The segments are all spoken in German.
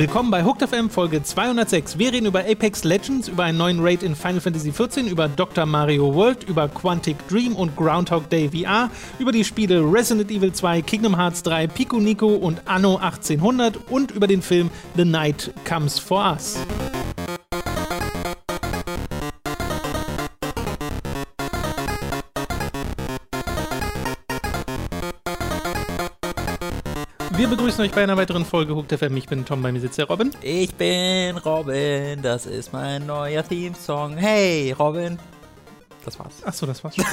Willkommen bei Hooked FM Folge 206. Wir reden über Apex Legends, über einen neuen Raid in Final Fantasy XIV, über Dr. Mario World, über Quantic Dream und Groundhog Day VR, über die Spiele Resident Evil 2, Kingdom Hearts 3, Pico Nico und Anno 1800 und über den Film The Night Comes for Us. Wir begrüßen euch bei einer weiteren Folge Hooked FM. Ich bin Tom, bei mir sitzt der Robin. Ich bin Robin, das ist mein neuer Theme-Song. Hey, Robin. Das war's. Achso, das war's ich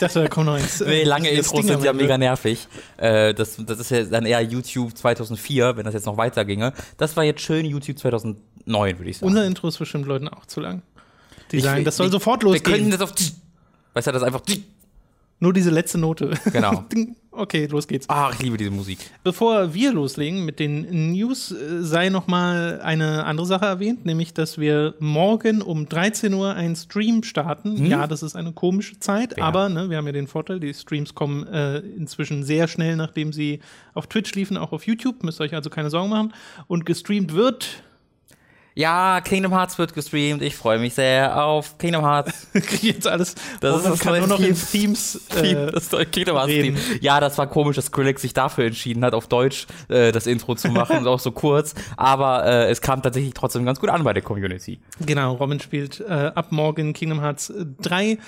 dachte, da kommt noch eins. Nee, lange Intros sind ja mega nervig. Äh, das, das ist ja dann eher YouTube 2004, wenn das jetzt noch weiter ginge. Das war jetzt schön YouTube 2009, würde ich sagen. Unser Intro ist bestimmt Leuten auch zu lang. Die Ich- sagen, das soll ich- sofort Wir können losgehen. das auf. Weißt du, das einfach. Nur diese letzte Note. Genau. Okay, los geht's. Ach, ich liebe diese Musik. Bevor wir loslegen mit den News, äh, sei noch mal eine andere Sache erwähnt, nämlich, dass wir morgen um 13 Uhr einen Stream starten. Ja, das ist eine komische Zeit, Ja. aber ne, wir haben ja den Vorteil, die Streams kommen äh, inzwischen sehr schnell, nachdem sie auf Twitch liefen, auch auf YouTube. Müsst ihr euch also keine Sorgen machen. Und gestreamt wird, Ja, Kingdom Hearts wird gestreamt. Ich freue mich sehr auf Kingdom Hearts. kriege ich jetzt alles. Das und ist kann nur noch in Theme. Themes. Äh, das neue Kingdom Hearts reden. Theme. Ja, das war komisch, dass Skrillex sich dafür entschieden hat, auf Deutsch äh, das Intro zu machen, und auch so kurz. Aber äh, es kam tatsächlich trotzdem ganz gut an bei der Community. Genau, Robin spielt äh, ab morgen Kingdom Hearts äh, 3.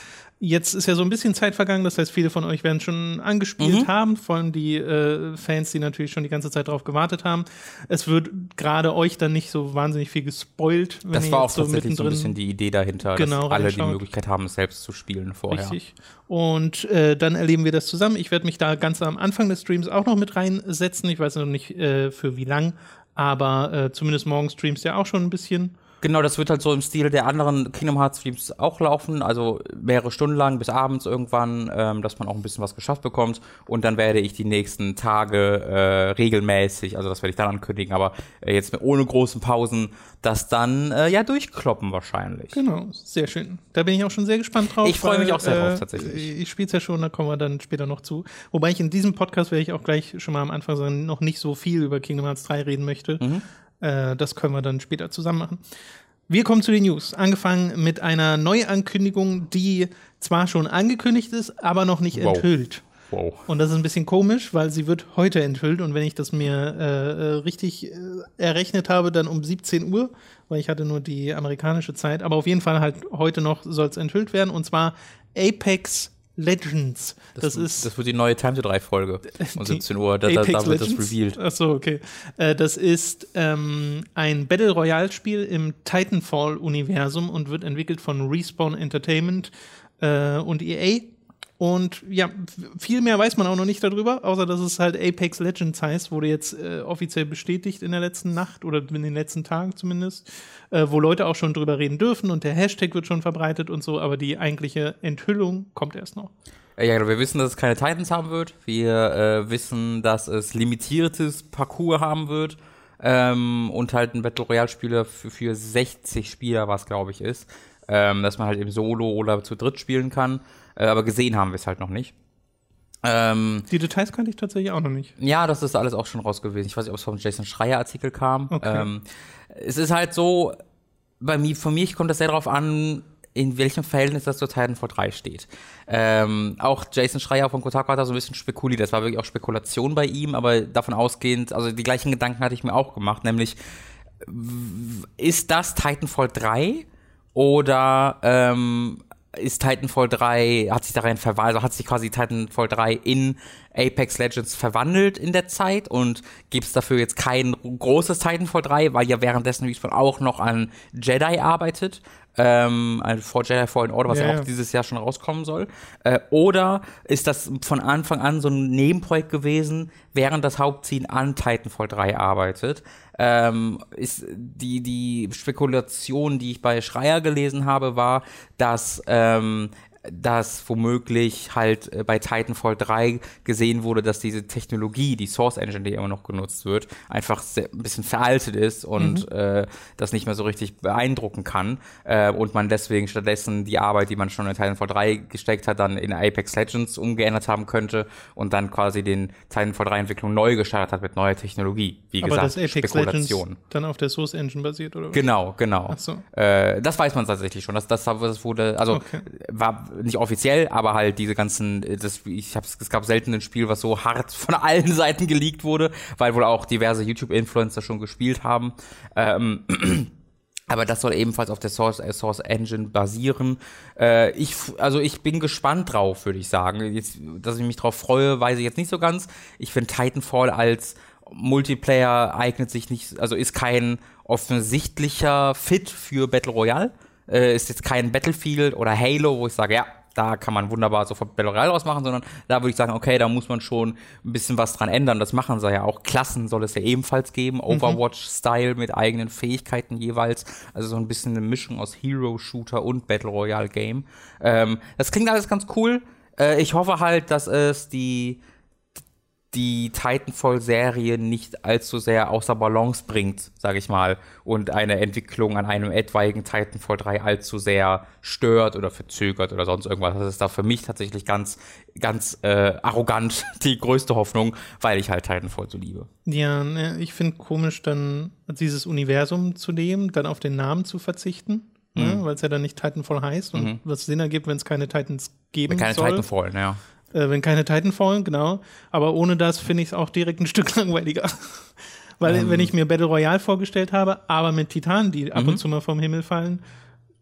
Jetzt ist ja so ein bisschen Zeit vergangen, das heißt, viele von euch werden schon angespielt haben, vor allem die äh, Fans, die natürlich schon die ganze Zeit darauf gewartet haben. Es wird gerade euch dann nicht so wahnsinnig viel gespoilt, wenn Das war auch so tatsächlich so ein bisschen die Idee dahinter, Genau, dass alle die. Möglichkeit haben, es selbst zu spielen vorher. Richtig. Und äh, dann erleben wir das zusammen. Ich werde mich da ganz am Anfang des Streams auch noch mit reinsetzen. Ich weiß noch nicht äh, für wie lang, aber äh, zumindest morgen streamst ja auch schon ein bisschen. Genau, das wird halt so im Stil der anderen Kingdom Hearts Streams auch laufen, also mehrere Stunden lang bis abends irgendwann, ähm, dass man auch ein bisschen was geschafft bekommt. Und dann werde ich die nächsten Tage äh, regelmäßig, also das werde ich dann ankündigen, aber äh, jetzt ohne großen Pausen, das dann äh, ja durchkloppen wahrscheinlich. Genau, sehr schön. Da bin ich auch schon sehr gespannt drauf. Ich freue mich auch sehr drauf, äh, tatsächlich. Ich spiele es ja schon, da kommen wir dann später noch zu. Wobei ich in diesem Podcast, werde ich auch gleich schon mal am Anfang sagen, noch nicht so viel über Kingdom Hearts 3 reden möchte. Mhm. Äh, das können wir dann später zusammen machen. Wir kommen zu den News. Angefangen mit einer Neuankündigung, die zwar schon angekündigt ist, aber noch nicht Wow. enthüllt. Wow. Und das ist ein bisschen komisch, weil sie wird heute enthüllt und wenn ich das mir äh, äh, richtig äh, errechnet habe, dann um 17 Uhr, weil ich hatte nur die amerikanische Zeit, aber auf jeden Fall halt heute noch soll es enthüllt werden und zwar Apex Legends. Das, ist Das wird die neue Time to 3 Folge um die 17 Uhr. Da, da, da wird das revealed. Ach so, okay. Äh, das ist ähm, ein Battle Royale Spiel im Titanfall Universum und wird entwickelt von Respawn Entertainment äh, und EA. Und ja, viel mehr weiß man auch noch nicht darüber, außer dass es halt Apex Legends heißt, wurde jetzt äh, offiziell bestätigt in der letzten Nacht oder in den letzten Tagen zumindest, äh, wo Leute auch schon drüber reden dürfen und der Hashtag wird schon verbreitet und so, aber die eigentliche Enthüllung kommt erst noch. Äh, Ja, genau, wir wissen, dass es keine Titans haben wird. Wir äh, wissen, dass es limitiertes Parcours haben wird. Ähm, und halt ein Battle Royale-Spieler für, für 60 Spieler, was glaube ich ist. Ähm, dass man halt im Solo oder zu dritt spielen kann. Äh, aber gesehen haben wir es halt noch nicht. Ähm, Die Details kannte ich tatsächlich auch noch nicht. ja, das ist alles auch schon raus gewesen. Ich weiß nicht, ob es vom Jason Schreier Artikel kam. Okay. Ähm, es ist halt so, bei mir, von mir kommt das sehr darauf an, in welchem Verhältnis das zur Titanfall 3 steht. Ähm, auch Jason Schreier von Kotaku hat da so ein bisschen spekuliert. Das war wirklich auch Spekulation bei ihm, aber davon ausgehend, also die gleichen Gedanken hatte ich mir auch gemacht, nämlich ist das Titanfall 3 oder ähm, ist Titanfall 3, hat sich darin verwandelt, also hat sich quasi Titanfall 3 in Apex Legends verwandelt in der Zeit und gibt es dafür jetzt kein großes Titanfall 3, weil ja währenddessen Respawn auch noch an Jedi arbeitet, ähm, also vor Jedi Fallen Order, was Ja, ja, ja. auch dieses Jahr schon rauskommen soll. Äh, oder ist das von Anfang an so ein Nebenprojekt gewesen, während das Hauptteam an Titanfall 3 arbeitet? Ähm, ist die, die Spekulation, die ich bei Schreier gelesen habe, war, dass ähm, dass womöglich halt äh, bei Titanfall 3 gesehen wurde, dass diese Technologie, die Source Engine, die immer noch genutzt wird, einfach sehr, ein bisschen veraltet ist und mhm. äh, das nicht mehr so richtig beeindrucken kann äh, und man deswegen stattdessen die Arbeit, die man schon in Titanfall 3 gesteckt hat, dann in Apex Legends umgeändert haben könnte und dann quasi den Titanfall 3 Entwicklung neu gestartet hat mit neuer Technologie. Wie Aber gesagt, das Apex Spekulation. Legends dann auf der Source Engine basiert oder was? Genau, genau. Ach so. Äh, das weiß man tatsächlich schon. Das, das, das wurde, also okay. war nicht offiziell, aber halt diese ganzen, das, ich hab's, es gab selten ein Spiel, was so hart von allen Seiten geleakt wurde, weil wohl auch diverse YouTube-Influencer schon gespielt haben. Ähm, aber das soll ebenfalls auf der Source, äh, Source Engine basieren. Äh, ich, also ich bin gespannt drauf, würde ich sagen. Jetzt, dass ich mich drauf freue, weiß ich jetzt nicht so ganz. Ich finde Titanfall als Multiplayer eignet sich nicht, also ist kein offensichtlicher Fit für Battle Royale. Äh, ist jetzt kein Battlefield oder Halo, wo ich sage, ja, da kann man wunderbar sofort Battle Royale rausmachen, sondern da würde ich sagen, okay, da muss man schon ein bisschen was dran ändern. Das machen sie ja auch. Klassen soll es ja ebenfalls geben. Mhm. Overwatch-Style mit eigenen Fähigkeiten jeweils. Also so ein bisschen eine Mischung aus Hero-Shooter und Battle Royale-Game. Ähm, das klingt alles ganz cool. Äh, ich hoffe halt, dass es die die Titanfall-Serie nicht allzu sehr außer Balance bringt, sage ich mal, und eine Entwicklung an einem etwaigen Titanfall 3 allzu sehr stört oder verzögert oder sonst irgendwas. Das ist da für mich tatsächlich ganz, ganz äh, arrogant die größte Hoffnung, weil ich halt Titanfall so liebe. Ja, ne, ich finde komisch, dann dieses Universum zu nehmen, dann auf den Namen zu verzichten. Ne, mhm. Ne, weil es ja dann nicht Titanfall heißt und mhm. was Sinn ergibt, wenn es keine Titans geben keine soll. Keine Titanfall, ja. Äh, wenn keine Titanfall, genau. Aber ohne das finde ich es auch direkt ein Stück langweiliger. Weil, ähm. wenn ich mir Battle Royale vorgestellt habe, aber mit Titanen, die ab und mhm. zu mal vom Himmel fallen,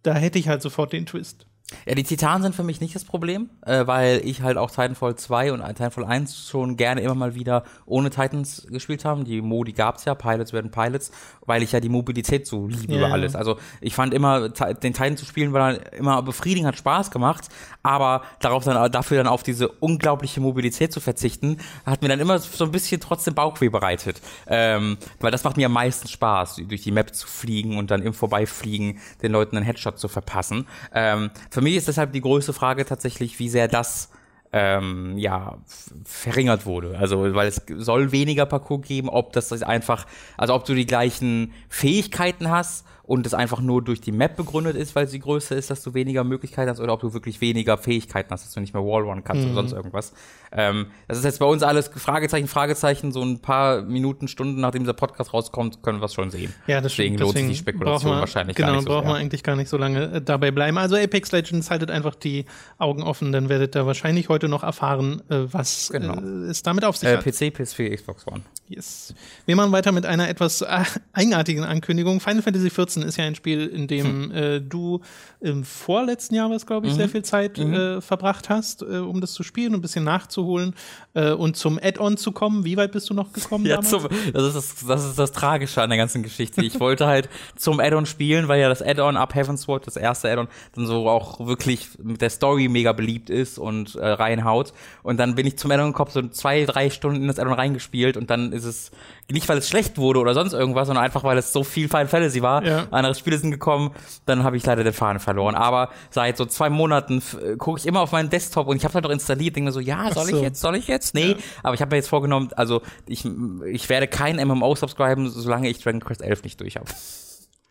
da hätte ich halt sofort den Twist. Ja, die Titanen sind für mich nicht das Problem, äh, weil ich halt auch Titanfall 2 und Titanfall 1 schon gerne immer mal wieder ohne Titans gespielt haben. Die Modi gab's ja, Pilots werden Pilots, weil ich ja die Mobilität so liebe yeah. über alles. Also ich fand immer, den Titan zu spielen war dann immer befriedigend, hat Spaß gemacht, aber darauf dann, dafür dann auf diese unglaubliche Mobilität zu verzichten, hat mir dann immer so ein bisschen trotzdem Bauchweh bereitet. Ähm, weil das macht mir am meisten Spaß, durch die Map zu fliegen und dann im Vorbeifliegen den Leuten einen Headshot zu verpassen. Ähm, für mich ist deshalb die größte Frage tatsächlich, wie sehr das ähm, ja, verringert wurde. Also, weil es soll weniger Parcours geben, ob das einfach, also ob du die gleichen Fähigkeiten hast und es einfach nur durch die Map begründet ist, weil sie größer ist, dass du weniger Möglichkeiten hast oder ob du wirklich weniger Fähigkeiten hast, dass du nicht mehr Wallrun kannst mhm. oder sonst irgendwas. Ähm, das ist jetzt bei uns alles Fragezeichen, Fragezeichen, so ein paar Minuten, Stunden, nachdem dieser Podcast rauskommt, können wir es schon sehen. Ja, das deswegen, deswegen lohnt sich die Spekulation man, wahrscheinlich genau, gar nicht so braucht man eigentlich gar nicht so lange äh, dabei bleiben. Also Apex Legends haltet einfach die Augen offen, dann werdet ihr wahrscheinlich heute noch erfahren, äh, was genau. äh, es damit auf sich äh, hat. PC, PS4, Xbox One. Yes. Wir machen weiter mit einer etwas eigenartigen Ankündigung. Final Fantasy XIV ist ja ein Spiel, in dem hm. äh, du im vorletzten Jahr, was glaube ich, mhm. sehr viel Zeit mhm. äh, verbracht hast, äh, um das zu spielen und ein bisschen nachzuholen äh, und zum Add-on zu kommen. Wie weit bist du noch gekommen? ja, zum, das, ist das, das ist das Tragische an der ganzen Geschichte. Ich wollte halt zum Add-on spielen, weil ja das Add-on Up Heaven's Sword, das erste Add-on, dann so auch wirklich mit der Story mega beliebt ist und äh, reinhaut. Und dann bin ich zum Add-on gekommen, so zwei, drei Stunden in das Add-on reingespielt und dann ist es nicht, weil es schlecht wurde oder sonst irgendwas, sondern einfach, weil es so viel Final Fantasy war. Ja. Andere Spiele sind gekommen, dann habe ich leider den Faden verloren. Aber seit so zwei Monaten gucke ich immer auf meinen Desktop und ich habe halt noch installiert, denke mir so, ja, soll so. ich jetzt, soll ich jetzt? Nee, ja. aber ich habe mir jetzt vorgenommen, also ich, ich werde kein MMO subscriben, solange ich Dragon Quest 11 nicht durch habe.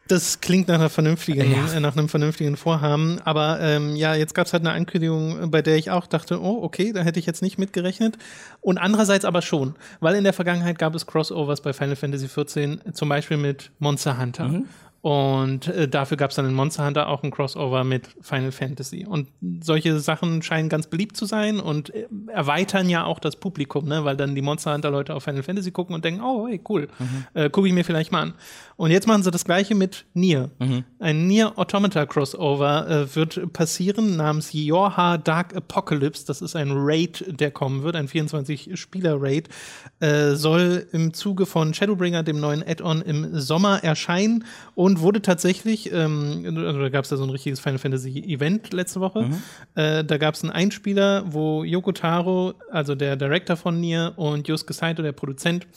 Das klingt nach einer vernünftigen, ja. äh, nach einem vernünftigen Vorhaben. Aber ähm, ja, jetzt gab es halt eine Ankündigung, bei der ich auch dachte, oh, okay, da hätte ich jetzt nicht mitgerechnet. Und andererseits aber schon, weil in der Vergangenheit gab es Crossovers bei Final Fantasy XIV, zum Beispiel mit Monster Hunter. Mhm. Und äh, dafür gab es dann in Monster Hunter auch ein Crossover mit Final Fantasy. Und solche Sachen scheinen ganz beliebt zu sein und äh, erweitern ja auch das Publikum, ne? weil dann die Monster Hunter-Leute auf Final Fantasy gucken und denken, oh, hey, cool, mhm. äh, gucke ich mir vielleicht mal an. Und jetzt machen sie das gleiche mit Nier. Mhm. Ein Nier Automata Crossover äh, wird passieren namens Yorha Dark Apocalypse. Das ist ein Raid, der kommen wird, ein 24-Spieler-Raid. Äh, soll im Zuge von Shadowbringer, dem neuen Add-on, im Sommer erscheinen und und wurde tatsächlich, ähm, also da gab es da so ein richtiges Final Fantasy Event letzte Woche. Mhm. Äh, da gab es einen Einspieler, wo Yoko Taro, also der Director von Nier, und Yusuke Saito, der Produzent,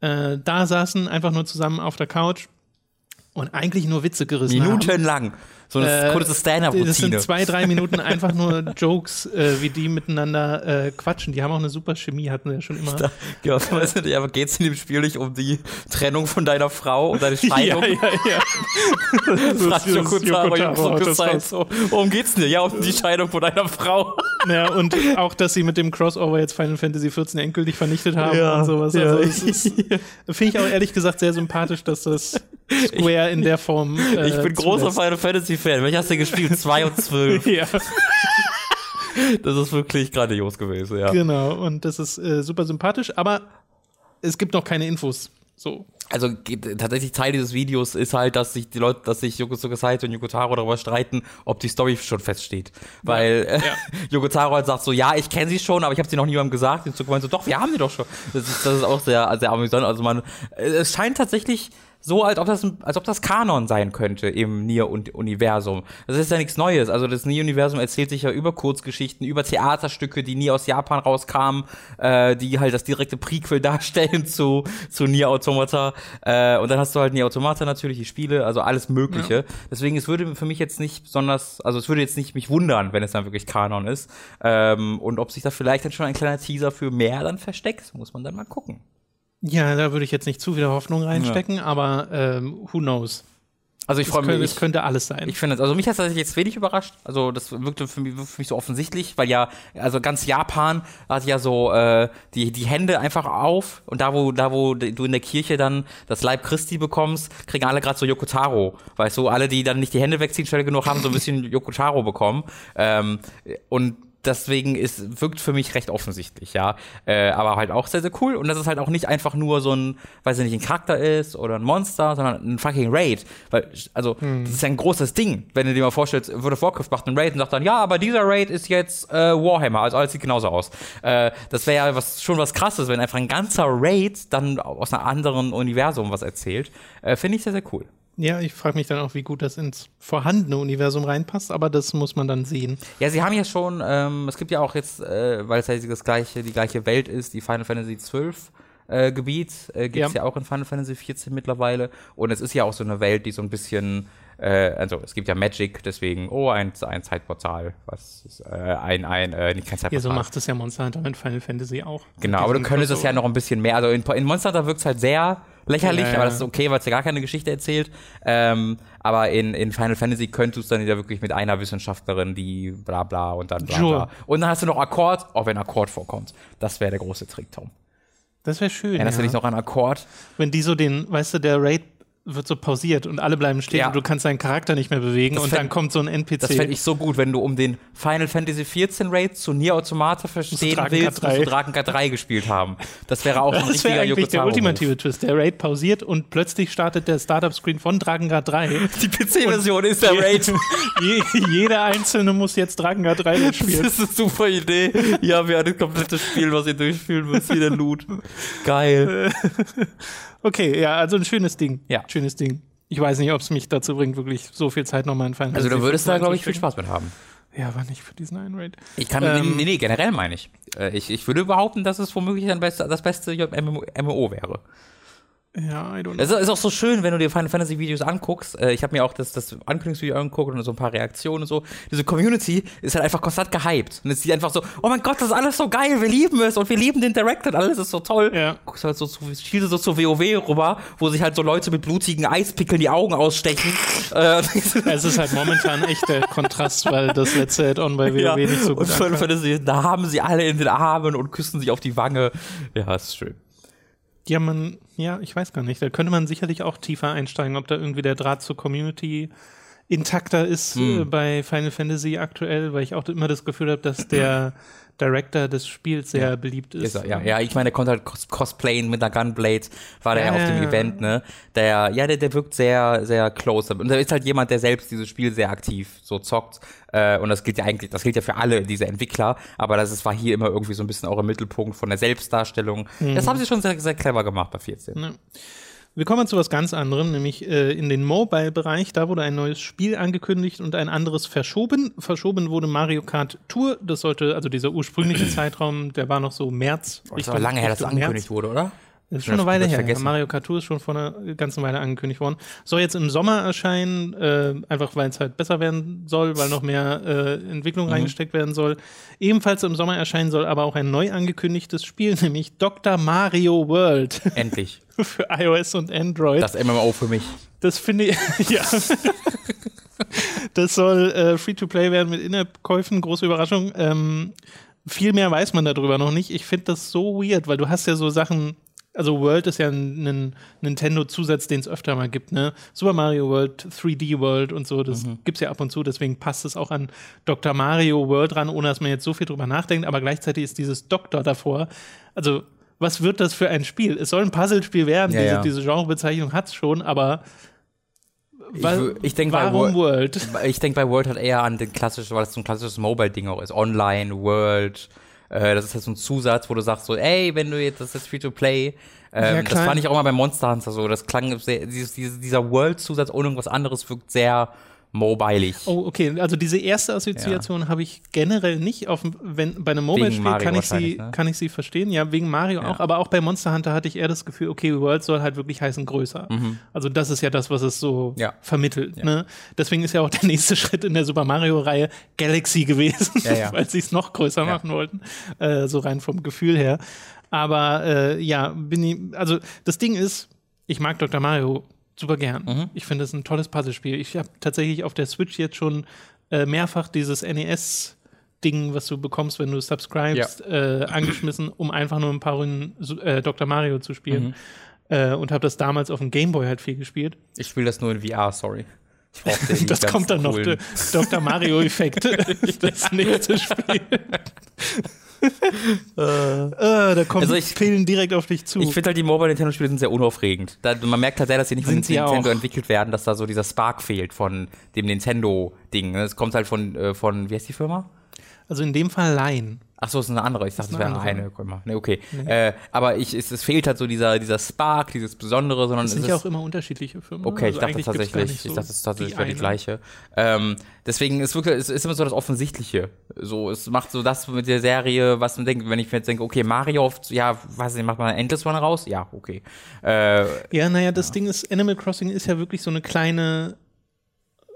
äh, da saßen, einfach nur zusammen auf der Couch und eigentlich nur Witze gerissen haben. Minutenlang. So eine Äh, kurze Das Stand-up-Routine. sind zwei, drei Minuten einfach nur Jokes, äh, wie die miteinander äh, quatschen. Die haben auch eine super Chemie, hatten wir ja schon immer. Da, ja, weißt du, aber geht es in dem Spiel nicht um die Trennung von deiner Frau und deine Scheidung? ja, ja. Das Yokotaro, Yokotaro, Yokotaro das Zeit so. Worum geht's denn? Ja, um die Scheidung von deiner Frau. Ja, und auch, dass sie mit dem Crossover jetzt Final Fantasy XIV endgültig vernichtet haben Ja, und sowas. ja. Also Finde ich auch ehrlich gesagt sehr sympathisch, dass das Square in der Form. Äh, Ich bin großer. Final Fantasy Fan. Welcher hast du gespielt? 2 und 12. Ja, Das ist wirklich grandios gewesen, ja. genau. Und das ist äh, super sympathisch, aber es gibt noch keine Infos. So. Also geht- tatsächlich Teil dieses Videos ist halt, dass sich die Leute, dass sich Yoko Tsukasaito und Yokotaro darüber streiten, ob die Story schon feststeht. Weil äh, Ja. Yokotaro halt sagt so, ja, ich kenne sie schon, aber ich habe sie noch niemandem gesagt. Und Tsukuba meint so, doch, wir haben sie doch schon. Das ist, das ist auch sehr, sehr amüsant. Also man, äh, es scheint tatsächlich so, als ob das, als ob das Kanon sein könnte im Nier-Universum. Das ist ja nichts Neues. Also das Nier-Universum erzählt sich ja über Kurzgeschichten, über Theaterstücke, die nie aus Japan rauskamen, äh, die halt das direkte Prequel darstellen zu, zu Nier Automata. Äh, und dann hast du halt Nier Automata natürlich, die Spiele, also alles Mögliche. Deswegen, es würde für mich jetzt nicht besonders, also es würde jetzt nicht mich wundern, wenn es dann wirklich Kanon ist. Ähm, und ob sich da vielleicht dann schon ein kleiner Teaser für mehr dann versteckt, muss man dann mal gucken. Ja, da würde ich jetzt nicht zu viel Hoffnung reinstecken, aber ähm, who knows? Also ich freue mich. es könnte alles sein. Ich finde, es- also mich hat es tatsächlich jetzt wenig überrascht. Also das wirkte für mich, für mich so offensichtlich, weil ja, also ganz Japan hat ja so äh, die die Hände einfach auf und da wo da wo du in der Kirche dann das Leib Christi bekommst, kriegen alle gerade so Yokotaro, weißt du, alle die dann nicht die Hände wegziehen schnell genug haben so ein bisschen Yokotaro bekommen ähm, und Deswegen ist, wirkt für mich recht offensichtlich, ja. Äh, aber halt auch sehr, sehr cool. Und dass es halt auch nicht einfach nur so ein, weiß ich nicht, ein Charakter ist oder ein Monster, sondern ein fucking Raid. Weil, also, das ist ja ein großes Ding. Wenn du dir mal vorstellst, of Warcraft macht einen Raid und sagt dann, ja, aber dieser Raid ist jetzt äh, Warhammer, also alles sieht genauso aus. Äh, das wäre ja was, schon was krasses, wenn einfach ein ganzer Raid dann aus einem anderen Universum was erzählt. Äh, Finde ich sehr, sehr cool. Ja, ich frage mich dann auch, wie gut das ins vorhandene Universum reinpasst, aber das muss man dann sehen. Ja, sie haben ja schon, ähm, es gibt ja auch jetzt, äh, weil es ja das gleiche, die gleiche Welt ist, die Final Fantasy XII äh, Gebiet, äh, gibt es Ja. ja. auch in Final Fantasy XIV mittlerweile. Und es ist ja auch so eine Welt, die so ein bisschen, äh, also es gibt ja Magic, deswegen, oh, ein, ein Zeitportal, was ist, äh, ein, ein, äh, nicht kein Zeitportal. Ja, so macht es ja Monster Hunter mit Final Fantasy auch. Genau, aber du könntest es ja noch ein bisschen mehr. Also in, in Monster Hunter wirkt es halt sehr lächerlich, Ja, ja. aber das ist okay, weil es ja gar keine Geschichte erzählt. Ähm, aber in, in Final Fantasy könntest du dann ja wirklich mit einer Wissenschaftlerin, die bla bla und dann bla Sure. bla. Und dann hast du noch Akkord, auch wenn Akkord vorkommt. Das wäre der große Trick, Tom. Das wäre schön. Erinnerst ja. du dich noch an Akkord? Wenn die so den, weißt du, der Raid wird so pausiert und alle bleiben stehen Ja. und du kannst deinen Charakter nicht mehr bewegen Das und fänd- dann kommt so ein NPC. Das fände ich so gut, wenn du um den Final Fantasy 14 Raid zu Nier Automata verstehen Draken willst, K3. musst du Draken K3 gespielt haben. Das wäre auch ein das richtiger wäre eigentlich der ultimative Twist. Der Raid pausiert und plötzlich startet der Startup-Screen von Dragon Guard 3. Die PC-Version ist der Raid. Je, jeder Einzelne muss jetzt Dragon Guard 3 Das spielen. ist eine super Idee. Ja, wir haben das komplette Spiel, was ihr durchspielen müsst, wie der Loot. Geil. Okay, ja, also ein schönes Ding. Ja. Schönes Ding. Ich weiß nicht, ob es mich dazu bringt, wirklich so viel Zeit nochmal in Final Also du würdest da, 15 glaube ich, viel. Spaß mit haben. Ja, aber nicht für diesen einen Raid. Ich kann, Ähm, nee, nee, generell meine ich. Äh, ich. Ich würde behaupten, dass es womöglich ein best, das beste MMO wäre. Ja, I don't know. Es ist auch so schön, wenn du dir Final Fantasy Videos anguckst. Äh, Ich habe mir auch das, das Ankündigungsvideo angeguckt und so ein paar Reaktionen und so. Diese Community ist halt einfach konstant gehypt. Und es sieht einfach so, oh mein Gott, das ist alles so geil, wir lieben es und wir lieben den Director, alles ist so toll. Ja. Guckst halt so zu, so zu WoW rüber, wo sich halt so Leute mit blutigen Eispickeln die Augen ausstechen. Äh, Es ist halt momentan echt der Kontrast, weil das letzte Add-on bei WoW nicht so gut und Final. Fantasy, da haben sie alle in den Armen und küssen sich auf die Wange. Ja, ist schön. Ja, man, ja, ich weiß gar nicht. Da könnte man sicherlich auch tiefer einsteigen, ob da irgendwie der Draht zur Community intakter ist Hm. äh, bei Final Fantasy aktuell, weil ich auch immer das Gefühl habe, dass der Director des Spiels sehr beliebt ist. Ist er, ja, ja, ich meine, der konnte halt cos cosplayen mit einer Gunblade, war der ja, auf dem Ja. Event, ne? Der, ja, der, der wirkt sehr, sehr close. Und er ist halt jemand, der selbst dieses Spiel sehr aktiv so zockt. Äh, und das gilt ja eigentlich, das gilt ja für alle diese Entwickler, aber das ist, war hier immer irgendwie so ein bisschen auch im Mittelpunkt von der Selbstdarstellung. Das haben sie schon sehr, sehr clever gemacht bei 14. Ja. Wir kommen zu was ganz anderem, nämlich äh, in den Mobile-Bereich. Da wurde ein neues Spiel angekündigt und ein anderes verschoben. Verschoben wurde Mario Kart Tour. Das sollte, also dieser ursprüngliche Zeitraum, der war noch so März. Das war lange her, dass das März. angekündigt wurde, oder? Das ist schon eine Weile her. Mario Kart Tour ist schon vor einer ganzen Weile angekündigt worden. Soll jetzt im Sommer erscheinen, äh, einfach weil es halt besser werden soll, weil noch mehr äh, Entwicklung mhm. reingesteckt werden soll. Ebenfalls im Sommer erscheinen soll aber auch ein neu angekündigtes Spiel, nämlich Dr. Mario World. Endlich. für iOS und Android. Das MMO für mich. Das finde ich, ja. das soll äh, Free-to-Play werden mit In-App-Käufen, große Überraschung. Ähm, viel mehr weiß man darüber noch nicht. Ich finde das so weird, weil du hast ja so Sachen, also World ist ja ein, ein Nintendo-Zusatz, den es öfter mal gibt, ne? Super Mario World, 3D World und so, das mhm. gibt es ja ab und zu, deswegen passt es auch an Dr. Mario World ran, ohne dass man jetzt so viel drüber nachdenkt, aber gleichzeitig ist dieses Doktor davor, also was wird das für ein Spiel? Es soll ein Puzzlespiel werden, ja, diese, ja. diese Genrebezeichnung hat es schon, aber ich, ich denke Warum World? Ich denke bei World hat eher an den klassischen, weil es so ein klassisches Mobile-Ding auch ist. Online, World, äh, das ist halt so ein Zusatz, wo du sagst so, ey, wenn du jetzt, das ist Free-to-Play. Ähm, ja, das fand ich auch mal bei Monster Hunter so. Das klang sehr, dieses, dieser World-Zusatz ohne irgendwas anderes wirkt sehr mobilig. Oh, okay. Also diese erste Assoziation ja. habe ich generell nicht. Auf, wenn, bei einem Mobile-Spiel kann, ich sie, ne? kann ich sie verstehen. Ja, wegen Mario ja. auch. Aber auch bei Monster Hunter hatte ich eher das Gefühl, okay, World soll halt wirklich heißen größer. Mhm. Also das ist ja das, was es so ja. vermittelt. Ne? Deswegen ist ja auch der nächste Schritt in der Super Mario-Reihe Galaxy gewesen, weil sie es noch größer machen wollten. Äh, so rein vom Gefühl her. Aber äh, ja, bin ich, also das Ding ist, ich mag Dr. Mario super gern. Mhm. Ich finde es ein tolles Puzzlespiel. Ich habe tatsächlich auf der Switch jetzt schon äh, mehrfach dieses NES Ding, was du bekommst, wenn du subscribest, ja. äh, angeschmissen, um einfach nur ein paar Runden äh, Dr. Mario zu spielen. Mhm. Äh, und habe das damals auf dem Gameboy halt viel gespielt. Ich spiele das nur in VR, sorry. das kommt dann noch, der Dr. Mario-Effekt, das nächste Spiel äh, äh, da kommen also ich, Pillen direkt auf dich zu. Ich finde halt, die Mobile Nintendo-Spiele sind sehr unaufregend. Da, man merkt halt sehr, dass sie nicht von Nintendo auch. entwickelt werden, dass da so dieser Spark fehlt von dem Nintendo-Ding. Es kommt halt von, äh, von, wie heißt die Firma? Also in dem Fall Line. Ach so, es ist eine andere. Ich dachte, es wäre eine. eine. Nee, okay. Nee. Äh, aber ich, es, es, fehlt halt so dieser, dieser Spark, dieses Besondere, sondern es sind ja auch immer unterschiedliche Firmen. Okay, also ich dachte tatsächlich, so ich dachte, es tatsächlich die, die gleiche. Ähm, deswegen ist wirklich, es ist immer so das Offensichtliche. So, es macht so das mit der Serie, was man denkt, wenn ich mir jetzt denke, okay, Mario, ja, weiß nicht, macht man Endless One raus? Ja, okay. Äh, ja, naja, das ja. Ding ist, Animal Crossing ist ja wirklich so eine kleine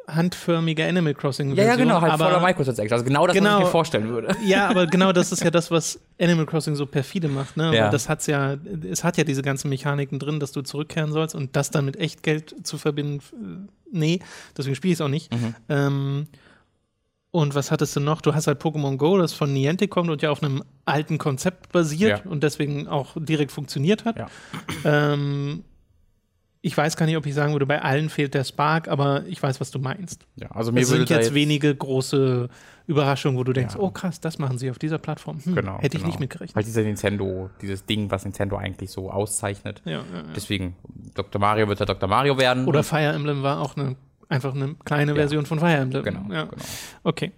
handförmige Animal Crossing Version. Ja, ja, genau, halt aber, voller Microtransactions. Also genau das, genau, was ich mir vorstellen würde. Ja, aber genau das ist ja das, was Animal Crossing so perfide macht, ne? Ja. das hat's ja, es hat ja diese ganzen Mechaniken drin, dass du zurückkehren sollst und das dann mit Echtgeld zu verbinden, äh, nee, deswegen spiele ich es auch nicht. Mhm. Ähm, und was hattest du noch? Du hast halt Pokémon Go, das von Niantic kommt und ja auf einem alten Konzept basiert ja. und deswegen auch direkt funktioniert hat. Ja. Ähm, ich weiß gar nicht, ob ich sagen würde, bei allen fehlt der Spark, aber ich weiß, was du meinst. Ja, also mir es sind jetzt, jetzt, wenige große Überraschungen, wo du denkst, ja. oh krass, das machen sie auf dieser Plattform. Hm, genau, hätte ich genau. nicht mitgerechnet. Weil dieser Nintendo, dieses Ding, was Nintendo eigentlich so auszeichnet. Ja, ja, Deswegen, Dr. Mario wird ja Dr. Mario werden. Oder Fire Emblem war auch eine, einfach eine kleine Version von Fire Emblem. Genau, genau. Okay.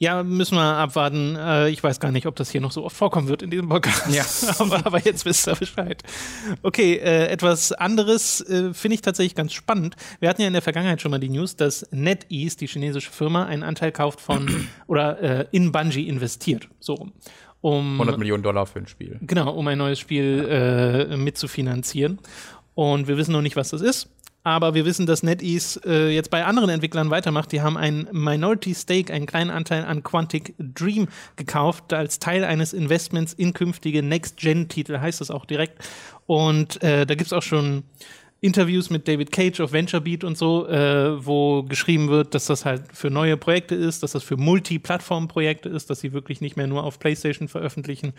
Ja, müssen wir abwarten. Äh, ich weiß gar nicht, ob das hier noch so oft vorkommen wird in diesem Podcast. Ja. aber, aber jetzt wisst ihr Bescheid. Okay, äh, etwas anderes äh, finde ich tatsächlich ganz spannend. Wir hatten ja in der Vergangenheit schon mal die News, dass NetEase, die chinesische Firma, einen Anteil kauft von oder äh, in Bungie investiert. So rum. Um, 100 Millionen Dollar für ein Spiel. Genau, um ein neues Spiel äh, mitzufinanzieren. Und wir wissen noch nicht, was das ist. Aber wir wissen, dass NetEase äh, jetzt bei anderen Entwicklern weitermacht. Die haben ein Minority Stake, einen kleinen Anteil an Quantic Dream gekauft, als Teil eines Investments in künftige Next-Gen-Titel, heißt das auch direkt. Und äh, da gibt es auch schon Interviews mit David Cage auf VentureBeat und so, äh, wo geschrieben wird, dass das halt für neue Projekte ist, dass das für Multi-Plattform-Projekte ist, dass sie wirklich nicht mehr nur auf PlayStation veröffentlichen.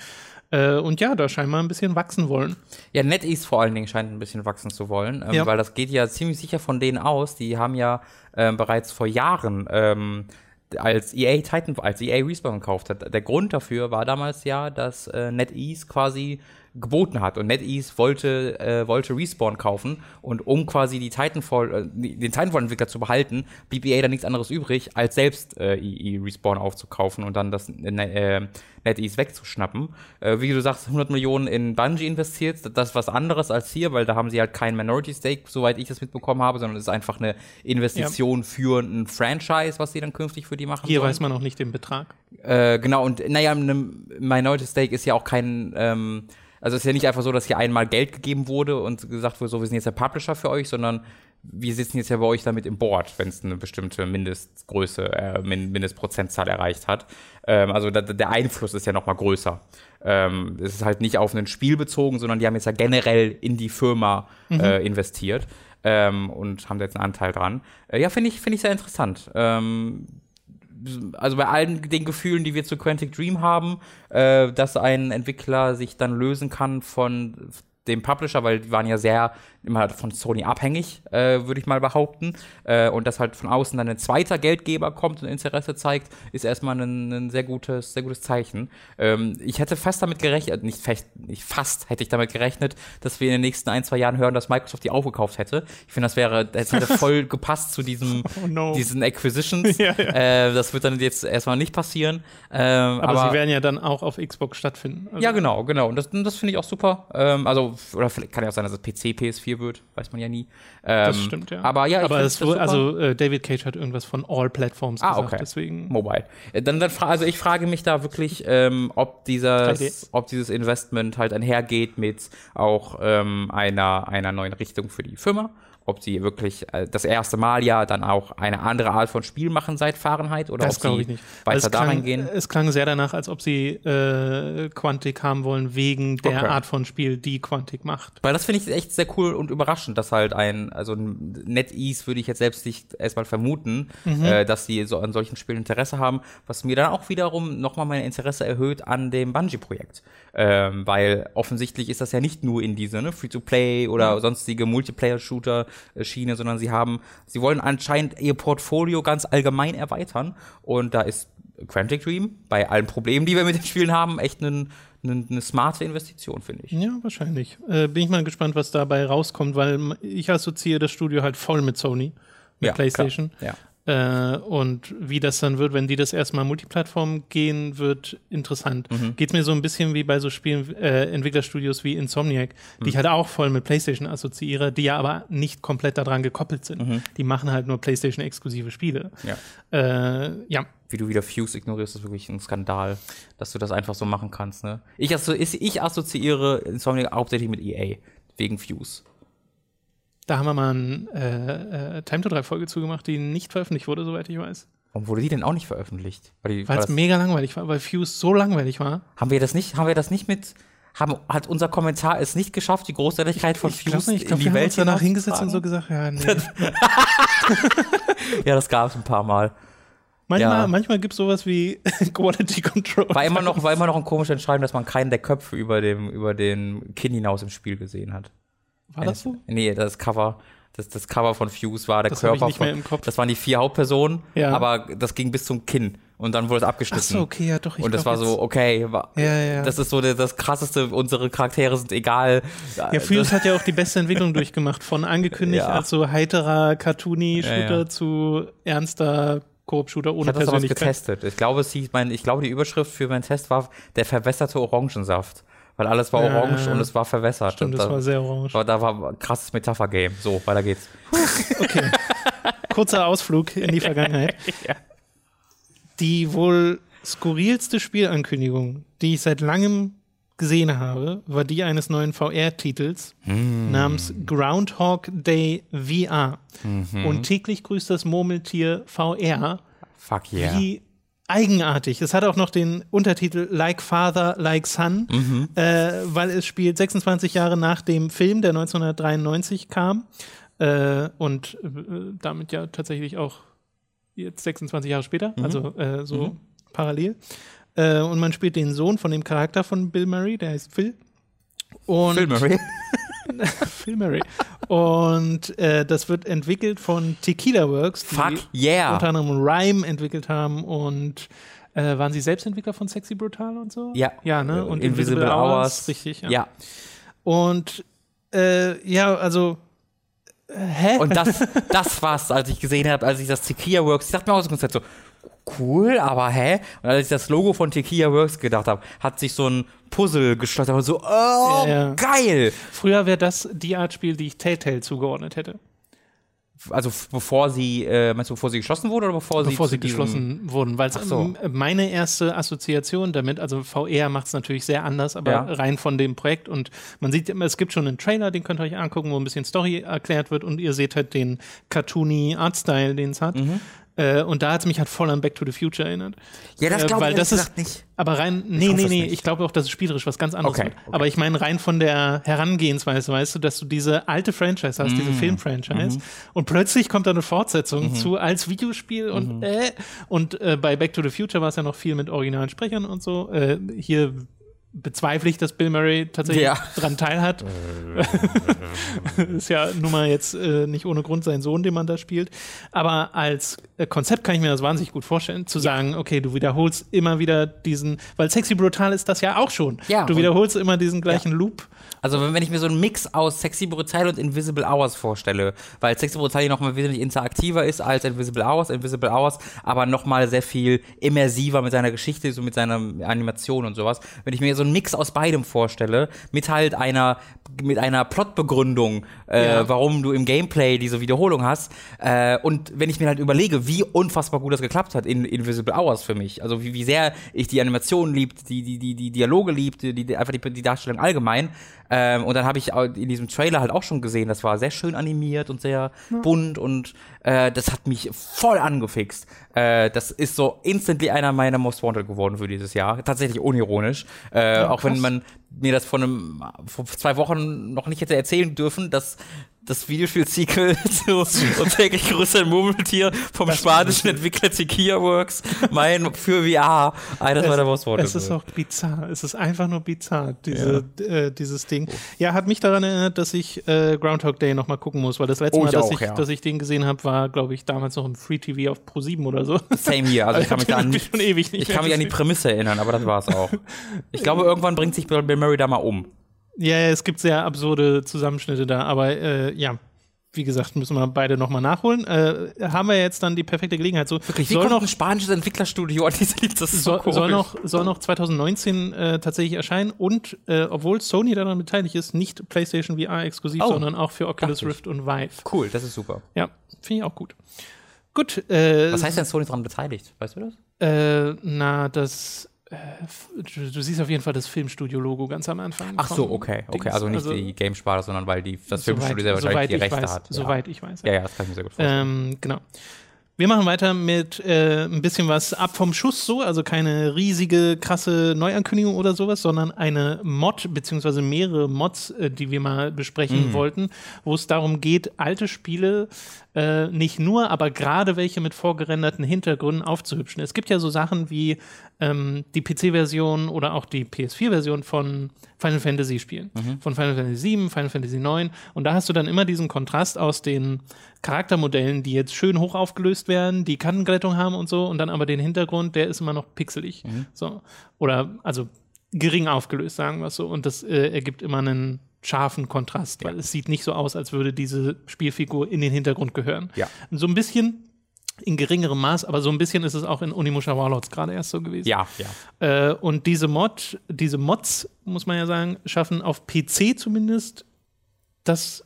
Äh, und ja, da scheinbar ein bisschen wachsen wollen. Ja, NetEase vor allen Dingen scheint ein bisschen wachsen zu wollen, ähm, ja. weil das geht ja ziemlich sicher von denen aus. Die haben ja äh, bereits vor Jahren ähm, als EA Titan, als EA Respawn gekauft hat. Der Grund dafür war damals ja, dass äh, NetEase quasi geboten hat. Und NetEase wollte, äh, wollte Respawn kaufen und um quasi die Titanfall, äh, den Titanfall-Entwickler zu behalten, blieb EA dann nichts anderes übrig, als selbst äh, EE Respawn aufzukaufen und dann das äh, NetEase wegzuschnappen. Äh, wie du sagst, 100 Millionen in Bungie investiert, das ist was anderes als hier, weil da haben sie halt keinen Minority Stake, soweit ich das mitbekommen habe, sondern es ist einfach eine Investition ja. für ein Franchise, was sie dann künftig für die machen. Hier sollen. weiß man noch nicht den Betrag. Äh, genau, und naja, ein Minority Stake ist ja auch kein ähm, Also es ist ja nicht einfach so, dass hier einmal Geld gegeben wurde und gesagt wurde, so, wir sind jetzt der Publisher für euch, sondern wir sitzen jetzt ja bei euch damit im Board, wenn es eine bestimmte Mindestgröße, äh, Mindestprozentzahl erreicht hat. Ähm, also da, der Einfluss ist ja noch mal größer. Ähm, es ist halt nicht auf ein Spiel bezogen, sondern die haben jetzt ja generell in die Firma äh, investiert ähm, und haben da jetzt einen Anteil dran. Äh, ja, finde ich, finde ich sehr interessant. Ähm, also bei allen den Gefühlen, die wir zu Quantic Dream haben, äh, dass ein Entwickler sich dann lösen kann von dem Publisher, weil die waren ja sehr immer von Sony abhängig, äh, würde ich mal behaupten. Äh, und dass halt von außen dann ein zweiter Geldgeber kommt und Interesse zeigt, ist erstmal ein, ein sehr gutes, sehr gutes Zeichen. Ähm, ich hätte fast damit gerechnet, nicht fast, nicht fast hätte ich damit gerechnet, dass wir in den nächsten ein, zwei Jahren hören, dass Microsoft die aufgekauft hätte. Ich finde, das wäre, das hätte voll gepasst zu diesem, Oh no. diesen Acquisitions. Ja, ja. Äh, das wird dann jetzt erstmal nicht passieren. Ähm, Aber, sie werden ja dann auch auf Xbox stattfinden. Also, ja, genau, genau. Und das, das finde ich auch super. Ähm, also, oder vielleicht kann ja auch sein, dass es PC, PS4 wird, weiß man ja nie. Ähm, Das stimmt, ja. Aber ja, ich aber es das wurde, super. also äh, David Cage hat irgendwas von All Platforms Ah, gesagt, okay. deswegen. Mobile. Äh, Dann, dann also ich frage mich da wirklich, ähm, ob, dieses, 3D. ob dieses Investment halt einhergeht mit auch ähm, einer, einer neuen Richtung für die Firma. Ob sie wirklich äh, das erste Mal ja dann auch eine andere Art von Spiel machen seit Fahrenheit oder Das ob sie ich nicht. Weil weiter es da klang, reingehen. Es klang sehr danach, als ob sie äh, Quantic haben wollen, wegen der Okay. Art von Spiel, die Quantic macht. Weil das finde ich echt sehr cool und überraschend, dass halt ein, also ein NetEase würde ich jetzt selbst nicht erstmal vermuten, Mhm. äh, dass sie so an solchen Spielen Interesse haben, was mir dann auch wiederum nochmal mein Interesse erhöht an dem Bungie-Projekt. Ähm, weil offensichtlich ist das ja nicht nur in diese ne, Free-to-Play oder sonstige Multiplayer-Shooter-Schiene, sondern sie haben, sie wollen anscheinend ihr Portfolio ganz allgemein erweitern und da ist Quantic Dream bei allen Problemen, die wir mit den Spielen haben, echt eine eine smarte Investition, finde ich. Ja, wahrscheinlich. Äh, bin ich mal gespannt, was dabei rauskommt, weil ich assoziiere das Studio halt voll mit Sony, mit Ja, PlayStation. klar, Äh, und wie das dann wird, wenn die das erstmal Multiplattform gehen, wird interessant. Mhm. Geht mir so ein bisschen wie bei so Spielen, äh, Entwicklerstudios wie Insomniac, die Mhm. ich halt auch voll mit PlayStation assoziiere, die ja aber nicht komplett daran gekoppelt sind. Mhm. Die machen halt nur PlayStation-exklusive Spiele. Ja. Äh, ja, wie du wieder Fuse ignorierst, ist wirklich ein Skandal, dass du das einfach so machen kannst. Ne? Ich, asso ich, ich assoziiere Insomniac hauptsächlich mit EA, wegen Fuse. Da haben wir mal eine äh, äh, Time to 3 Folge zugemacht, die nicht veröffentlicht wurde, soweit ich weiß. Warum wurde die denn auch nicht veröffentlicht? Weil es mega langweilig war, weil Fuse so langweilig war. haben wir das nicht, haben wir das nicht mit, haben, hat unser Kommentar es nicht geschafft, die Großartigkeit von Ich glaube Fuse nicht, ich glaube, in wir die haben Welt uns danach hingesetzt und so gesagt, ja, nee. Ja, das gab es ein paar Mal. manchmal Ja. manchmal gibt es sowas wie Quality Control. War immer noch, war immer noch ein komisches Entscheidung, dass man keinen der Köpfe über dem, über den Kinn hinaus im Spiel gesehen hat. War das so? Nee, das Cover, das, das Cover von Fuse war der Das ich Körper nicht von, mehr im Kopf. das waren die vier Hauptpersonen, Ja. aber das ging bis zum Kinn und dann wurde es Ach abgeschnitten. so, okay, ja doch. Ich und das war so, okay, war, Ja, ja. das ist so der, das krasseste, unsere Charaktere sind egal. Ja, Fuse hat ja auch die beste Entwicklung durchgemacht, von angekündigt Ja. als so heiterer Cartoony-Shooter Ja, ja. zu ernster Koop-Shooter ich ohne habe das Persönlichkeit. getestet. Ich glaube, es hieß, mein, ich glaube, die Überschrift für meinen Test war der verwässerte Orangensaft. Weil alles war Ja, orange ja. und es war verwässert. Stimmt, Und das da, war sehr orange. war, da war ein krasses Metapher-Game. So, weiter geht's. Okay. Kurzer Ausflug in die Vergangenheit. Die wohl skurrilste Spielankündigung, die ich seit langem gesehen habe, war die eines neuen VR-Titels namens Groundhog Day VR. Und täglich grüßt das Murmeltier VR. Fuck yeah. Wie eigenartig. Es hat auch noch den Untertitel Like Father, Like Son, äh, weil es spielt 26 Jahre nach dem Film, der 1993 kam. Äh, und äh, damit ja tatsächlich auch jetzt 26 Jahre später, also äh, so parallel. Äh, und man spielt den Sohn von dem Charakter von Bill Murray, der heißt Phil. Und Phil Murray. Phil Murray. Und äh, das wird entwickelt von Tequila Works, die Fuck yeah. unter anderem Rhyme entwickelt haben und äh, waren sie selbst Entwickler von Sexy Brutal und so? Ja. Ja, ne? Und Invisible, Hours. Richtig, ja. ja. Und äh, ja, also äh, hä? Und das, das war's, als ich gesehen habe, als ich das Tequila Works, ich dachte mir aus dem Konzept so, cool, aber hä? Und als ich das Logo von Tequila Works gedacht habe, hat sich so ein Puzzle geschlossen, aber so, oh, Ja, geil! Früher wäre das die Art Spiel, die ich Telltale zugeordnet hätte. also bevor sie, äh, meinst du, bevor sie geschossen wurde oder bevor, bevor sie sie zu diesem- geschlossen wurden. Weil so. meine erste Assoziation damit, also VR macht es natürlich sehr anders, aber Ja. rein von dem Projekt und man sieht immer, es gibt schon einen Trailer, den könnt ihr euch angucken, wo ein bisschen Story erklärt wird und ihr seht halt den cartoony Artstyle, den es hat. Mhm. Äh, und da hat es mich halt voll an Back to the Future erinnert. Ja, das Äh, glaube ich weil ehrlich das ist- gesagt nicht. Aber rein, nee, nee, nee, ich glaube auch, dass es spielerisch was ganz anderes Okay, wird. okay. Aber ich meine rein von der Herangehensweise, weißt du, dass du diese alte Franchise hast, Mm. diese Film-Franchise Mhm. und plötzlich kommt da eine Fortsetzung zu als Videospiel und Mhm. äh, und äh, bei Back to the Future war es ja noch viel mit originalen Sprechern und so. Äh, hier bezweifle ich, dass Bill Murray tatsächlich Ja. dran teilhat. ist ja nun mal jetzt äh, nicht ohne Grund sein Sohn, den man da spielt. Aber als äh, Konzept kann ich mir das wahnsinnig gut vorstellen, zu sagen, okay, du wiederholst immer wieder diesen, weil Sexy Brutal ist das ja auch schon. Ja, du wiederholst immer diesen gleichen Loop. Also wenn, wenn ich mir so einen Mix aus Sexy Brutal und Invisible Hours vorstelle, weil Sexy Brutal noch mal wesentlich interaktiver ist als Invisible Hours, Invisible Hours, aber noch mal sehr viel immersiver mit seiner Geschichte, so mit seiner Animation und sowas. Wenn ich mir so einen Mix aus beidem vorstelle, mit halt einer mit einer Plotbegründung, äh, Ja. warum du im Gameplay diese Wiederholung hast, äh, und wenn ich mir halt überlege, wie unfassbar gut das geklappt hat in Invisible Hours für mich, also wie, wie sehr ich die Animation liebt, die die die die Dialoge liebt, die, die einfach die, die Darstellung allgemein, ähm, und dann habe ich in diesem Trailer halt auch schon gesehen, das war sehr schön animiert und sehr bunt und äh, das hat mich voll angefixt. Äh, das ist so instantly einer meiner Most Wanted geworden für dieses Jahr. Tatsächlich unironisch. Äh, auch wenn man mir das vor, einem, vor zwei Wochen noch nicht hätte erzählen dürfen, dass das Videospiel-Sequel zu Und täglich grüßt ein Murmeltier vom spanischen Entwickler Tequila Works mein für VR eines meiner Wanted Es ist auch bizarr. Es ist einfach nur bizarr, diese, äh, dieses Ding. Ja, hat mich daran erinnert, dass ich äh, Groundhog Day noch mal gucken muss, weil das letzte Oh, Mal, dass, auch, ich, ja. dass ich den gesehen habe, war, glaube ich, damals noch im Free TV auf Pro 7 oder so. Same hier. Also ich kann mich da an Ich kann mich an die Prämisse erinnern, aber das war's auch. Ich glaube, irgendwann bringt sich Bill Murray da mal um. Ja, es gibt sehr absurde Zusammenschnitte da, aber äh, ja, wie gesagt, müssen wir beide nochmal nachholen. Äh, haben wir jetzt dann die perfekte Gelegenheit. So, Wirklich, soll noch, ein spanisches Entwicklerstudio an diese Lied? Das ist so soll, soll, noch, soll noch 2019 äh, tatsächlich erscheinen und äh, obwohl Sony daran beteiligt ist, nicht PlayStation VR exklusiv, Oh, sondern auch für Oculus. Rift und Vive. Cool, das ist super. Ja, finde ich auch gut. Gut, äh, Was heißt denn Sony daran beteiligt? Weißt du das? äh, na, das du, du siehst auf jeden Fall das Filmstudio-Logo ganz am Anfang. Ach so, okay. Okay, Dings. also nicht die Game-Sparte, sondern weil die, das Filmstudio sehr soweit wahrscheinlich die Rechte weiß, hat. Ja. Soweit ich weiß. ja, ja, das kann ich mir sehr gut vorstellen. Ähm, genau. Wir machen weiter mit äh, ein bisschen was ab vom Schuss so, also keine riesige, krasse Neuankündigung oder sowas, sondern eine Mod, beziehungsweise mehrere Mods, äh, die wir mal besprechen Mhm. wollten, wo es darum geht, alte Spiele äh, nicht nur, aber gerade welche mit vorgerenderten Hintergründen aufzuhübschen. Es gibt ja so Sachen wie ähm, die PC-Version oder auch die PS4-Version von Final Fantasy Spielen. Von Final Fantasy 7, Final Fantasy 9. Und da hast du dann immer diesen Kontrast aus den Charaktermodellen, die jetzt schön hoch aufgelöst werden, die Kantenglättung haben und so, und dann aber den Hintergrund, der ist immer noch pixelig. So. Oder also gering aufgelöst, sagen wir es so. Und das äh, ergibt immer einen scharfen Kontrast, weil es sieht nicht so aus, als würde diese Spielfigur in den Hintergrund gehören. Ja. So ein bisschen in geringerem Maß, aber so ein bisschen ist es auch in Onimusha Warlords gerade erst so gewesen. Ja, ja. Äh, und diese Mod, diese Mods, muss man ja sagen, schaffen auf PC zumindest das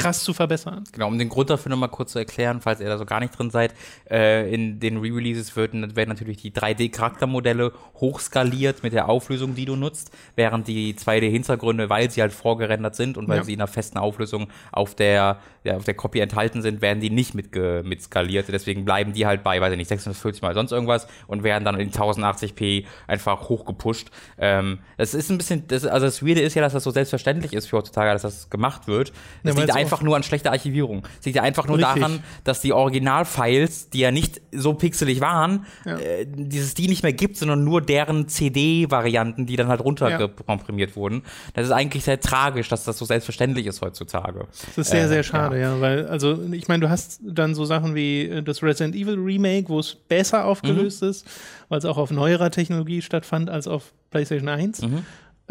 krass zu verbessern. Genau, um den Grund dafür nochmal kurz zu erklären, falls ihr da so gar nicht drin seid, äh, in den Re-Releases werden, werden natürlich die 3D-Charaktermodelle hochskaliert mit der Auflösung, die du nutzt, während die 2D-Hintergründe, weil sie halt vorgerendert sind und weil Ja. sie in einer festen Auflösung auf der, ja, auf der Copy enthalten sind, werden die nicht mit, mit skaliert. Deswegen bleiben die halt bei, weiß ich nicht, 640 mal sonst irgendwas und werden dann in 1080p einfach hochgepusht. Ähm, das ist ein bisschen, das, also das Weirde ist ja, dass das so selbstverständlich ist für heutzutage, dass das gemacht wird. Ja, Das weil liegt einfach nur an schlechter Archivierung. Es liegt ja einfach nur Richtig. daran, dass die Originalfiles, die ja nicht so pixelig waren, Ja. äh, dieses die nicht mehr gibt, sondern nur deren CD-Varianten, die dann halt runterkomprimiert wurden. Das ist eigentlich sehr tragisch, dass das so selbstverständlich ist heutzutage. Das ist sehr, Äh, sehr schade, ja. weil, also, ich meine, du hast dann so Sachen wie äh, das Resident Evil Remake, wo es besser aufgelöst ist, weil es auch auf neuerer Technologie stattfand als auf PlayStation 1.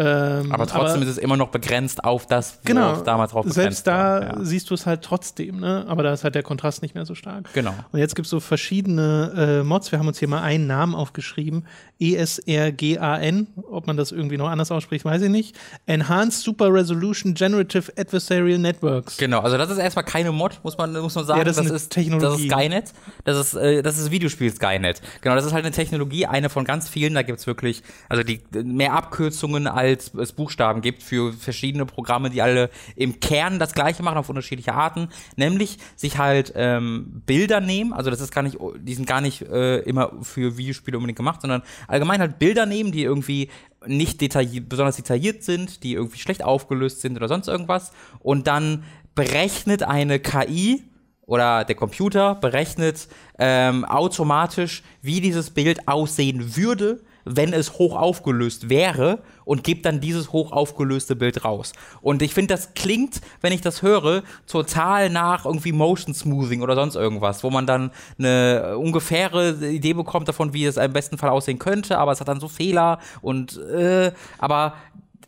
Ähm, Aber trotzdem ist es immer noch begrenzt auf das, genau, worauf damals drauf selbst da. Ja. siehst du es halt trotzdem, ne? aber da ist halt der Kontrast nicht mehr so stark. Genau. Und jetzt gibt es so verschiedene äh, Mods. Wir haben uns hier mal einen Namen aufgeschrieben. ESRGAN. Ob man das irgendwie noch anders ausspricht, weiß ich nicht. Enhanced Super Resolution Generative Adversarial Networks. Genau, also das ist erstmal keine Mod, muss man, muss man sagen. Ja, das ist eine Das Technologie. ist Skynet. Das ist, äh, das ist Videospiel Skynet. Genau, das ist halt eine Technologie, eine von ganz vielen. Da gibt's wirklich, also die mehr Abkürzungen als es Buchstaben gibt für verschiedene Programme, die alle im Kern das gleiche machen auf unterschiedliche Arten. Nämlich sich halt ähm, Bilder nehmen, also das ist gar nicht, die sind gar nicht äh, immer für Videospiele unbedingt gemacht, sondern allgemein halt Bilder nehmen, die irgendwie nicht detailliert, besonders detailliert sind, die irgendwie schlecht aufgelöst sind oder sonst irgendwas. Und dann berechnet eine KI oder der Computer berechnet ähm, automatisch, wie dieses Bild aussehen würde, wenn es hoch aufgelöst wäre und gibt dann dieses hoch aufgelöste Bild raus. Und ich finde, das klingt, wenn ich das höre, total nach irgendwie Motion Smoothing oder sonst irgendwas, wo man dann eine ungefähre Idee bekommt davon, wie es im besten Fall aussehen könnte, aber es hat dann so Fehler und äh, aber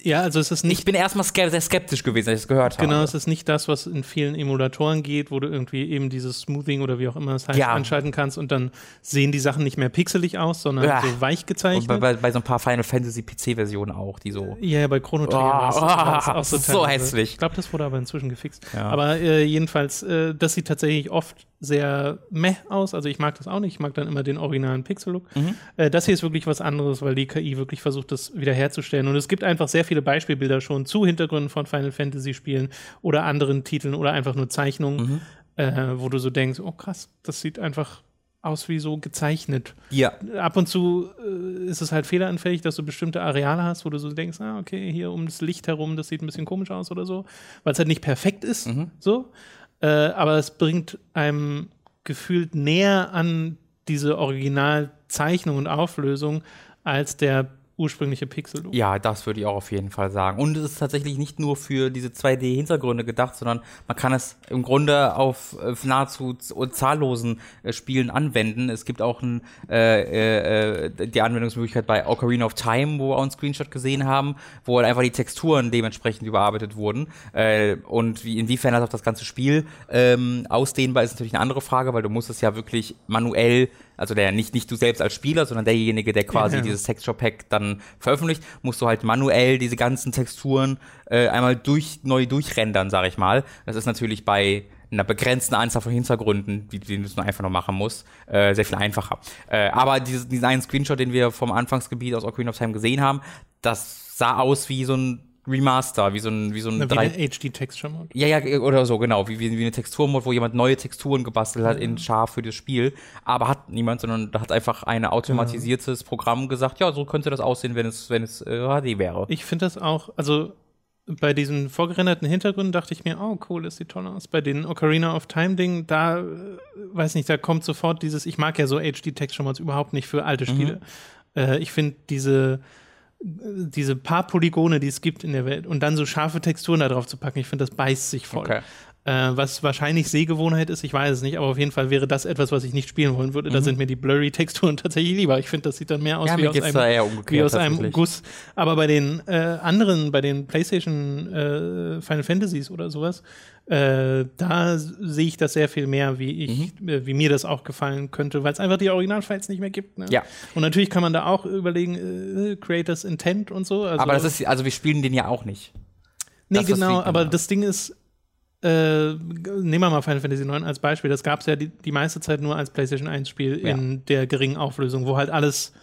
Ja, also es ist nicht ich bin erstmal sehr skeptisch gewesen, als ich es gehört habe. Genau, es ist nicht das, was in vielen Emulatoren geht, wo du irgendwie eben dieses Smoothing oder wie auch immer es heißt, Ja. anschalten kannst und dann sehen die Sachen nicht mehr pixelig aus, sondern Ja. so weich Und gezeichnet. bei, bei, bei so ein paar Final Fantasy PC-Versionen auch, die so. ja, ja, bei Chrono Trigger Oh, war es- war es auch so teilweise. hässlich. Ich glaube, das wurde aber inzwischen gefixt. Aber äh, jedenfalls, äh, das sieht tatsächlich oft sehr meh aus. Also ich mag das auch nicht. Ich mag dann immer den originalen Pixel-Look. Mhm. Äh, das hier ist wirklich was anderes, weil die KI wirklich versucht, das wiederherzustellen. Und es gibt einfach sehr viele Beispielbilder schon zu Hintergründen von Final Fantasy-Spielen oder anderen Titeln oder einfach nur Zeichnungen, Mhm. äh, wo du so denkst, oh krass, das sieht einfach aus wie so gezeichnet Ja. ab und zu äh, ist es halt fehleranfällig, dass du bestimmte Areale hast, wo du so denkst, ah, okay, hier um das Licht herum, das sieht ein bisschen komisch aus oder so, weil es halt nicht perfekt ist, so. Äh, aber es bringt einem gefühlt näher an diese Originalzeichnung und Auflösung als der ursprüngliche Pixel-Look. Ja, das würde ich auch auf jeden Fall sagen. Und es ist tatsächlich nicht nur für diese 2D-Hintergründe gedacht, sondern man kann es im Grunde auf äh, nahezu z- zahllosen äh, Spielen anwenden. Es gibt auch ein, äh, äh, die Anwendungsmöglichkeit bei Ocarina of Time, wo wir auch einen Screenshot gesehen haben, wo halt einfach die Texturen dementsprechend überarbeitet wurden. Äh, und wie, inwiefern das auf das ganze Spiel ähm, ausdehnbar ist, natürlich eine andere Frage, weil du musst es ja wirklich manuell also der nicht, nicht du selbst als Spieler, sondern derjenige, der quasi Ja, dieses Texture Pack dann veröffentlicht, musst du halt manuell diese ganzen Texturen äh, einmal durch, neu durchrendern, sag ich mal. Das ist natürlich bei einer begrenzten Anzahl von Hintergründen, die, die du einfach nur machen musst, äh, sehr viel einfacher. Äh, aber dieses, diesen einen Screenshot, den wir vom Anfangsgebiet aus Ocarina of Time gesehen haben, das sah aus wie so ein Remaster, wie so ein, wie so ein Wie drei, eine HD-Texture-Mode. ja, ja, oder so, genau. Wie, wie, wie eine Texturmod, wo jemand neue Texturen gebastelt hat in scharf für das Spiel. Aber hat niemand, sondern da hat einfach ein automatisiertes Programm gesagt, ja, so könnte das aussehen, wenn es, wenn es äh, HD wäre. Ich finde das auch, also bei diesen vorgerenderten Hintergründen dachte ich mir, oh cool, das sieht toll aus. Bei den Ocarina of Time Dingen, da äh, weiß nicht, da kommt sofort dieses, ich mag ja so HD Texture Mods überhaupt nicht für alte Spiele. Äh, ich finde diese diese paar Polygone, die es gibt in der Welt und dann so scharfe Texturen da drauf zu packen, ich finde, das beißt sich voll. Okay. Äh, was wahrscheinlich Sehgewohnheit ist, ich weiß es nicht, aber auf jeden Fall wäre das etwas, was ich nicht spielen wollen würde. Mhm. Da sind mir die Blurry-Texturen tatsächlich lieber. Ich finde, das sieht dann mehr aus Ja, wie aus einem, wie aus einem. Guss. Aber bei den äh, anderen, bei den PlayStation äh, Final Fantasies oder sowas, äh, da sehe ich das sehr viel mehr, wie ich, Mhm. äh, wie mir das auch gefallen könnte, weil es einfach die Originalfiles nicht mehr gibt. Ne? Ja. Und natürlich kann man da auch überlegen, äh, Creators Intent und so. Also, Aber das ist, also wir spielen den ja auch nicht. Nee, Das, genau, aber genau. das Ding ist, äh, nehmen wir mal Final Fantasy IX als Beispiel. Das gab es ja die, die meiste Zeit nur als PlayStation 1-Spiel Ja. in der geringen Auflösung, wo halt alles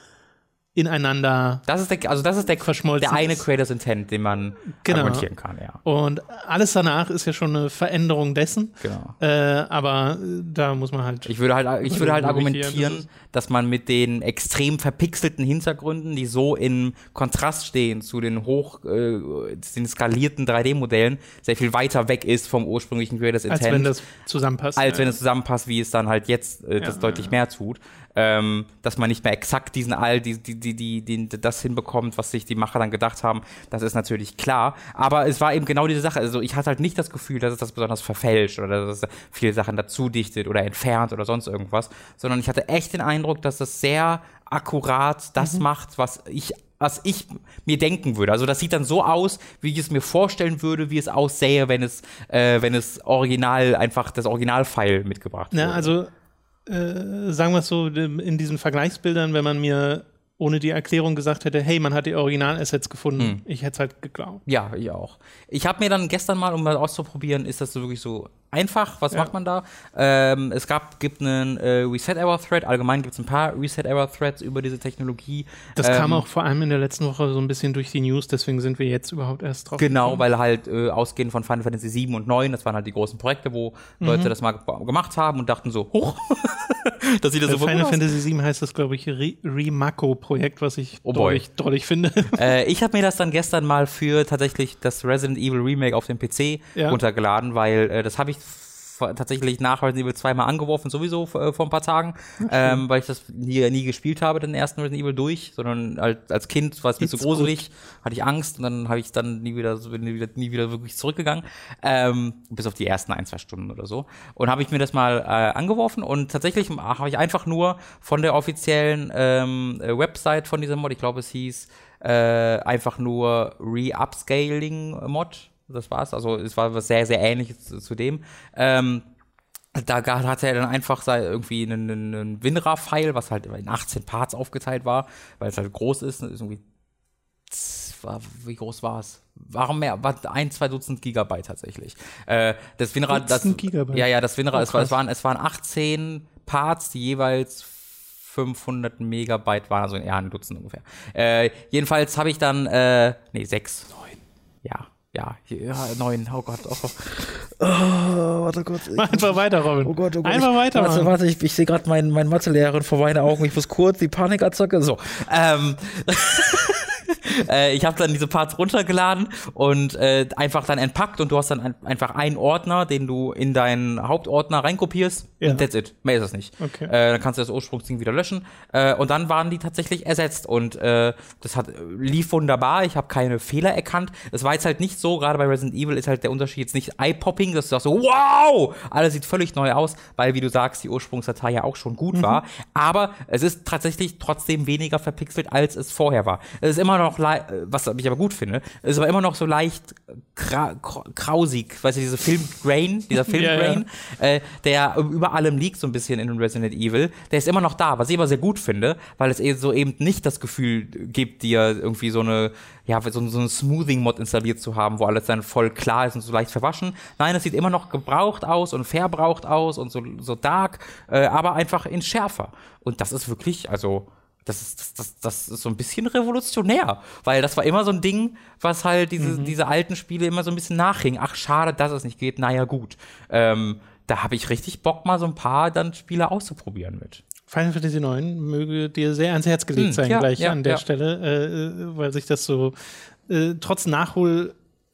ineinander Das ist der, also das ist der, der eine. Creators Intent, den man Genau. argumentieren kann, ja. und alles danach ist ja schon eine Veränderung dessen. Genau. Äh, aber äh, da muss man halt. Ich würde halt, ich würde halt argumentieren, dass man mit den extrem verpixelten Hintergründen, die so in Kontrast stehen zu den hoch, äh, den skalierten 3D-Modellen, sehr viel weiter weg ist vom ursprünglichen Creators Intent. als wenn das zusammenpasst. als ja. wenn es zusammenpasst, wie es dann halt jetzt äh, das Ja, deutlich mehr tut. Ähm, dass man nicht mehr exakt diesen all, die, die, die, die, die, das hinbekommt, was sich die Macher dann gedacht haben, das ist natürlich klar. Aber es war eben genau diese Sache. Also ich hatte halt nicht das Gefühl, dass es das besonders verfälscht oder dass es viele Sachen dazu dichtet oder entfernt oder sonst irgendwas, sondern ich hatte echt den Eindruck, dass es sehr akkurat das Mhm. macht, was ich was ich mir denken würde. Also das sieht dann so aus, wie ich es mir vorstellen würde, wie es aussähe, wenn es, äh, wenn es original einfach das Originalfile mitgebracht Na, würde. also äh, sagen wir es so, in diesen Vergleichsbildern, wenn man mir ohne die Erklärung gesagt hätte, hey, man hat die Originalassets gefunden, Hm. ich hätte es halt geglaubt. Ja, ich auch. Ich habe mir dann gestern mal, um mal auszuprobieren, ist das so wirklich so einfach? Was Ja. macht man da? Ähm, es gab, gibt einen äh, Reset-Error-Thread. Allgemein gibt es ein paar Reset-Error-Threads über diese Technologie. Das Ähm, kam auch vor allem in der letzten Woche so ein bisschen durch die News, deswegen sind wir jetzt überhaupt erst drauf. Genau, gekommen. weil halt äh, ausgehend von Final Fantasy 7 und 9, das waren halt die großen Projekte, wo Mhm. Leute das mal ge- gemacht haben und dachten so, hoch, das sieht Bei so Final. Fantasy VII heißt das, glaube ich, Re Remako-Projekt, was ich Oh drollig, drollig finde. äh, ich habe mir das dann gestern mal für tatsächlich das Resident Evil Remake auf dem PC Ja. runtergeladen, weil äh, das habe ich tatsächlich nach Resident Evil 2 mal angeworfen, sowieso äh, vor ein paar Tagen, ähm, weil ich das nie, nie gespielt habe, den ersten Resident Evil durch, sondern als, als Kind war es mir zu It's gruselig, hatte ich Angst und dann habe ich dann nie wieder, so- bin nie wieder, nie wieder wirklich zurückgegangen, ähm, bis auf die ersten ein, zwei Stunden oder so. Und habe ich mir das mal äh, angeworfen und tatsächlich habe ich einfach nur von der offiziellen ähm, äh, Website von diesem Mod, ich glaube es hieß äh, einfach nur Re-Upscaling-Mod. Das war's. Also es war was sehr, sehr ähnliches zu, zu dem. Ähm, da hatte er dann einfach irgendwie einen, einen, WinRAR-File, was halt in 18 Parts aufgeteilt war, weil es halt groß ist. ist irgendwie war, wie groß war es? Warum mehr? War ein, zwei Dutzend Gigabyte tatsächlich. Äh, das WinRAR, das, Dutzend Gigabyte? ja, ja, das WinRAR, Oh, es, war, es, waren, es waren 18 Parts, die jeweils 500 Megabyte waren, also ja, ein Dutzend ungefähr. Äh, jedenfalls habe ich dann, äh, nee, sechs. Neun. Ja, ja, ja, neun, oh Gott, oh. oh warte Gott. Mach einfach weiter, Robin. Oh Gott, oh Gott. Einfach ich, weiter. Warte, Mann. warte, ich, ich sehe gerade meinen mein Mathelehrerin vor meinen Augen. Ich muss kurz die Panikattacke. So. Ähm, äh, ich habe dann diese Parts runtergeladen und äh, einfach dann entpackt und du hast dann ein, einfach einen Ordner, den du in deinen Hauptordner reinkopierst. Ja. Und that's it. Mehr ist es nicht. Okay. Äh, dann kannst du das Ursprungsding wieder löschen. Äh, und dann waren die tatsächlich ersetzt und äh, das hat lief wunderbar. Ich habe keine Fehler erkannt. Es war jetzt halt nicht so, gerade bei Resident Evil ist halt der Unterschied jetzt nicht eye-popping, dass du sagst so, wow, alles sieht völlig neu aus, weil, wie du sagst, die Ursprungsdatei ja auch schon gut war. Aber es ist tatsächlich trotzdem weniger verpixelt, als es vorher war. Es ist immer noch, was ich aber gut finde, ist aber immer noch so leicht kra kra- krausig, weißt du, diese Film-Grain, dieser Ja, ja. Film-Grain, äh, der über allem liegt so ein bisschen in Resident Evil, der ist immer noch da, was ich aber sehr gut finde, weil es eben so eben nicht das Gefühl gibt, dir irgendwie so eine, ja, so, so eine Smoothing-Mod installiert zu haben, wo alles dann voll klar ist und so leicht verwaschen. Nein, es sieht immer noch gebraucht aus und verbraucht aus und so, so dark, äh, aber einfach in schärfer. Und das ist wirklich, also, das ist, das, das, das ist so ein bisschen revolutionär, weil das war immer so ein Ding, was halt diese, diese alten Spiele immer so ein bisschen nachhing. Ach, schade, dass es nicht geht. Naja, gut. Ähm, da habe ich richtig Bock, mal so ein paar dann Spiele auszuprobieren mit. Final Fantasy IX möge dir sehr ans Herz gelegt Hm, sein, ja, gleich ja, an der ja. Stelle, äh, weil sich das so äh, trotz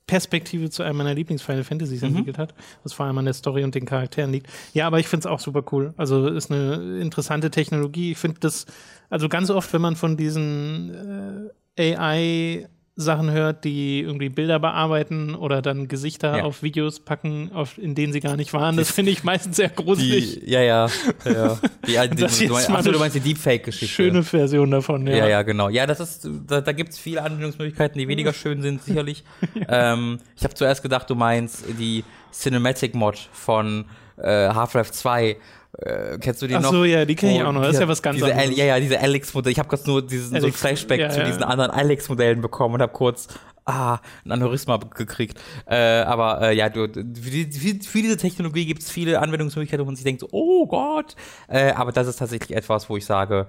Nachholperspektive zu einem meiner Lieblings-Final Fantasies Mhm. entwickelt hat, was vor allem an der Story und den Charakteren liegt. Ja, aber ich finde es auch super cool. Also ist eine interessante Technologie. Ich finde das, also ganz oft, wenn man von diesen äh, AI Sachen hört, die irgendwie Bilder bearbeiten oder dann Gesichter Ja. auf Videos packen, auf, in denen sie gar nicht waren. Das finde ich meistens sehr gruselig. ja, ja, ja. Die, die, Das du, meinst, mal ach so, eine du meinst die Deepfake-Geschichte. Schöne Version davon, ja. Ja, ja, genau. Ja, das ist, da, da gibt es viele Anwendungsmöglichkeiten, die weniger schön sind, sicherlich. ähm, ich habe zuerst gedacht, du meinst die Cinematic-Mod von äh, Half-Life 2. Äh, kennst du die Ach noch? so, ja, die kenn ich auch noch. Das ist ja was ganz diese, anderes. Ja, ja, diese Alex-Modelle. Ich habe kurz nur diesen so Flashback ja, zu ja. diesen anderen Alex-Modellen bekommen und habe kurz ah, ein Aneurysma gekriegt. Äh, aber äh, ja, du, für, für, diese Technologie gibt es viele Anwendungsmöglichkeiten, wo man sich denkt, so, oh Gott. Äh, aber das ist tatsächlich etwas, wo ich sage,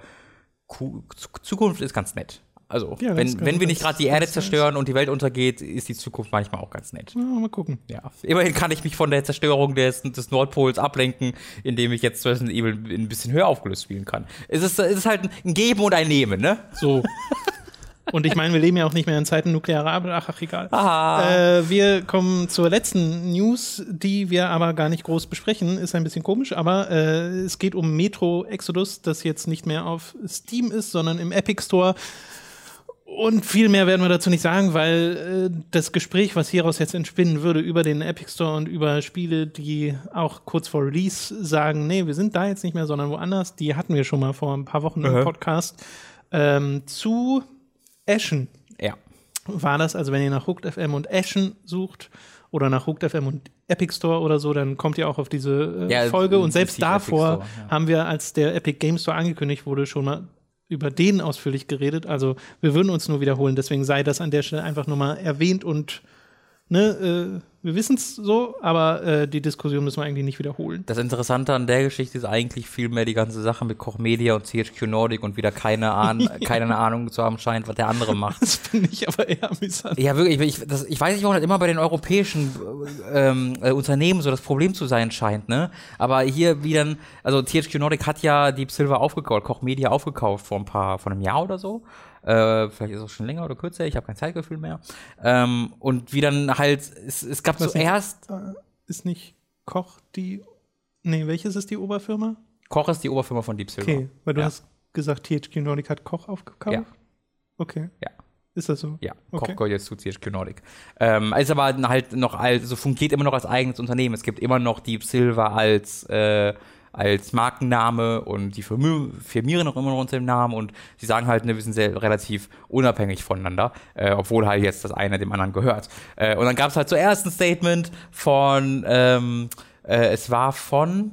Ku- Zu- Zukunft ist ganz nett. Also, Ja, wenn, wenn wir nicht gerade die Erde zerstören und die Welt untergeht, ist die Zukunft manchmal auch ganz nett. Ja, mal gucken. Ja. Immerhin kann ich mich von der Zerstörung des, des Nordpols ablenken, indem ich jetzt Resident Evil ein bisschen höher aufgelöst spielen kann. Es ist, es ist halt ein Geben und ein Nehmen, ne? So. Und ich meine, wir leben ja auch nicht mehr in Zeiten nuklearer Arbeit. Ach, ach, egal. Äh, wir kommen zur letzten News, die wir aber gar nicht groß besprechen. Ist ein bisschen komisch, aber äh, es geht um Metro Exodus, das jetzt nicht mehr auf Steam ist, sondern im Epic Store. Und viel mehr werden wir dazu nicht sagen, weil äh, das Gespräch, was hieraus jetzt entspinnen würde über den Epic Store und über Spiele, die auch kurz vor Release sagen, nee, wir sind da jetzt nicht mehr, sondern woanders, die hatten wir schon mal vor ein paar Wochen im Aha. Podcast ähm, zu Ashen Ja. war das. Also wenn ihr nach Hooked FM und Ashen sucht oder nach Hooked FM und Epic Store oder so, dann kommt ihr auch auf diese äh, Ja, Folge. Und selbst davor Store, ja. haben wir, als der Epic Game Store angekündigt wurde, schon mal über den ausführlich geredet. Also wir würden uns nur wiederholen. Deswegen sei das an der Stelle einfach nur mal erwähnt und ne, äh, wir wissen es so, aber äh, die Diskussion müssen wir eigentlich nicht wiederholen. Das Interessante an der Geschichte ist eigentlich vielmehr die ganze Sache mit Koch Media und CHQ Nordic und wieder keine, Ahn keine Ahnung zu haben scheint, was der andere macht. Das finde ich aber eher amüsant. Ja, wirklich, ich, das, ich weiß nicht, warum das immer bei den europäischen ähm, äh, Unternehmen so das Problem zu sein scheint, ne? Aber hier wieder, also THQ Nordic hat ja Deep Silver aufgekauft, Koch Media aufgekauft vor ein paar, vor einem Jahr oder so. Äh, vielleicht ist es auch schon länger oder kürzer, ich habe kein Zeitgefühl mehr. Ähm, und wie dann halt, es, es gab Was zuerst, Äh, Ist nicht Koch die. Nee, welches ist die Oberfirma? Koch ist die Oberfirma von Deep Silver. Okay, weil du Ja. hast gesagt, THQ Nordic hat Koch aufgekauft. Ja. Okay. Ja. Ist das so? Ja, Okay. Koch gehört jetzt zu CHQ Nordic. Ähm, ist aber halt noch als, also fungiert immer noch als eigenes Unternehmen. Es gibt immer noch Deep Silver als, äh, als Markenname und die firmi- firmieren auch immer noch unter dem Namen und sie sagen halt, ne, wir sind sehr relativ unabhängig voneinander, äh, obwohl halt jetzt das eine dem anderen gehört. Äh, und dann gab es halt zuerst ein Statement von, ähm, äh, es war von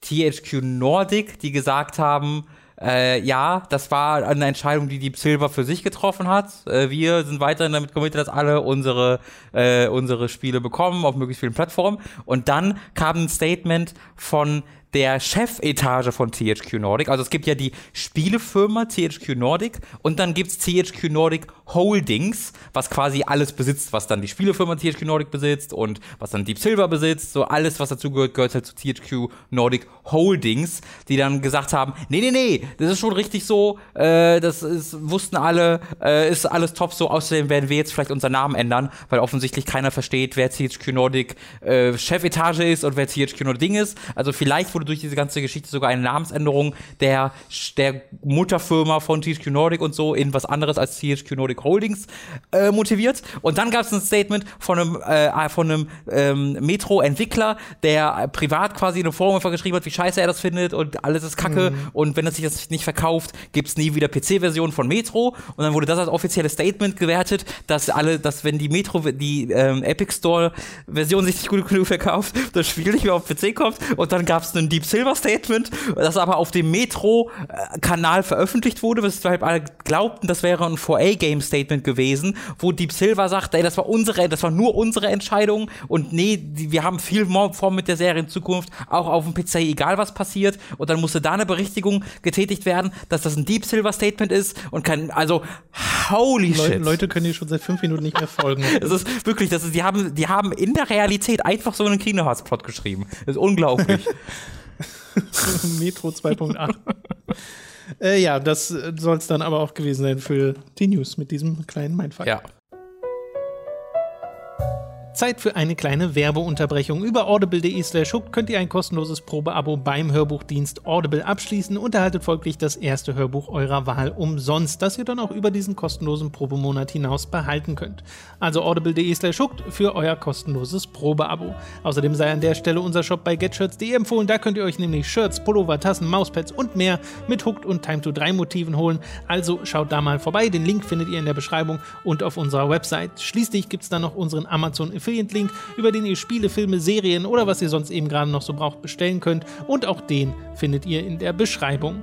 THQ Nordic, die gesagt haben, äh, ja, das war eine Entscheidung, die Deep Silver für sich getroffen hat. Äh, wir sind weiterhin damit committed, dass alle unsere, äh, unsere Spiele bekommen auf möglichst vielen Plattformen. Und dann kam ein Statement von der Chefetage von THQ Nordic. Also es gibt ja die Spielefirma THQ Nordic und dann gibt's THQ Nordic Holdings, was quasi alles besitzt, was dann die Spielefirma THQ Nordic besitzt und was dann Deep Silver besitzt. So alles, was dazu gehört, gehört halt zu THQ Nordic Holdings, die dann gesagt haben, nee, nee, nee, das ist schon richtig so, äh, das ist, wussten alle, äh, ist alles top so. Außerdem werden wir jetzt vielleicht unseren Namen ändern, weil offensichtlich keiner versteht, wer THQ Nordic äh, Chefetage ist und wer THQ Nordic Ding ist. Also vielleicht wurde durch diese ganze Geschichte sogar eine Namensänderung der, der Mutterfirma von THQ Nordic und so in was anderes als THQ Nordic Holdings äh, motiviert. Und dann gab es ein Statement von einem, äh, von einem ähm, Metro-Entwickler, der äh, privat quasi in einem Forum einfach geschrieben hat, wie scheiße er das findet und alles ist kacke. Und wenn es sich das nicht verkauft, gibt's nie wieder PC-Version von Metro. Und dann wurde das als offizielles Statement gewertet, dass alle, dass wenn die Metro, die ähm, Epic Store-Version sich nicht gut genug verkauft, das Spiel nicht mehr auf PC kommt. Und dann gab's ein Deep Silver Statement, das aber auf dem Metro-Kanal veröffentlicht wurde, weshalb alle glaubten, das wäre ein 4A-Game-Statement gewesen, wo Deep Silver sagt, ey, das war unsere, das war nur unsere Entscheidung und nee, die, wir haben viel more vor mit der Serie in Zukunft, auch auf dem PC, egal was passiert und dann musste da eine Berichtigung getätigt werden, dass das ein Deep Silver Statement ist und kein, also holy Le shit. Leute können dir schon seit fünf Minuten nicht mehr folgen. Das ist wirklich, das ist, die haben, die haben in der Realität einfach so einen Kingdom Hearts Plot geschrieben. Das ist unglaublich. Metro 2.8. äh, ja, das soll es dann aber auch gewesen sein für die News mit diesem kleinen Mindfuck. ja. Zeit für eine kleine Werbeunterbrechung. Über audible.de slash könnt ihr ein kostenloses Probeabo beim Hörbuchdienst Audible abschließen und erhaltet folglich das erste Hörbuch eurer Wahl umsonst, das ihr dann auch über diesen kostenlosen Probemonat hinaus behalten könnt. Also audible.de slash für euer kostenloses Probeabo. Außerdem sei an der Stelle unser Shop bei getshirts.de empfohlen. Da könnt ihr euch nämlich Shirts, Pullover, Tassen, Mauspads und mehr mit Hooked und Time to 3 Motiven holen. Also schaut da mal vorbei. Den Link findet ihr in der Beschreibung und auf unserer Website. Schließlich gibt es dann noch unseren Amazon Affiliate-Link, über den ihr Spiele, Filme, Serien oder was ihr sonst eben gerade noch so braucht bestellen könnt. Und auch den findet ihr in der Beschreibung.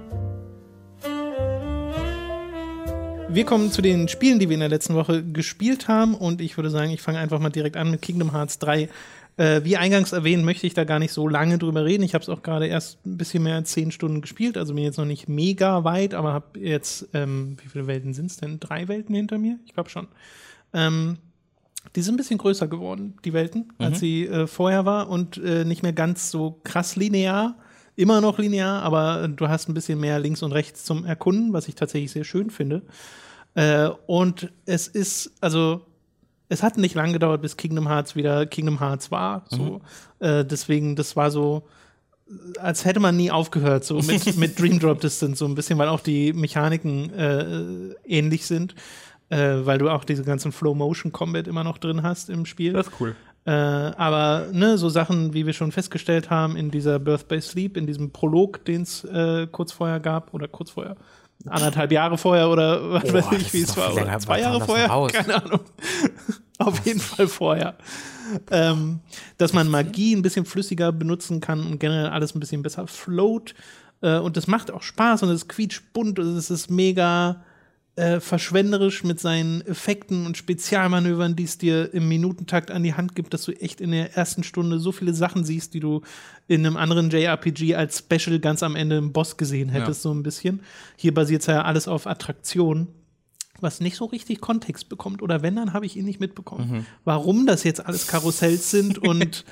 Wir kommen zu den Spielen, die wir in der letzten Woche gespielt haben. Und ich würde sagen, ich fange einfach mal direkt an mit Kingdom Hearts 3. Äh, wie eingangs erwähnt, möchte ich da gar nicht so lange drüber reden. Ich habe es auch gerade erst ein bisschen mehr als zehn Stunden gespielt, also bin jetzt noch nicht mega weit, aber habe jetzt, ähm, wie viele Welten sind es denn? Drei Welten hinter mir? Ich glaube schon. Ähm, die sind ein bisschen größer geworden, die Welten, als sie äh, vorher war und äh, nicht mehr ganz so krass linear. Immer noch linear, aber du hast ein bisschen mehr links und rechts zum Erkunden, was ich tatsächlich sehr schön finde. Äh, und es ist, also, es hat nicht lange gedauert, bis Kingdom Hearts wieder Kingdom Hearts war. So. Äh, deswegen, das war so, als hätte man nie aufgehört, so mit, mit Dream Drop Distance, so ein bisschen, weil auch die Mechaniken äh, ähnlich sind, äh, weil du auch diese ganzen Flow Motion Combat immer noch drin hast im Spiel. Das ist cool. Äh, aber ne, so Sachen, wie wir schon festgestellt haben in dieser Birth by Sleep, in diesem Prolog, den es äh, kurz vorher gab, oder kurz vorher, anderthalb Jahre vorher oder was Boah, weiß ich, wie es war. länger. Oder zwei Jahre vorher? Keine Ahnung. Auf jeden Fall vorher. Ähm, dass man Magie ein bisschen flüssiger benutzen kann und generell alles ein bisschen besser float. Äh, und das macht auch Spaß und es quietscht bunt und es ist mega äh, verschwenderisch mit seinen Effekten und Spezialmanövern, die es dir im Minutentakt an die Hand gibt, dass du echt in der ersten Stunde so viele Sachen siehst, die du in einem anderen JRPG als Special ganz am Ende im Boss gesehen hättest, so ein bisschen. Hier basiert es ja alles auf Attraktion, was nicht so richtig Kontext bekommt. Oder wenn, dann habe ich ihn nicht mitbekommen. Warum das jetzt alles Karussells sind und,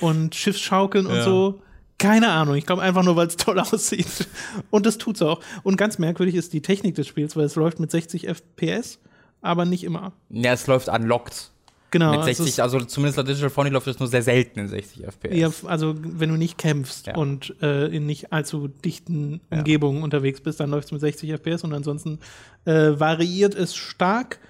und Schiffsschaukeln und Ja. so. Keine Ahnung. Ich glaube einfach nur, weil es toll aussieht. Und das tut's auch. Und ganz merkwürdig ist die Technik des Spiels, weil es läuft mit 60 FPS, aber nicht immer. Ja, es läuft unlocked. Genau. Mit es 60, ist- also zumindest laut Digital Foundry läuft es nur sehr selten in 60 FPS. Ja, also wenn du nicht kämpfst Ja. und äh, in nicht allzu dichten Ja. Umgebungen unterwegs bist, dann läuft es mit 60 FPS und ansonsten äh, variiert es stark.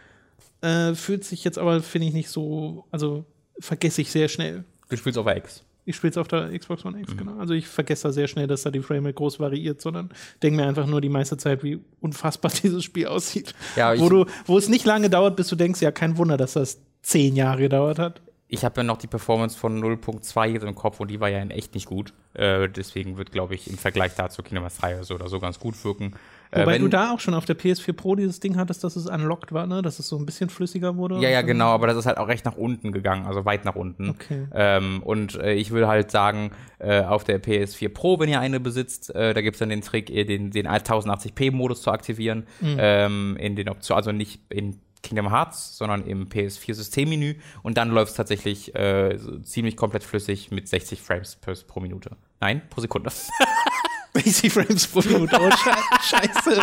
Äh, fühlt sich jetzt aber, finde ich, nicht so, also vergesse ich sehr schnell. Du spielst auf X. Ich spiele es auf der Xbox One Mhm. X, genau. Also ich vergesse da sehr schnell, dass da die Framerate groß variiert, sondern denke mir einfach nur die meiste Zeit, wie unfassbar dieses Spiel aussieht. Ja, wo, du, wo es nicht lange dauert, bis du denkst, ja, kein Wunder, dass das zehn Jahre gedauert hat. Ich habe ja noch die Performance von 0.2 jetzt im Kopf und die war ja in echt nicht gut. Äh, deswegen wird, glaube ich, im Vergleich dazu Kingdom Hearts 3 oder so, oder so ganz gut wirken. Äh, Wobei wenn- du da auch schon auf der PS4 Pro dieses Ding hattest, dass es unlocked war, ne? Dass es so ein bisschen flüssiger wurde. Ja, ja, genau, aber das ist halt auch recht nach unten gegangen, also weit nach unten. Okay. Ähm, und äh, ich will halt sagen, äh, auf der PS4 Pro, wenn ihr eine besitzt, äh, da gibt's dann den Trick, den, den 1080p-Modus zu aktivieren. Mhm. Ähm, in den Optionen, also nicht in Kingdom Hearts, sondern im PS4-Systemmenü. Und dann läuft's tatsächlich äh, so ziemlich komplett flüssig mit 60 Frames per, pro Minute. Nein, pro Sekunde. 60 Frames pro Minute. Oh, Sche Scheiße.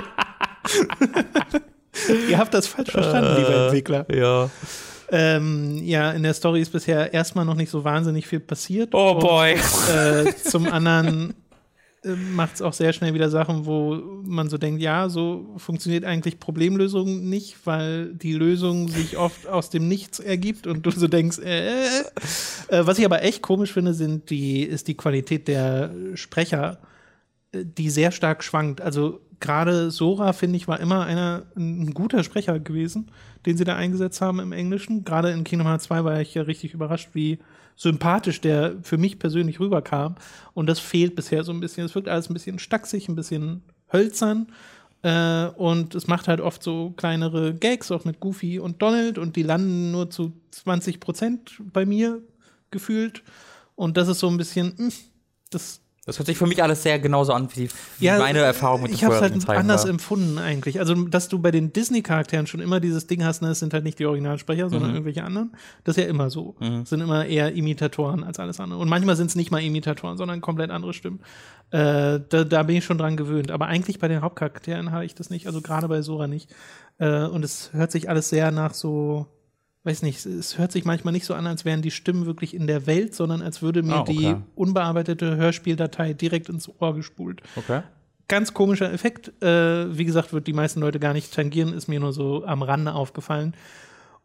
Ihr habt das falsch verstanden, liebe Entwickler. Ja. Ähm, ja, in der Story ist bisher erstmal noch nicht so wahnsinnig viel passiert. Oh Und, boy. Äh, zum anderen äh, macht es auch sehr schnell wieder Sachen, wo man so denkt, ja, so funktioniert eigentlich Problemlösung nicht, weil die Lösung sich oft aus dem Nichts ergibt und du so denkst, äh, äh. Was ich aber echt komisch finde, sind die, ist die Qualität der Sprecher, äh, die sehr stark schwankt. Also gerade Sora, finde ich, war immer einer, ein guter Sprecher gewesen, den sie da eingesetzt haben im Englischen. Gerade in Kingdom Hearts 2 war ich ja richtig überrascht, wie sympathisch der für mich persönlich rüberkam. Und das fehlt bisher so ein bisschen. Es wirkt alles ein bisschen stacksig, ein bisschen hölzern. Äh, und es macht halt oft so kleinere Gags, auch mit Goofy und Donald. Und die landen nur zu 20 Prozent bei mir gefühlt. Und das ist so ein bisschen, mh, das Das hört sich für mich alles sehr genauso an, wie, wie ja, meine Erfahrung mit den Ich habe es halt anders war. empfunden eigentlich. Also, dass du bei den Disney-Charakteren schon immer dieses Ding hast, ne, es sind halt nicht die Originalsprecher, sondern Mhm. irgendwelche anderen. Das ist ja immer so. Es sind immer eher Imitatoren als alles andere. Und manchmal sind es nicht mal Imitatoren, sondern komplett andere Stimmen. Äh, da, da bin ich schon dran gewöhnt. Aber eigentlich bei den Hauptcharakteren habe ich das nicht. Also gerade bei Sora nicht. Äh, und es hört sich alles sehr nach so weiß nicht, es hört sich manchmal nicht so an, als wären die Stimmen wirklich in der Welt, sondern als würde mir Ah, okay. die unbearbeitete Hörspieldatei direkt ins Ohr gespult Okay. ganz komischer Effekt. Äh, wie gesagt, wird die meisten Leute gar nicht tangieren, ist mir nur so am Rande aufgefallen.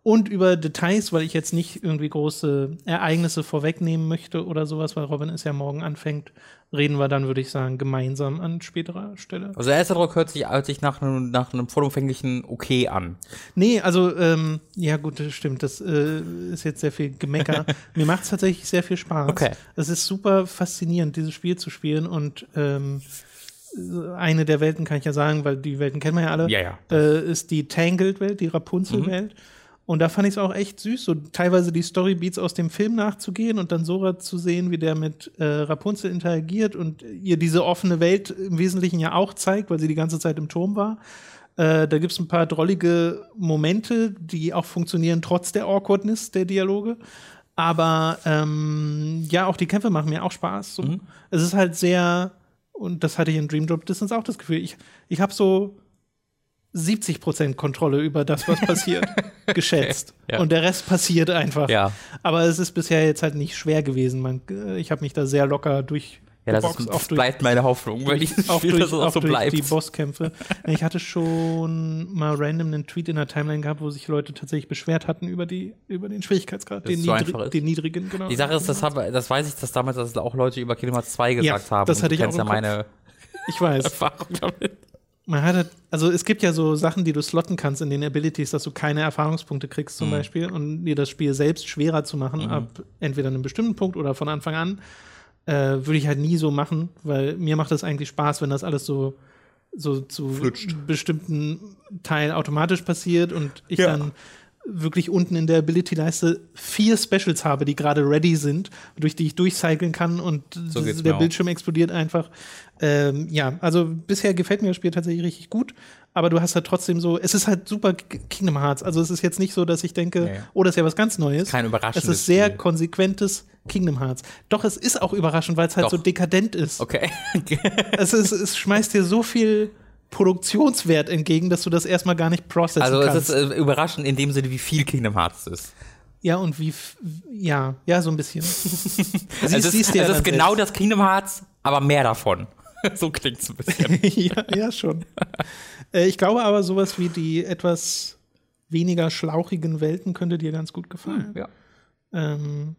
Und über Details, weil ich jetzt nicht irgendwie große Ereignisse vorwegnehmen möchte oder sowas, weil Robin es ja morgen anfängt, reden wir dann, würde ich sagen, gemeinsam an späterer Stelle. Also der erste Druck hört sich, hört sich nach, einem, nach einem vollumfänglichen Okay an. Nee, also, ähm, ja gut, das stimmt. Das äh, ist jetzt sehr viel Gemecker. Mir macht es tatsächlich sehr viel Spaß. Okay. Es ist super faszinierend, dieses Spiel zu spielen und ähm, eine der Welten kann ich ja sagen, weil die Welten kennen wir ja alle, Ja, ja. Äh, ist die Tangled-Welt, die Rapunzel-Welt. Und da fand ich es auch echt süß, so teilweise die Storybeats aus dem Film nachzugehen und dann Sora zu sehen, wie der mit äh, Rapunzel interagiert und ihr diese offene Welt im Wesentlichen ja auch zeigt, weil sie die ganze Zeit im Turm war. Äh, da gibt es ein paar drollige Momente, die auch funktionieren trotz der Awkwardness der Dialoge. Aber ähm, ja, auch die Kämpfe machen mir auch Spaß. So. Es ist halt sehr, und das hatte ich in Dream Drop Distance auch das Gefühl, ich, ich habe so 70% Kontrolle über das, was passiert, geschätzt. ja. Und der Rest passiert einfach. Ja. Aber es ist bisher jetzt halt nicht schwer gewesen. Man, äh, ich habe mich da sehr locker durch. Ja, das, ist, das durch bleibt meine Hoffnung, weil dieses auch Spiel durch, auch auch so durch bleibt. die Bosskämpfe. Ich hatte schon mal random einen Tweet in der Timeline gehabt, wo sich Leute tatsächlich beschwert hatten über, die, über den Schwierigkeitsgrad, den, so niedri einfach ist. den niedrigen, genau. Die Sache ist, das, hab, das weiß ich, dass damals dass auch Leute über Kingdom Hearts 2 gesagt Ja, haben. das hatte ich auch ja meine Ich weiß. Erfahrung damit. Man hat halt, also es gibt ja so Sachen, die du slotten kannst in den Abilities, dass du keine Erfahrungspunkte kriegst zum Mhm. Beispiel und dir das Spiel selbst schwerer zu machen, ab entweder einem bestimmten Punkt oder von Anfang an, äh, würde ich halt nie so machen, weil mir macht es eigentlich Spaß, wenn das alles so so zu Flutscht. bestimmten Teil automatisch passiert und ich Ja. dann wirklich unten in der Ability-Leiste vier Specials habe, die gerade ready sind, durch die ich durchcyclen kann und So der mir auch. Bildschirm explodiert einfach. Ähm, ja, also bisher gefällt mir das Spiel tatsächlich richtig gut, aber du hast halt trotzdem so, es ist halt super Kingdom Hearts. Also es ist jetzt nicht so, dass ich denke, Nee. oh, das ist ja was ganz Neues. Kein Es überraschendes ist sehr Spiel. konsequentes Kingdom Hearts. Doch, es ist auch überraschend, weil es halt Doch. so dekadent ist. Okay. Es, ist, es schmeißt dir so viel Produktionswert entgegen, dass du das erstmal gar nicht processen also es kannst. ist äh, überraschend in dem Sinne, wie viel Kingdom Hearts ist. ja, und wie, ja, ja, so ein bisschen. Also es ist, ja es ist genau das Kingdom Hearts, aber mehr davon. so klingt es ein bisschen. ja, ja, schon. äh, ich glaube aber, sowas wie die etwas weniger schlauchigen Welten könnte dir ganz gut gefallen. ja. Ähm,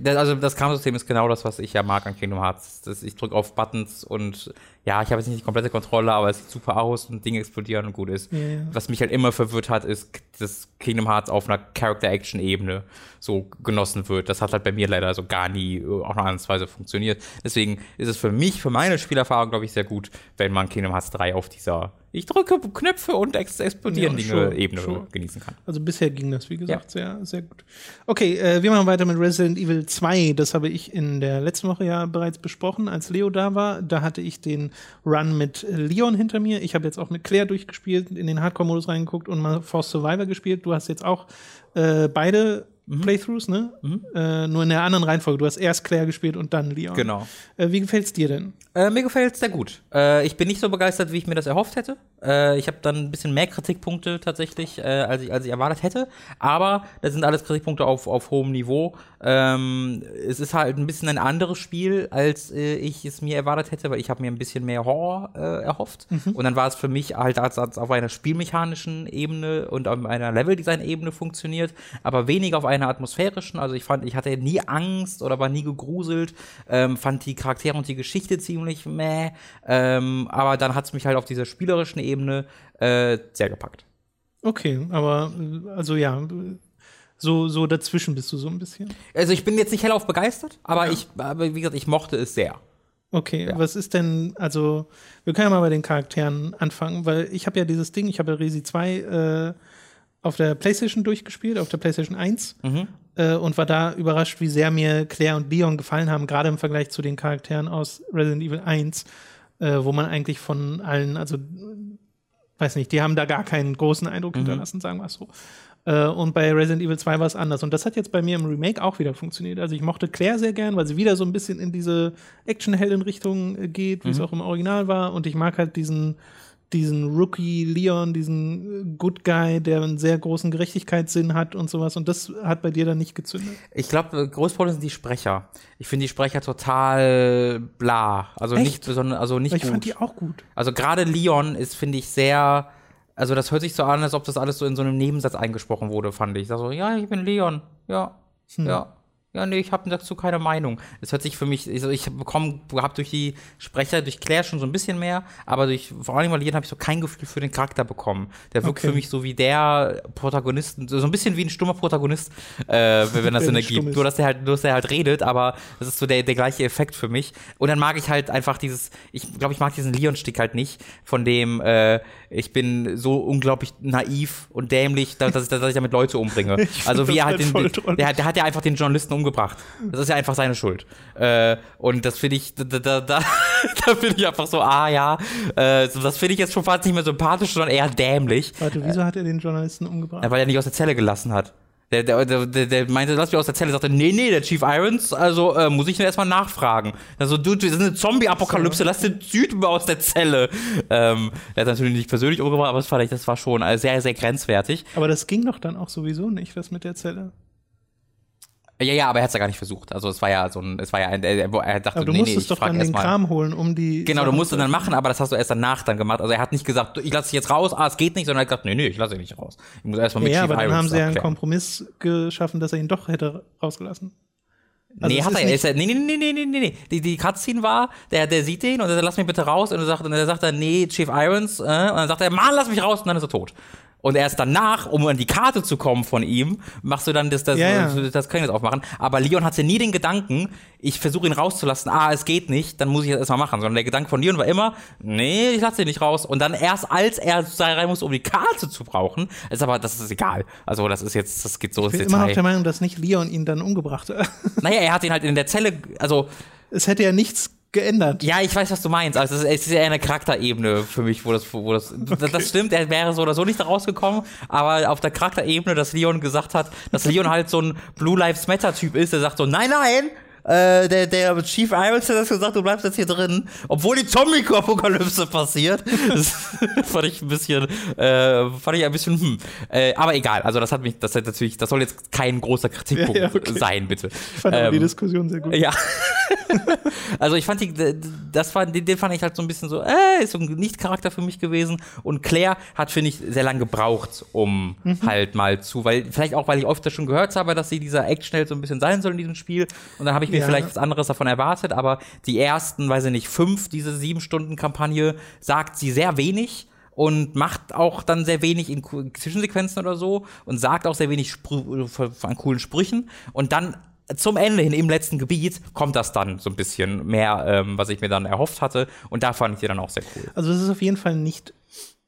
Das, also das Kampfsystem ist genau das, was ich ja mag an Kingdom Hearts. Das, ich drücke auf Buttons und ja, ich habe jetzt nicht die komplette Kontrolle, aber es sieht super aus und Dinge explodieren und gut ist. Ja, ja. Was mich halt immer verwirrt hat, ist, dass Kingdom Hearts auf einer Character-Action-Ebene so genossen wird. Das hat halt bei mir leider so gar nie äh, auch noch ansatzweise funktioniert. Deswegen ist es für mich, für meine Spielerfahrung, glaube ich, sehr gut, wenn man Kingdom Hearts 3 auf dieser ich drücke Knöpfe und ex explodieren Ja, sure, Ebene sure. genießen kann. Also bisher ging das, wie gesagt, sehr, sehr gut. Okay, äh, wir machen weiter mit Resident Evil 2. Das habe ich in der letzten Woche ja bereits besprochen, als Leo da war. Da hatte ich den Run mit Leon hinter mir. Ich habe jetzt auch mit Claire durchgespielt, in den Hardcore-Modus reingeguckt und mal Force Survivor gespielt. Du hast jetzt auch äh, beide Playthroughs, ne? Äh, nur in der anderen Reihenfolge. Du hast erst Claire gespielt und dann Leon. Genau. Äh, wie gefällt's dir denn? Äh, mir gefällt es sehr gut. Äh, ich bin nicht so begeistert, wie ich mir das erhofft hätte. Äh, ich habe dann ein bisschen mehr Kritikpunkte tatsächlich, äh, als, ich, als ich erwartet hätte. Aber das sind alles Kritikpunkte auf, auf hohem Niveau. Ähm, es ist halt ein bisschen ein anderes Spiel, als äh, ich es mir erwartet hätte, weil ich habe mir ein bisschen mehr Horror äh, erhofft. Und dann war es für mich halt als, als auf einer spielmechanischen Ebene und auf einer Leveldesign-Ebene funktioniert, aber weniger auf einer atmosphärischen. Also ich fand, ich hatte nie Angst oder war nie gegruselt, ähm, fand die Charaktere und die Geschichte ziemlich meh, ähm, aber dann hat es mich halt auf dieser spielerischen Ebene äh, sehr gepackt. Okay, aber also ja, so, so dazwischen bist du so ein bisschen. Also ich bin jetzt nicht hellauf begeistert, aber ich, aber wie gesagt, ich mochte es sehr. Okay, Ja. was ist denn, also, wir können ja mal bei den Charakteren anfangen, weil ich habe ja dieses Ding, ich habe ja Resi 2 äh, auf der PlayStation durchgespielt, auf der PlayStation 1 Mhm. äh, und war da überrascht, wie sehr mir Claire und Leon gefallen haben, gerade im Vergleich zu den Charakteren aus Resident Evil 1, äh, wo man eigentlich von allen, also, weiß nicht, die haben da gar keinen großen Eindruck Mhm. hinterlassen, sagen wir es so. Äh, und bei Resident Evil 2 war es anders. Und das hat jetzt bei mir im Remake auch wieder funktioniert. Also ich mochte Claire sehr gern, weil sie wieder so ein bisschen in diese Action-Helden-Richtung äh, geht, wie es auch im Original war. Und ich mag halt diesen, diesen Rookie Leon, diesen äh, Good Guy, der einen sehr großen Gerechtigkeitssinn hat und sowas. Und das hat bei dir dann nicht gezündet. Ich glaube, größtes Problem sind die Sprecher. Ich finde die Sprecher total bla. Also Echt? nicht besonders, also nicht ich gut. fand die auch gut. Also gerade Leon ist, finde ich, sehr. Also das hört sich so an, als ob das alles so in so einem Nebensatz eingesprochen wurde, fand ich. Sag so, ja, ich bin Leon. Ja, ja. Ja, nee, ich habe dazu keine Meinung. Es hört sich für mich, also ich bekomme, habe durch die Sprecher, durch Claire schon so ein bisschen mehr, aber durch vor allem Leon habe ich so kein Gefühl für den Charakter bekommen. Der wirkt Okay. für mich so wie der Protagonist, so ein bisschen wie ein stummer Protagonist, äh, wenn das Sinn er ergibt. Nur, dass er halt, nur, dass er halt redet, aber das ist so der, der gleiche Effekt für mich. Und dann mag ich halt einfach dieses, ich glaube, ich mag diesen Leon-Stick halt nicht, von dem, äh, ich bin so unglaublich naiv und dämlich, dass, dass, dass ich damit Leute umbringe. Ich also wie er halt halt den, toll. der, der hat ja einfach den Journalisten umgebracht. Das ist ja einfach seine Schuld. Äh, und das finde ich, da, da, da, da finde ich einfach so, ah ja, äh, das finde ich jetzt schon fast nicht mehr sympathisch, sondern eher dämlich. Warte, wieso hat er den Journalisten umgebracht? Weil er nicht aus der Zelle gelassen hat. Der, der, der, der, meinte, lass mich aus der Zelle. sagte, nee, nee, der Chief Irons, also äh, muss ich nur erstmal nachfragen. Also, du, das ist eine Zombie-Apokalypse, lass den Typen aus der Zelle. Ähm, er hat natürlich nicht persönlich umgebracht, aber das fand ich, das war schon äh, sehr, sehr grenzwertig. Aber das ging doch dann auch sowieso nicht, das mit der Zelle. Ja, ja, aber er hat es ja gar nicht versucht. Also es war ja so ein, es war ja ein, er, dachte, Aber du nee, nee, musstest ich doch dann den mal. Kram holen, um die. Genau, du Sachen musst du dann machen, aber das hast du erst danach dann gemacht. Also er hat nicht gesagt, ich lasse dich jetzt raus, ah, es geht nicht, sondern er hat gesagt, nee, nee, ich lasse ihn nicht raus. Ich muss erstmal mit Ja, Chief aber dann Irons haben sie ja einen. Kompromiss geschaffen, dass er ihn doch hätte rausgelassen. Also nee, hat er. nicht- Ist er nee, nee, nee, nee, nee, nee, nee. Die, die Cutscene war, der, der sieht den und er sagt, lass mich bitte raus. Und er sagt, und er sagt dann, nee, Chief Irons. Äh, und dann sagt er, Mann, lass mich raus. Und dann ist er tot. Und erst danach, um an die Karte zu kommen von ihm, machst du dann das, das, Ja, ja. das, das Gefängnis aufmachen. Aber Leon hatte nie den Gedanken, ich versuche ihn rauszulassen, ah, es geht nicht, dann muss ich das erstmal machen. Sondern der Gedanke von Leon war immer, nee, ich lasse ihn nicht raus. Und dann erst als er rein muss, um die Karte zu brauchen, ist aber, das ist egal. Also das ist jetzt, das geht so Ich bin ins immer noch Detail. der Meinung, dass nicht Leon ihn dann umgebracht hat. Naja, er hat ihn halt in der Zelle, also es hätte ja nichts geändert. Ja, ich weiß, was du meinst. Also es ist, eher eine Charakterebene für mich, wo das, wo das, das, das stimmt. Er wäre so oder so nicht rausgekommen, aber auf der Charakterebene, dass Leon gesagt hat, dass Leon halt so ein Blue Lives Matter Typ ist, der sagt so, nein, nein. Äh, der, der Chief Irons hat das gesagt, du bleibst jetzt hier drin, obwohl die Zombie-Apokalypse passiert. Das fand ich ein bisschen, äh, fand ich ein bisschen, hm. Äh, aber egal, also das hat mich, das hat natürlich, das soll jetzt kein großer Kritikpunkt Ja, ja, okay. sein, bitte. Ich fand aber die Ähm, Diskussion sehr gut. ja. also ich fand die, das war, den, den fand ich halt so ein bisschen so, äh, ist so ein Nicht-Charakter für mich gewesen. Und Claire hat, finde ich, sehr lange gebraucht, um halt mal zu, weil, vielleicht auch, weil ich öfter schon gehört habe, dass sie dieser Action so ein bisschen sein soll in diesem Spiel. Und dann habe ich mir Ja. vielleicht was anderes davon erwartet, aber die ersten, weiß ich nicht, fünf, diese sieben Stunden Kampagne sagt sie sehr wenig und macht auch dann sehr wenig in Zwischensequenzen oder so und sagt auch sehr wenig Sprü von, von coolen Sprüchen und dann zum Ende hin im letzten Gebiet kommt das dann so ein bisschen mehr, ähm, was ich mir dann erhofft hatte und da fand ich sie dann auch sehr cool. Also es ist auf jeden Fall nicht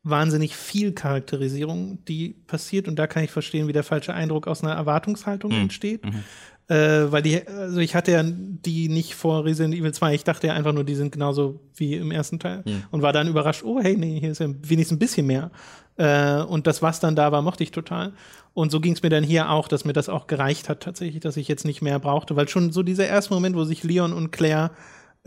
wahnsinnig viel Charakterisierung, die passiert. Und da kann ich verstehen, wie der falsche Eindruck aus einer Erwartungshaltung Mhm. entsteht. Äh, weil die, also ich hatte ja die nicht vor Resident Evil 2. Ich dachte ja einfach nur, die sind genauso wie im ersten Teil. Mhm. Und war dann überrascht, oh hey, nee, hier ist ja wenigstens ein bisschen mehr. Äh, und das, was dann da war, mochte ich total. Und so ging es mir dann hier auch, dass mir das auch gereicht hat, tatsächlich, dass ich jetzt nicht mehr brauchte. Weil schon so dieser erste Moment, wo sich Leon und Claire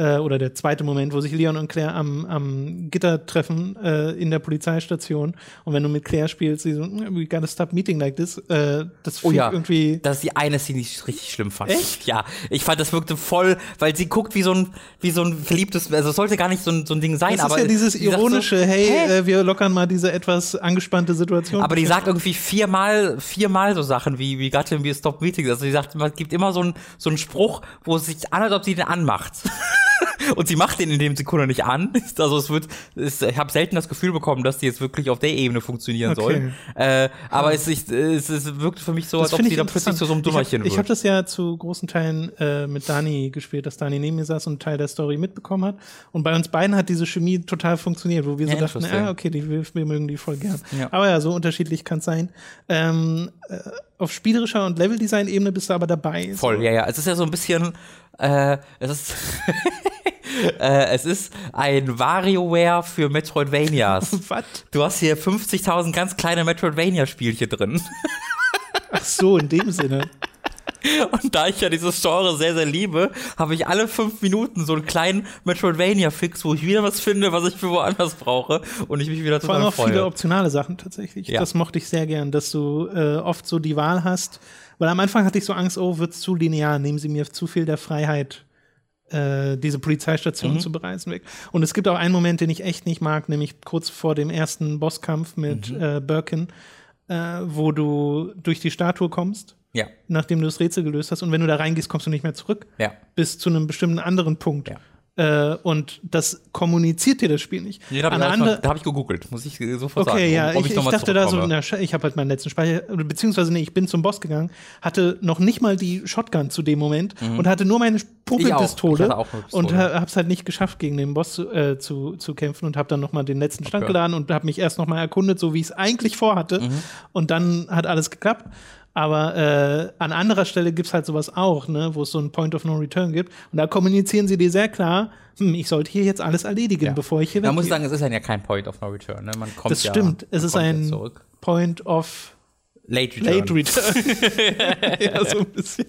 äh, oder der zweite Moment, wo sich Leon und Claire am, am Gitter treffen äh, in der Polizeistation und wenn du mit Claire spielst, sie so, we gotta stop meeting like this, äh, das Oh fühlt ja, irgendwie das ist die eine Szene, die ich richtig schlimm fand. Echt? Ja, ich fand, das wirkte voll, weil sie guckt wie so ein, wie so ein verliebtes, also es sollte gar nicht so ein, so ein Ding sein, das ist aber ja dieses sie sagt ironische, so, hey, hä? Äh, wir lockern mal diese etwas angespannte Situation. Aber die sagt irgendwie viermal, viermal so Sachen wie, wie got him, we stop meetings. Also die sagt, man gibt immer so einen, so einen Spruch, wo es sich an, als ob sie den anmacht. Und sie macht den in dem Sekunde nicht an. Also es wird, es, ich habe selten das Gefühl bekommen, dass die jetzt wirklich auf der Ebene funktionieren Okay. soll. Äh, aber es, ich, es, es wirkt für mich so, als ob sie da plötzlich zu so einem Dummerchen Ich habe wird. hab das ja zu großen Teilen äh, mit Dani gespielt, dass Dani neben mir saß und einen Teil der Story mitbekommen hat. Und bei uns beiden hat diese Chemie total funktioniert, wo wir so Ja, dachten, ah, okay, die, wir, wir mögen die voll gern. Ja. Aber ja, so unterschiedlich kann es sein. Ähm, äh, auf spielerischer und Leveldesign-Ebene bist du aber dabei. Voll, ja, ja. Es ist ja so ein bisschen, äh, es ist, äh, es ist ein WarioWare für Metroidvanias. Was? Du hast hier 50.000 ganz kleine Metroidvania-Spielchen drin. Ach so, in dem Sinne. Und da ich ja dieses Genre sehr, sehr liebe, habe ich alle fünf Minuten so einen kleinen Metroidvania-Fix, wo ich wieder was finde, was ich für woanders brauche und ich mich wieder Vor allem auch viele optionale Sachen tatsächlich. Ja. Das mochte ich sehr gern, dass du äh, oft so die Wahl hast. Weil am Anfang hatte ich so Angst, oh, wird's zu linear, nehmen sie mir zu viel der Freiheit, äh, diese Polizeistation Mhm. zu bereisen weg. Und es gibt auch einen Moment, den ich echt nicht mag, nämlich kurz vor dem ersten Bosskampf mit Mhm. äh, Birkin, äh, wo du durch die Statue kommst, Ja, nachdem du das Rätsel gelöst hast. Und wenn du da reingehst, kommst du nicht mehr zurück ja. bis zu einem bestimmten anderen Punkt. Ja. Äh, und das kommuniziert dir das Spiel nicht. Nee, da habe ich, andere- hab ich gegoogelt, muss ich äh, sofort Okay, sagen. ja, ob- ob ich, ich, mal dachte da so, na, ich habe halt meinen letzten Speicher, beziehungsweise nee, ich bin zum Boss gegangen, hatte noch nicht mal die Shotgun zu dem Moment und hatte nur meine Mhm. Ich auch. Ich Pumpelpistole hatte auch eine Pistole. und ha, hab's halt nicht geschafft, gegen den Boss zu, äh, zu, zu kämpfen und habe dann noch mal den letzten Stand Okay. geladen und habe mich erst noch mal erkundet, so wie ich es eigentlich vorhatte Mhm. und dann hat alles geklappt. Aber äh, an anderer Stelle gibt's halt sowas auch, ne, wo es so einen Point of No Return gibt. Und da kommunizieren sie dir sehr klar, hm, ich sollte hier jetzt alles erledigen, Ja. bevor ich hier Man muss sagen, es ist ja kein Point of No Return. Ne? Man kommt Das ja, stimmt. Es ist ein. Point of Late Return. Late Return. ja, so ein bisschen.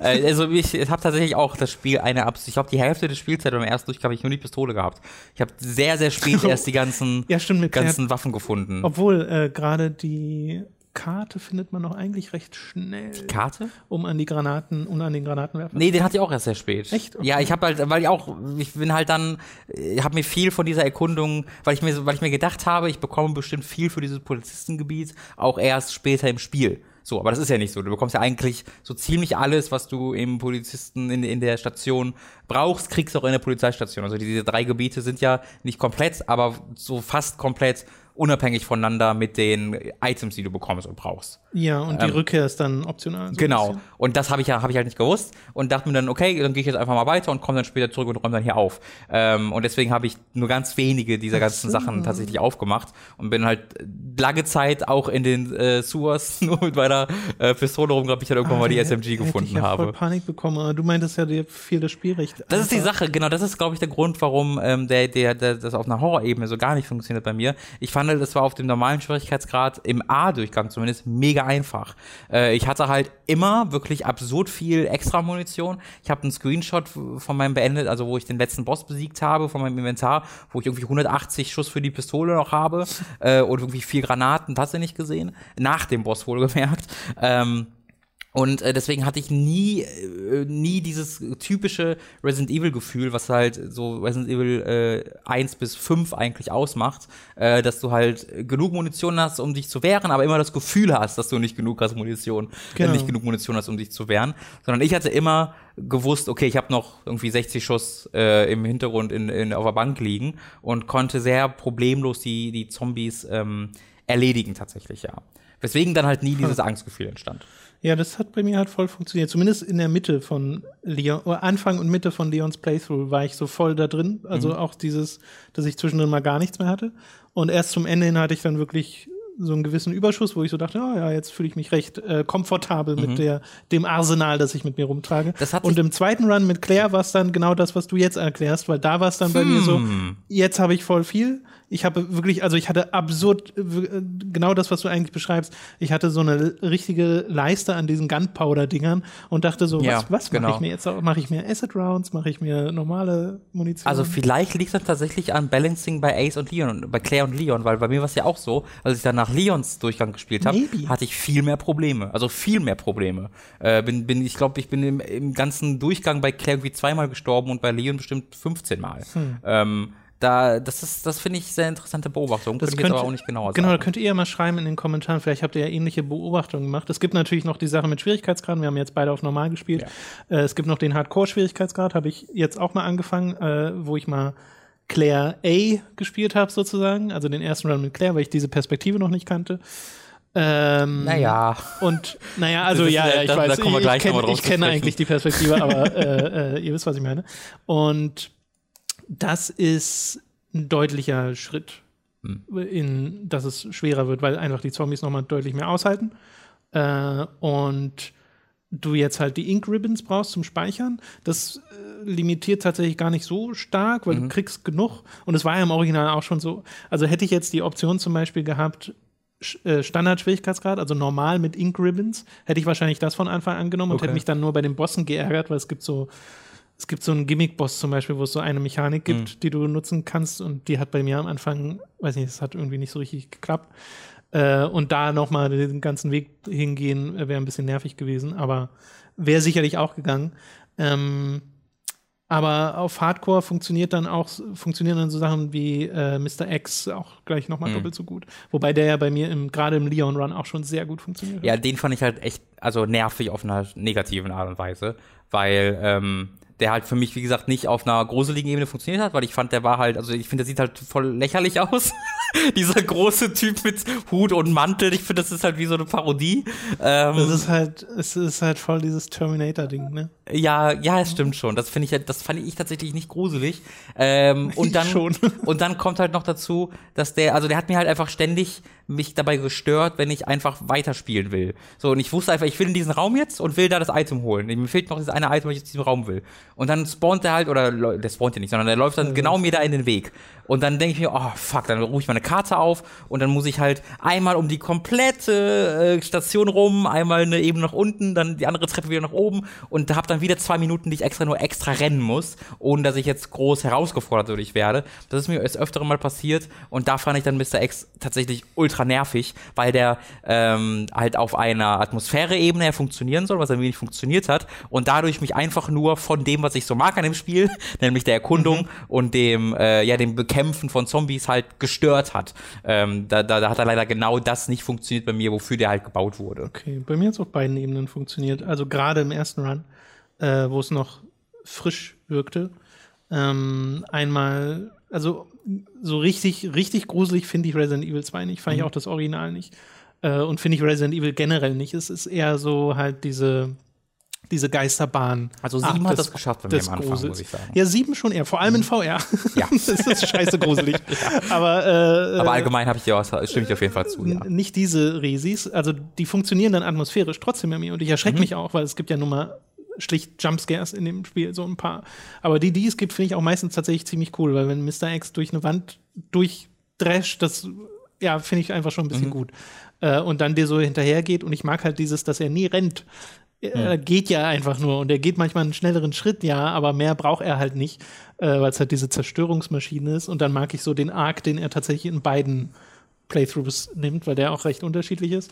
äh, also ich, habe tatsächlich auch das Spiel eine Absicht. Ich glaube, die Hälfte des Spielzeit beim ersten Durchgang habe ich nur die Pistole gehabt. Ich habe sehr, sehr spät erst die ganzen, Ja, stimmt, ganzen Waffen gefunden. Obwohl äh, gerade die Karte findet man noch eigentlich recht schnell, Karte? um an die Granaten, um an den Granatenwerfer. Nee, den hatte ich auch erst sehr spät. Echt? Okay. Ja, ich habe halt, weil ich auch, ich bin halt dann, ich habe mir viel von dieser Erkundung, weil ich mir, weil ich mir gedacht habe, ich bekomme bestimmt viel für dieses Polizistengebiet auch erst später im Spiel. So, aber das ist ja nicht so. Du bekommst ja eigentlich so ziemlich alles, was du im Polizisten in, in der Station brauchst, kriegst du auch in der Polizeistation. Also diese drei Gebiete sind ja nicht komplett, aber so fast komplett unabhängig voneinander mit den Items, die du bekommst und brauchst. Ja, und die ähm, Rückkehr ist dann optional. So genau. Und das habe ich ja hab ich halt nicht gewusst und dachte mir dann, okay, dann gehe ich jetzt einfach mal weiter und komme dann später zurück und räume dann hier auf. Ähm, und deswegen habe ich nur ganz wenige dieser ganzen so. Sachen tatsächlich aufgemacht und bin halt lange Zeit auch in den äh, Sewers nur mit meiner äh, Pistole rum, glaube ich, halt irgendwann ah, mal die SMG gefunden ich ja habe. Voll Panik bekommen. Du meintest ja, dir viel das Spielrecht. Das einfach. ist die Sache, genau. Das ist, glaube ich, der Grund, warum ähm, der, der, der, das auf einer Horrorebene so gar nicht funktioniert bei mir. Ich fand, das war auf dem normalen Schwierigkeitsgrad im A-Durchgang zumindest mega einfach. Äh, ich hatte halt immer wirklich absurd viel extra Munition. Ich habe einen Screenshot von meinem beendet, also wo ich den letzten Boss besiegt habe, von meinem Inventar, wo ich irgendwie 180 Schuss für die Pistole noch habe äh, und irgendwie vier Granaten, das hast du nicht gesehen. Nach dem Boss wohlgemerkt. Ähm, und äh, deswegen hatte ich nie, äh, nie dieses typische Resident Evil Gefühl, was halt so Resident Evil äh, 1 bis 5 eigentlich ausmacht, äh, dass du halt genug Munition hast, um dich zu wehren, aber immer das Gefühl hast, dass du nicht genug hast Munition, äh, genau. nicht genug Munition hast, um dich zu wehren. Sondern ich hatte immer gewusst, okay, ich habe noch irgendwie 60 Schuss äh, im Hintergrund in, in, auf der Bank liegen und konnte sehr problemlos die, die Zombies ähm, erledigen tatsächlich, ja. Weswegen dann halt nie dieses Angstgefühl entstand. Ja, das hat bei mir halt voll funktioniert. Zumindest in der Mitte von Leon, oder Anfang und Mitte von Leons Playthrough war ich so voll da drin. Also mhm. auch dieses, dass ich zwischendrin mal gar nichts mehr hatte. Und erst zum Ende hin hatte ich dann wirklich so einen gewissen Überschuss, wo ich so dachte, oh ja, jetzt fühle ich mich recht äh, komfortabel mhm. mit der, dem Arsenal, das ich mit mir rumtrage. Und im zweiten Run mit Claire war es dann genau das, was du jetzt erklärst, weil da war es dann bei mir so, hm. jetzt habe ich voll viel, ich habe wirklich, also ich hatte absurd, äh, genau das, was du eigentlich beschreibst. Ich hatte so eine richtige Leiste an diesen Gunpowder-Dingern und dachte so, ja, was, was genau. mache ich mir jetzt? Mache ich mir Acid Rounds? Mache ich mir normale Munition? Also vielleicht liegt das tatsächlich an Balancing bei Ace und Leon, bei Claire und Leon, weil bei mir war es ja auch so, als ich dann nach Leons Durchgang gespielt habe, hatte ich viel mehr Probleme. Also viel mehr Probleme. Äh, bin, bin, ich glaube, ich bin im, im ganzen Durchgang bei Claire irgendwie zweimal gestorben und bei Leon bestimmt 15 Mal. Hm. Ähm, da, das ist, das finde ich sehr interessante Beobachtung. Das könnte ich aber auch nicht genauer Genau, da könnt ihr ja mal schreiben in den Kommentaren. Vielleicht habt ihr ja ähnliche Beobachtungen gemacht. Es gibt natürlich noch die Sache mit Schwierigkeitsgraden. Wir haben jetzt beide auf normal gespielt. Ja. Äh, es gibt noch den Hardcore-Schwierigkeitsgrad. Habe ich jetzt auch mal angefangen, äh, wo ich mal Claire A gespielt habe sozusagen. Also den ersten Run mit Claire, weil ich diese Perspektive noch nicht kannte. Ähm, naja. Und, naja, also ja, ja, ich da, weiß, da ich, ich kenne kenn eigentlich die Perspektive, aber äh, äh, ihr wisst, was ich meine. Und das ist ein deutlicher Schritt, hm. in, dass es schwerer wird, weil einfach die Zombies nochmal deutlich mehr aushalten. Äh, und du jetzt halt die Ink Ribbons brauchst zum Speichern. Das äh, limitiert tatsächlich gar nicht so stark, weil mhm. du kriegst genug. Und es war ja im Original auch schon so. Also hätte ich jetzt die Option zum Beispiel gehabt, äh, Standard-Schwierigkeitsgrad, also normal mit Ink Ribbons, hätte ich wahrscheinlich das von Anfang an genommen okay. und hätte mich dann nur bei den Bossen geärgert, weil es gibt so es gibt so einen Gimmick-Boss zum Beispiel, wo es so eine Mechanik gibt, mhm. die du nutzen kannst und die hat bei mir am Anfang, weiß nicht, das hat irgendwie nicht so richtig geklappt. Äh, und da nochmal den ganzen Weg hingehen, äh, wäre ein bisschen nervig gewesen, aber wäre sicherlich auch gegangen. Ähm, aber auf Hardcore funktioniert dann auch, funktionieren dann so Sachen wie äh, Mr. X auch gleich nochmal mhm. doppelt so gut. Wobei der ja bei mir im, gerade im Leon Run auch schon sehr gut funktioniert. Ja, den fand ich halt echt, also nervig auf einer negativen Art und Weise, weil ähm, der halt für mich, wie gesagt, nicht auf einer gruseligen Ebene funktioniert hat, weil ich fand, der war halt, also ich finde, der sieht halt voll lächerlich aus. Dieser große Typ mit Hut und Mantel, ich finde, das ist halt wie so eine Parodie. Ähm, das ist halt, es ist halt voll dieses Terminator-Ding, ne? Ja, ja, es stimmt schon. Das finde ich, das fand ich tatsächlich nicht gruselig. Ähm, und dann, und dann kommt halt noch dazu, dass der, also der hat mir halt einfach ständig mich dabei gestört, wenn ich einfach weiterspielen will. So, und ich wusste einfach, ich will in diesen Raum jetzt und will da das Item holen. Mir fehlt noch dieses eine Item, was ich in diesem Raum will. Und dann spawnt er halt, oder der spawnt ja nicht, sondern der läuft dann genau mir da in den Weg. Und dann denke ich mir, oh fuck, dann rufe ich meine Karte auf und dann muss ich halt einmal um die komplette äh, Station rum, einmal eine Ebene nach unten, dann die andere Treppe wieder nach oben und da hab dann wieder zwei Minuten, die ich extra nur extra rennen muss, ohne dass ich jetzt groß herausgefordert dadurch werde. Das ist mir das öftere Mal passiert und da fand ich dann Mr. X tatsächlich ultra nervig, weil der ähm, halt auf einer Atmosphäre-Ebene funktionieren soll, was ein wenig funktioniert hat und dadurch mich einfach nur von dem dem, was ich so mag an dem Spiel, nämlich der Erkundung Mhm. und dem, äh, ja, dem Bekämpfen von Zombies halt gestört hat. Ähm, da, da, da hat er leider genau das nicht funktioniert bei mir, wofür der halt gebaut wurde. Okay, bei mir hat es auf beiden Ebenen funktioniert. Also gerade im ersten Run, äh, wo es noch frisch wirkte. Ähm, einmal, also so richtig, richtig gruselig finde ich Resident Evil 2 nicht, fand ich auch das Original nicht. Äh, und finde ich Resident Evil generell nicht. Es ist eher so halt diese, diese Geisterbahn. Also Ach, sieben hat des- das geschafft mir des am Anfang, Grusels. muss ich sagen. Ja, sieben schon eher, vor allem in VR. Ja. das ist scheiße gruselig. Aber, äh, Aber allgemein habe ich dir stimme ich auf jeden Fall zu, ja. Nicht diese Resis, also die funktionieren dann atmosphärisch trotzdem bei mir und ich erschrecke Mhm. mich auch, weil es gibt ja nun mal schlicht Jumpscares in dem Spiel, so ein paar. Aber die, die es gibt, finde ich auch meistens tatsächlich ziemlich cool, weil wenn Mr. X durch eine Wand durchdrescht, das ja, finde ich einfach schon ein bisschen Mhm. gut. Äh, und dann dir so hinterhergeht und ich mag halt dieses, dass er nie rennt. Er Mhm. geht ja einfach nur und er geht manchmal einen schnelleren Schritt, ja, aber mehr braucht er halt nicht, äh, weil es halt diese Zerstörungsmaschine ist. Und dann mag ich so den Arc, den er tatsächlich in beiden Playthroughs nimmt, weil der auch recht unterschiedlich ist.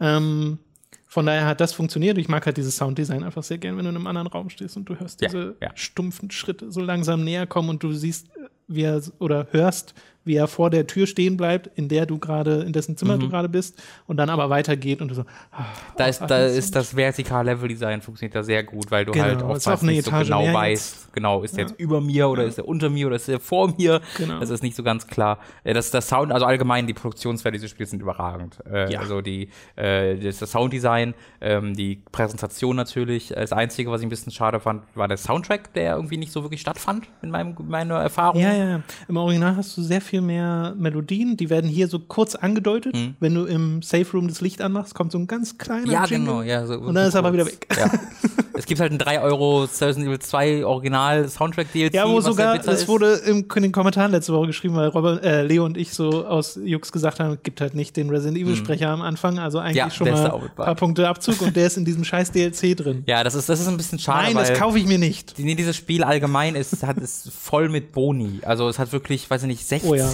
Ähm, von daher hat das funktioniert. Ich mag halt dieses Sounddesign einfach sehr gern, wenn du in einem anderen Raum stehst und du hörst Ja, diese ja. stumpfen Schritte so langsam näher kommen und du siehst, wie er oder hörst, wie er vor der Tür stehen bleibt, in der du gerade, in dessen Zimmer Mhm. du gerade bist und dann aber weitergeht und du so, ah, Da ist, da atmest ist das vertikale Level-Design funktioniert da sehr gut, weil du Genau, halt oftmals nicht so genau weißt, genau, ist der jetzt über mir oder ist er unter mir oder ist er vor mir? Genau. Das ist nicht so ganz klar. Äh, Das, das Sound, also allgemein die Produktionswerte dieses Spiels sind überragend. Äh, Ja. Also die, äh, das, das Sounddesign, ähm, die Präsentation natürlich. Das Einzige, was ich ein bisschen schade fand, war der Soundtrack, der irgendwie nicht so wirklich stattfand in meinem, meiner Erfahrung. Ja, ja, ja. Im Original hast du sehr viel mehr Melodien, die werden hier so kurz angedeutet. Wenn du im Safe Room das Licht anmachst, kommt so ein ganz kleiner Mhm. Ja, Jingle. genau, ja. So Und dann ist er aber wieder weg. Ja. es gibt halt ein 3 Euro Resident Evil 2 Original Soundtrack DLC. Ja, wo sogar, das ist. wurde im, in den Kommentaren letzte Woche geschrieben, weil Robert, äh, Leo und ich so aus Jux gesagt haben, gibt halt nicht den Resident Evil Sprecher am Anfang, also eigentlich. Ja, schon mal ein paar Punkte Abzug und der ist in diesem scheiß DLC drin. Ja, das ist, das ist ein bisschen schade, Nein, das kaufe ich mir nicht. die- nee, dieses Spiel allgemein ist, hat, ist voll mit Boni. Also es hat wirklich, weiß ich nicht, 60 Oh ja.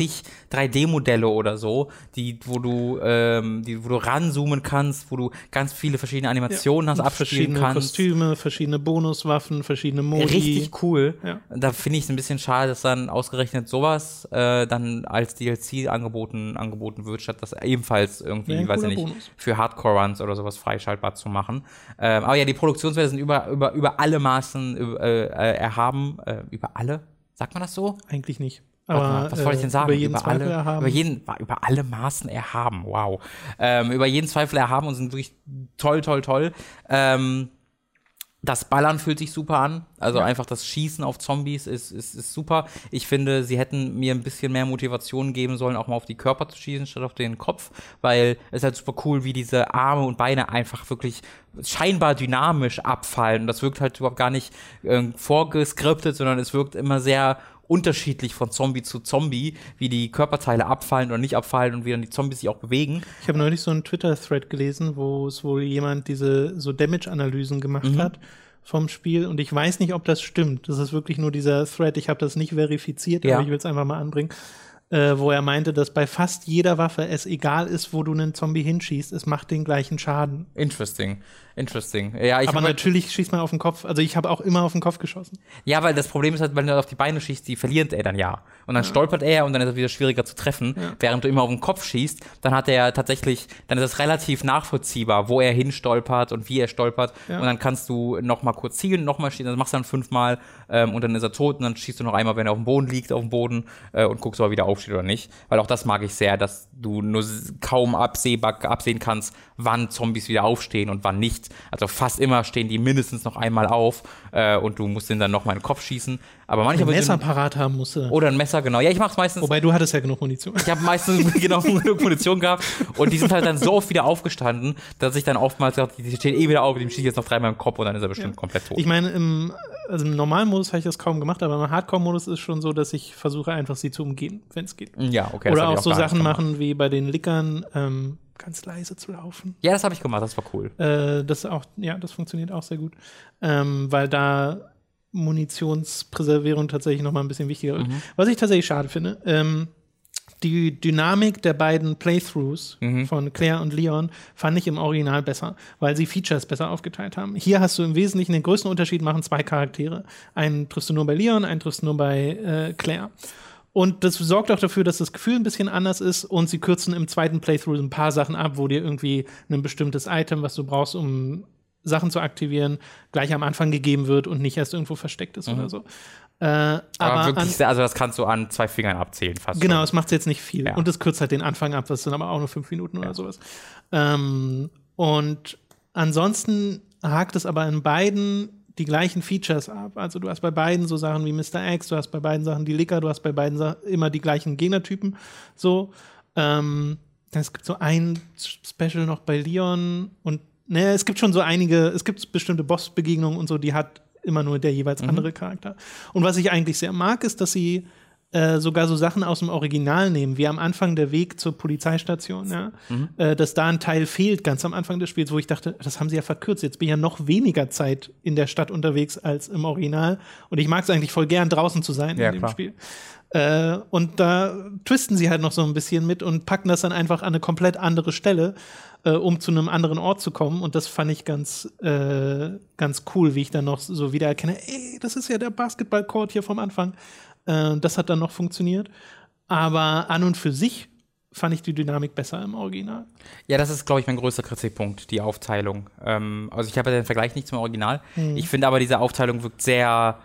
3D-Modelle oder so, die, wo du, ähm, die, wo du ranzoomen kannst, wo du ganz viele verschiedene Animationen hast, Und abspielen verschiedene kannst. Kostüme, verschiedene Bonuswaffen, verschiedene Modi. Richtig cool. Ja. Da finde ich es ein bisschen schade, dass dann ausgerechnet sowas äh, dann als DLC angeboten, angeboten wird, statt das ebenfalls irgendwie, ein weiß ich nicht, Bonus. für Hardcore-Runs oder sowas freischaltbar zu machen. Ähm, aber ja, die Produktionswerte sind über, über, über alle Maßen äh, äh, erhaben. Äh, über alle? Sagt man das so? Eigentlich nicht. Aber was wollte ich denn äh, sagen? Über jeden Zweifel alle, erhaben. über jeden, über alle Maßen erhaben. Wow. Ähm, über jeden Zweifel erhaben und sind wirklich toll, toll, toll. Ähm, das Ballern fühlt sich super an. Also Ja. einfach das Schießen auf Zombies ist, ist, ist super. Ich finde, sie hätten mir ein bisschen mehr Motivation geben sollen, auch mal auf die Körper zu schießen, statt auf den Kopf, weil es ist halt super cool, wie diese Arme und Beine einfach wirklich scheinbar dynamisch abfallen. Das wirkt halt überhaupt gar nicht äh, vorgeskriptet, sondern es wirkt immer sehr unterschiedlich von Zombie zu Zombie, wie die Körperteile abfallen oder nicht abfallen und wie dann die Zombies sich auch bewegen. Ich habe neulich so einen Twitter-Thread gelesen, wo es wohl jemand diese so Damage-Analysen gemacht Mhm. hat vom Spiel und ich weiß nicht, ob das stimmt. Das ist wirklich nur dieser Thread. Ich habe das nicht verifiziert, Ja. aber ich will es einfach mal anbringen. Äh, wo er meinte, dass bei fast jeder Waffe es egal ist, wo du einen Zombie hinschießt, es macht den gleichen Schaden. Interesting. Interesting. Ja, ich aber natürlich schießt man auf den Kopf. Also ich habe auch immer auf den Kopf geschossen. Ja, weil das Problem ist halt, wenn du auf die Beine schießt, die verliert er dann ja. Und dann stolpert er und dann ist er wieder schwieriger zu treffen. Während du immer auf den Kopf schießt, dann hat er tatsächlich, dann ist es relativ nachvollziehbar, wo er hinstolpert und wie er stolpert. Ja. Und dann kannst du noch mal kurz zielen, noch mal schießen, das machst du dann fünfmal ähm, und dann ist er tot und dann schießt du noch einmal, wenn er auf dem Boden liegt, auf dem Boden äh, und guckst, ob er wieder aufsteht oder nicht. Weil auch das mag ich sehr, dass du nur kaum absehbar, absehen kannst, wann Zombies wieder aufstehen und wann nicht. Also fast immer stehen die mindestens noch einmal auf äh, und du musst den dann noch mal in den Kopf schießen. Aber manchmal Ein Messer parat haben musste. oder ein Messer, genau. Ja, ich mach's meistens. Wobei du hattest ja genug Munition. Ich habe meistens genau genug Munition gehabt und die sind halt dann so oft wieder aufgestanden, dass ich dann oftmals dachte, die stehen eh wieder auf, dem schieße ich jetzt noch dreimal im Kopf und dann ist er bestimmt komplett tot. Ich meine, im, also im normalen Modus habe ich das kaum gemacht, aber im Hardcore-Modus ist schon so, dass ich versuche, einfach sie zu umgehen, wenn es geht. ja, okay. Oder hab ich auch so Sachen machen wie bei den Lickern, ähm, ganz leise zu laufen. Ja, das habe ich gemacht, das war cool. Äh, das auch, ja, das funktioniert auch sehr gut. Ähm, weil da Munitionspräservierung tatsächlich noch mal ein bisschen wichtiger Mhm. wird. Was ich tatsächlich schade finde, ähm, die Dynamik der beiden Playthroughs von Claire und Leon fand ich im Original besser, weil sie Features besser aufgeteilt haben. Hier hast du im Wesentlichen den größten Unterschied machen zwei Charaktere. Einen triffst du nur bei Leon, einen triffst du nur bei äh, Claire. Und das sorgt auch dafür, dass das Gefühl ein bisschen anders ist und sie kürzen im zweiten Playthrough ein paar Sachen ab, wo dir irgendwie ein bestimmtes Item, was du brauchst, um Sachen zu aktivieren, gleich am Anfang gegeben wird und nicht erst irgendwo versteckt ist oder so. Äh, aber Aber wirklich, an, also das kannst du an zwei Fingern abzählen fast. Genau, es macht jetzt nicht viel. Ja. Und es kürzt halt den Anfang ab, das sind aber auch nur fünf Minuten oder sowas. Ähm, und ansonsten hakt es aber in beiden die gleichen Features ab. Also du hast bei beiden so Sachen wie Mr. X, du hast bei beiden Sachen die Licker, du hast bei beiden Sa immer die gleichen Gegnertypen. So. Ähm, es gibt so ein Special noch bei Leon und ne, es gibt schon so einige, es gibt bestimmte Bossbegegnungen und so, die hat immer nur der jeweils andere Charakter. Und was ich eigentlich sehr mag, ist, dass sie äh, sogar so Sachen aus dem Original nehmen, wie am Anfang der Weg zur Polizeistation, ja, äh, dass da ein Teil fehlt, ganz am Anfang des Spiels, wo ich dachte, das haben sie ja verkürzt. Jetzt bin ich ja noch weniger Zeit in der Stadt unterwegs als im Original. Und ich mag es eigentlich voll gern, draußen zu sein Ja, in dem klar. Spiel. Äh, und da twisten sie halt noch so ein bisschen mit und packen das dann einfach an eine komplett andere Stelle, äh, um zu einem anderen Ort zu kommen. Und das fand ich ganz, äh, ganz cool, wie ich dann noch so wieder erkenne, ey, das ist ja der Basketballcourt hier vom Anfang. Äh, das hat dann noch funktioniert. Aber an und für sich fand ich die Dynamik besser im Original. Ja, das ist, glaube ich, mein größter Kritikpunkt, die Aufteilung. Ähm, also ich habe ja den Vergleich nicht zum Original. Ich finde aber, diese Aufteilung wirkt sehr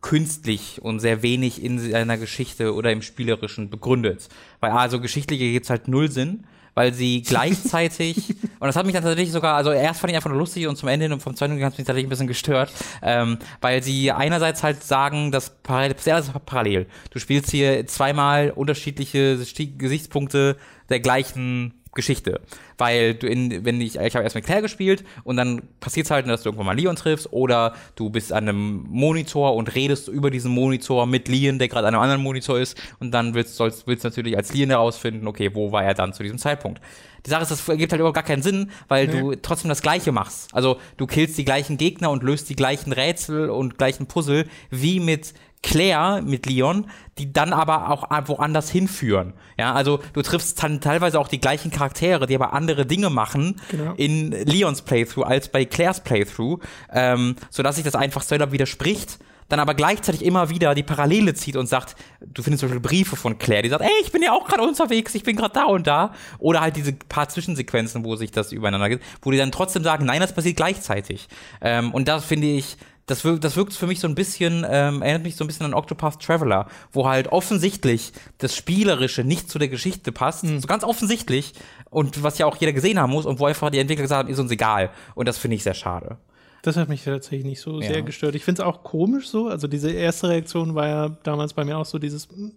künstlich und sehr wenig in seiner Geschichte oder im Spielerischen begründet. Weil also geschichtlich gibt es halt null Sinn, weil sie gleichzeitig, und das hat mich dann tatsächlich sogar, also erst fand ich einfach nur lustig und zum Ende hin und vom zweiten hat es mich tatsächlich ein bisschen gestört, ähm, weil sie einerseits halt sagen, dass parallel, das parallel. Du spielst hier zweimal unterschiedliche Gesichtspunkte der gleichen Geschichte. Weil du in, wenn ich, ich habe erst mit Claire gespielt und dann passiert es halt, dass du irgendwann mal Leon triffst oder du bist an einem Monitor und redest über diesen Monitor mit Leon, der gerade an einem anderen Monitor ist und dann willst, sollst, willst du natürlich als Leon herausfinden, okay, wo war er dann zu diesem Zeitpunkt. Die Sache ist, das ergibt halt überhaupt gar keinen Sinn, weil du trotzdem das Gleiche machst. Also du killst die gleichen Gegner und löst die gleichen Rätsel und gleichen Puzzle wie mit Claire mit Leon, die dann aber auch woanders hinführen. Ja, also du triffst dann teilweise auch die gleichen Charaktere, die aber andere Dinge machen Genau. in Leons Playthrough als bei Claires Playthrough, ähm, sodass sich das einfach up widerspricht. Dann aber gleichzeitig immer wieder die Parallele zieht und sagt, du findest zum Beispiel Briefe von Claire, die sagt, ey, ich bin ja auch gerade unterwegs, ich bin gerade da und da. Oder halt diese paar Zwischensequenzen, wo sich das übereinander geht, wo die dann trotzdem sagen, nein, das passiert gleichzeitig. Ähm, und das finde ich, das wirkt, das wirkt für mich so ein bisschen, ähm, erinnert mich so ein bisschen an Octopath Traveler, wo halt offensichtlich das Spielerische nicht zu der Geschichte passt, so ganz offensichtlich, und was ja auch jeder gesehen haben muss, und wo einfach die Entwickler gesagt haben, ist uns egal. Und das finde ich sehr schade. Das hat mich tatsächlich nicht so Ja. sehr gestört. Ich finde es auch komisch so. Also diese erste Reaktion war ja damals bei mir auch so dieses, hm,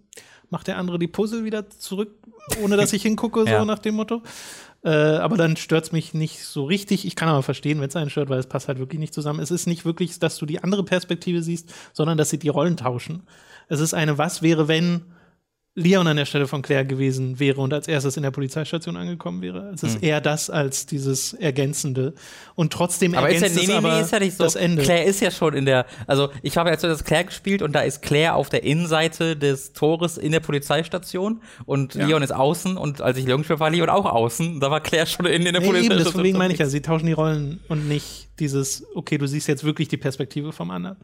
macht der andere die Puzzle wieder zurück, ohne dass ich hingucke, so Ja. nach dem Motto. Äh, aber dann stört es mich nicht so richtig. Ich kann aber verstehen, wenn es einen stört, weil es passt halt wirklich nicht zusammen. Es ist nicht wirklich, dass du die andere Perspektive siehst, sondern dass sie die Rollen tauschen. Es ist eine Was wäre, wenn Leon an der Stelle von Claire gewesen wäre und als erstes in der Polizeistation angekommen wäre. Es ist eher das als dieses Ergänzende. Und trotzdem. Aber ist ja, ergänzt nee, nee, aber nee, ist ja nicht so. das Ende. Claire ist ja schon in der, also ich habe jetzt so das Claire gespielt und da ist Claire auf der Innenseite des Tores in der Polizeistation und Ja. Leon ist außen und als ich Leon gespielt habe, war Leon auch außen. Da war Claire schon in, in der Nee, eben, Polizeistation. deswegen meine ich ja, sie tauschen die Rollen und nicht dieses, okay, du siehst jetzt wirklich die Perspektive vom anderen.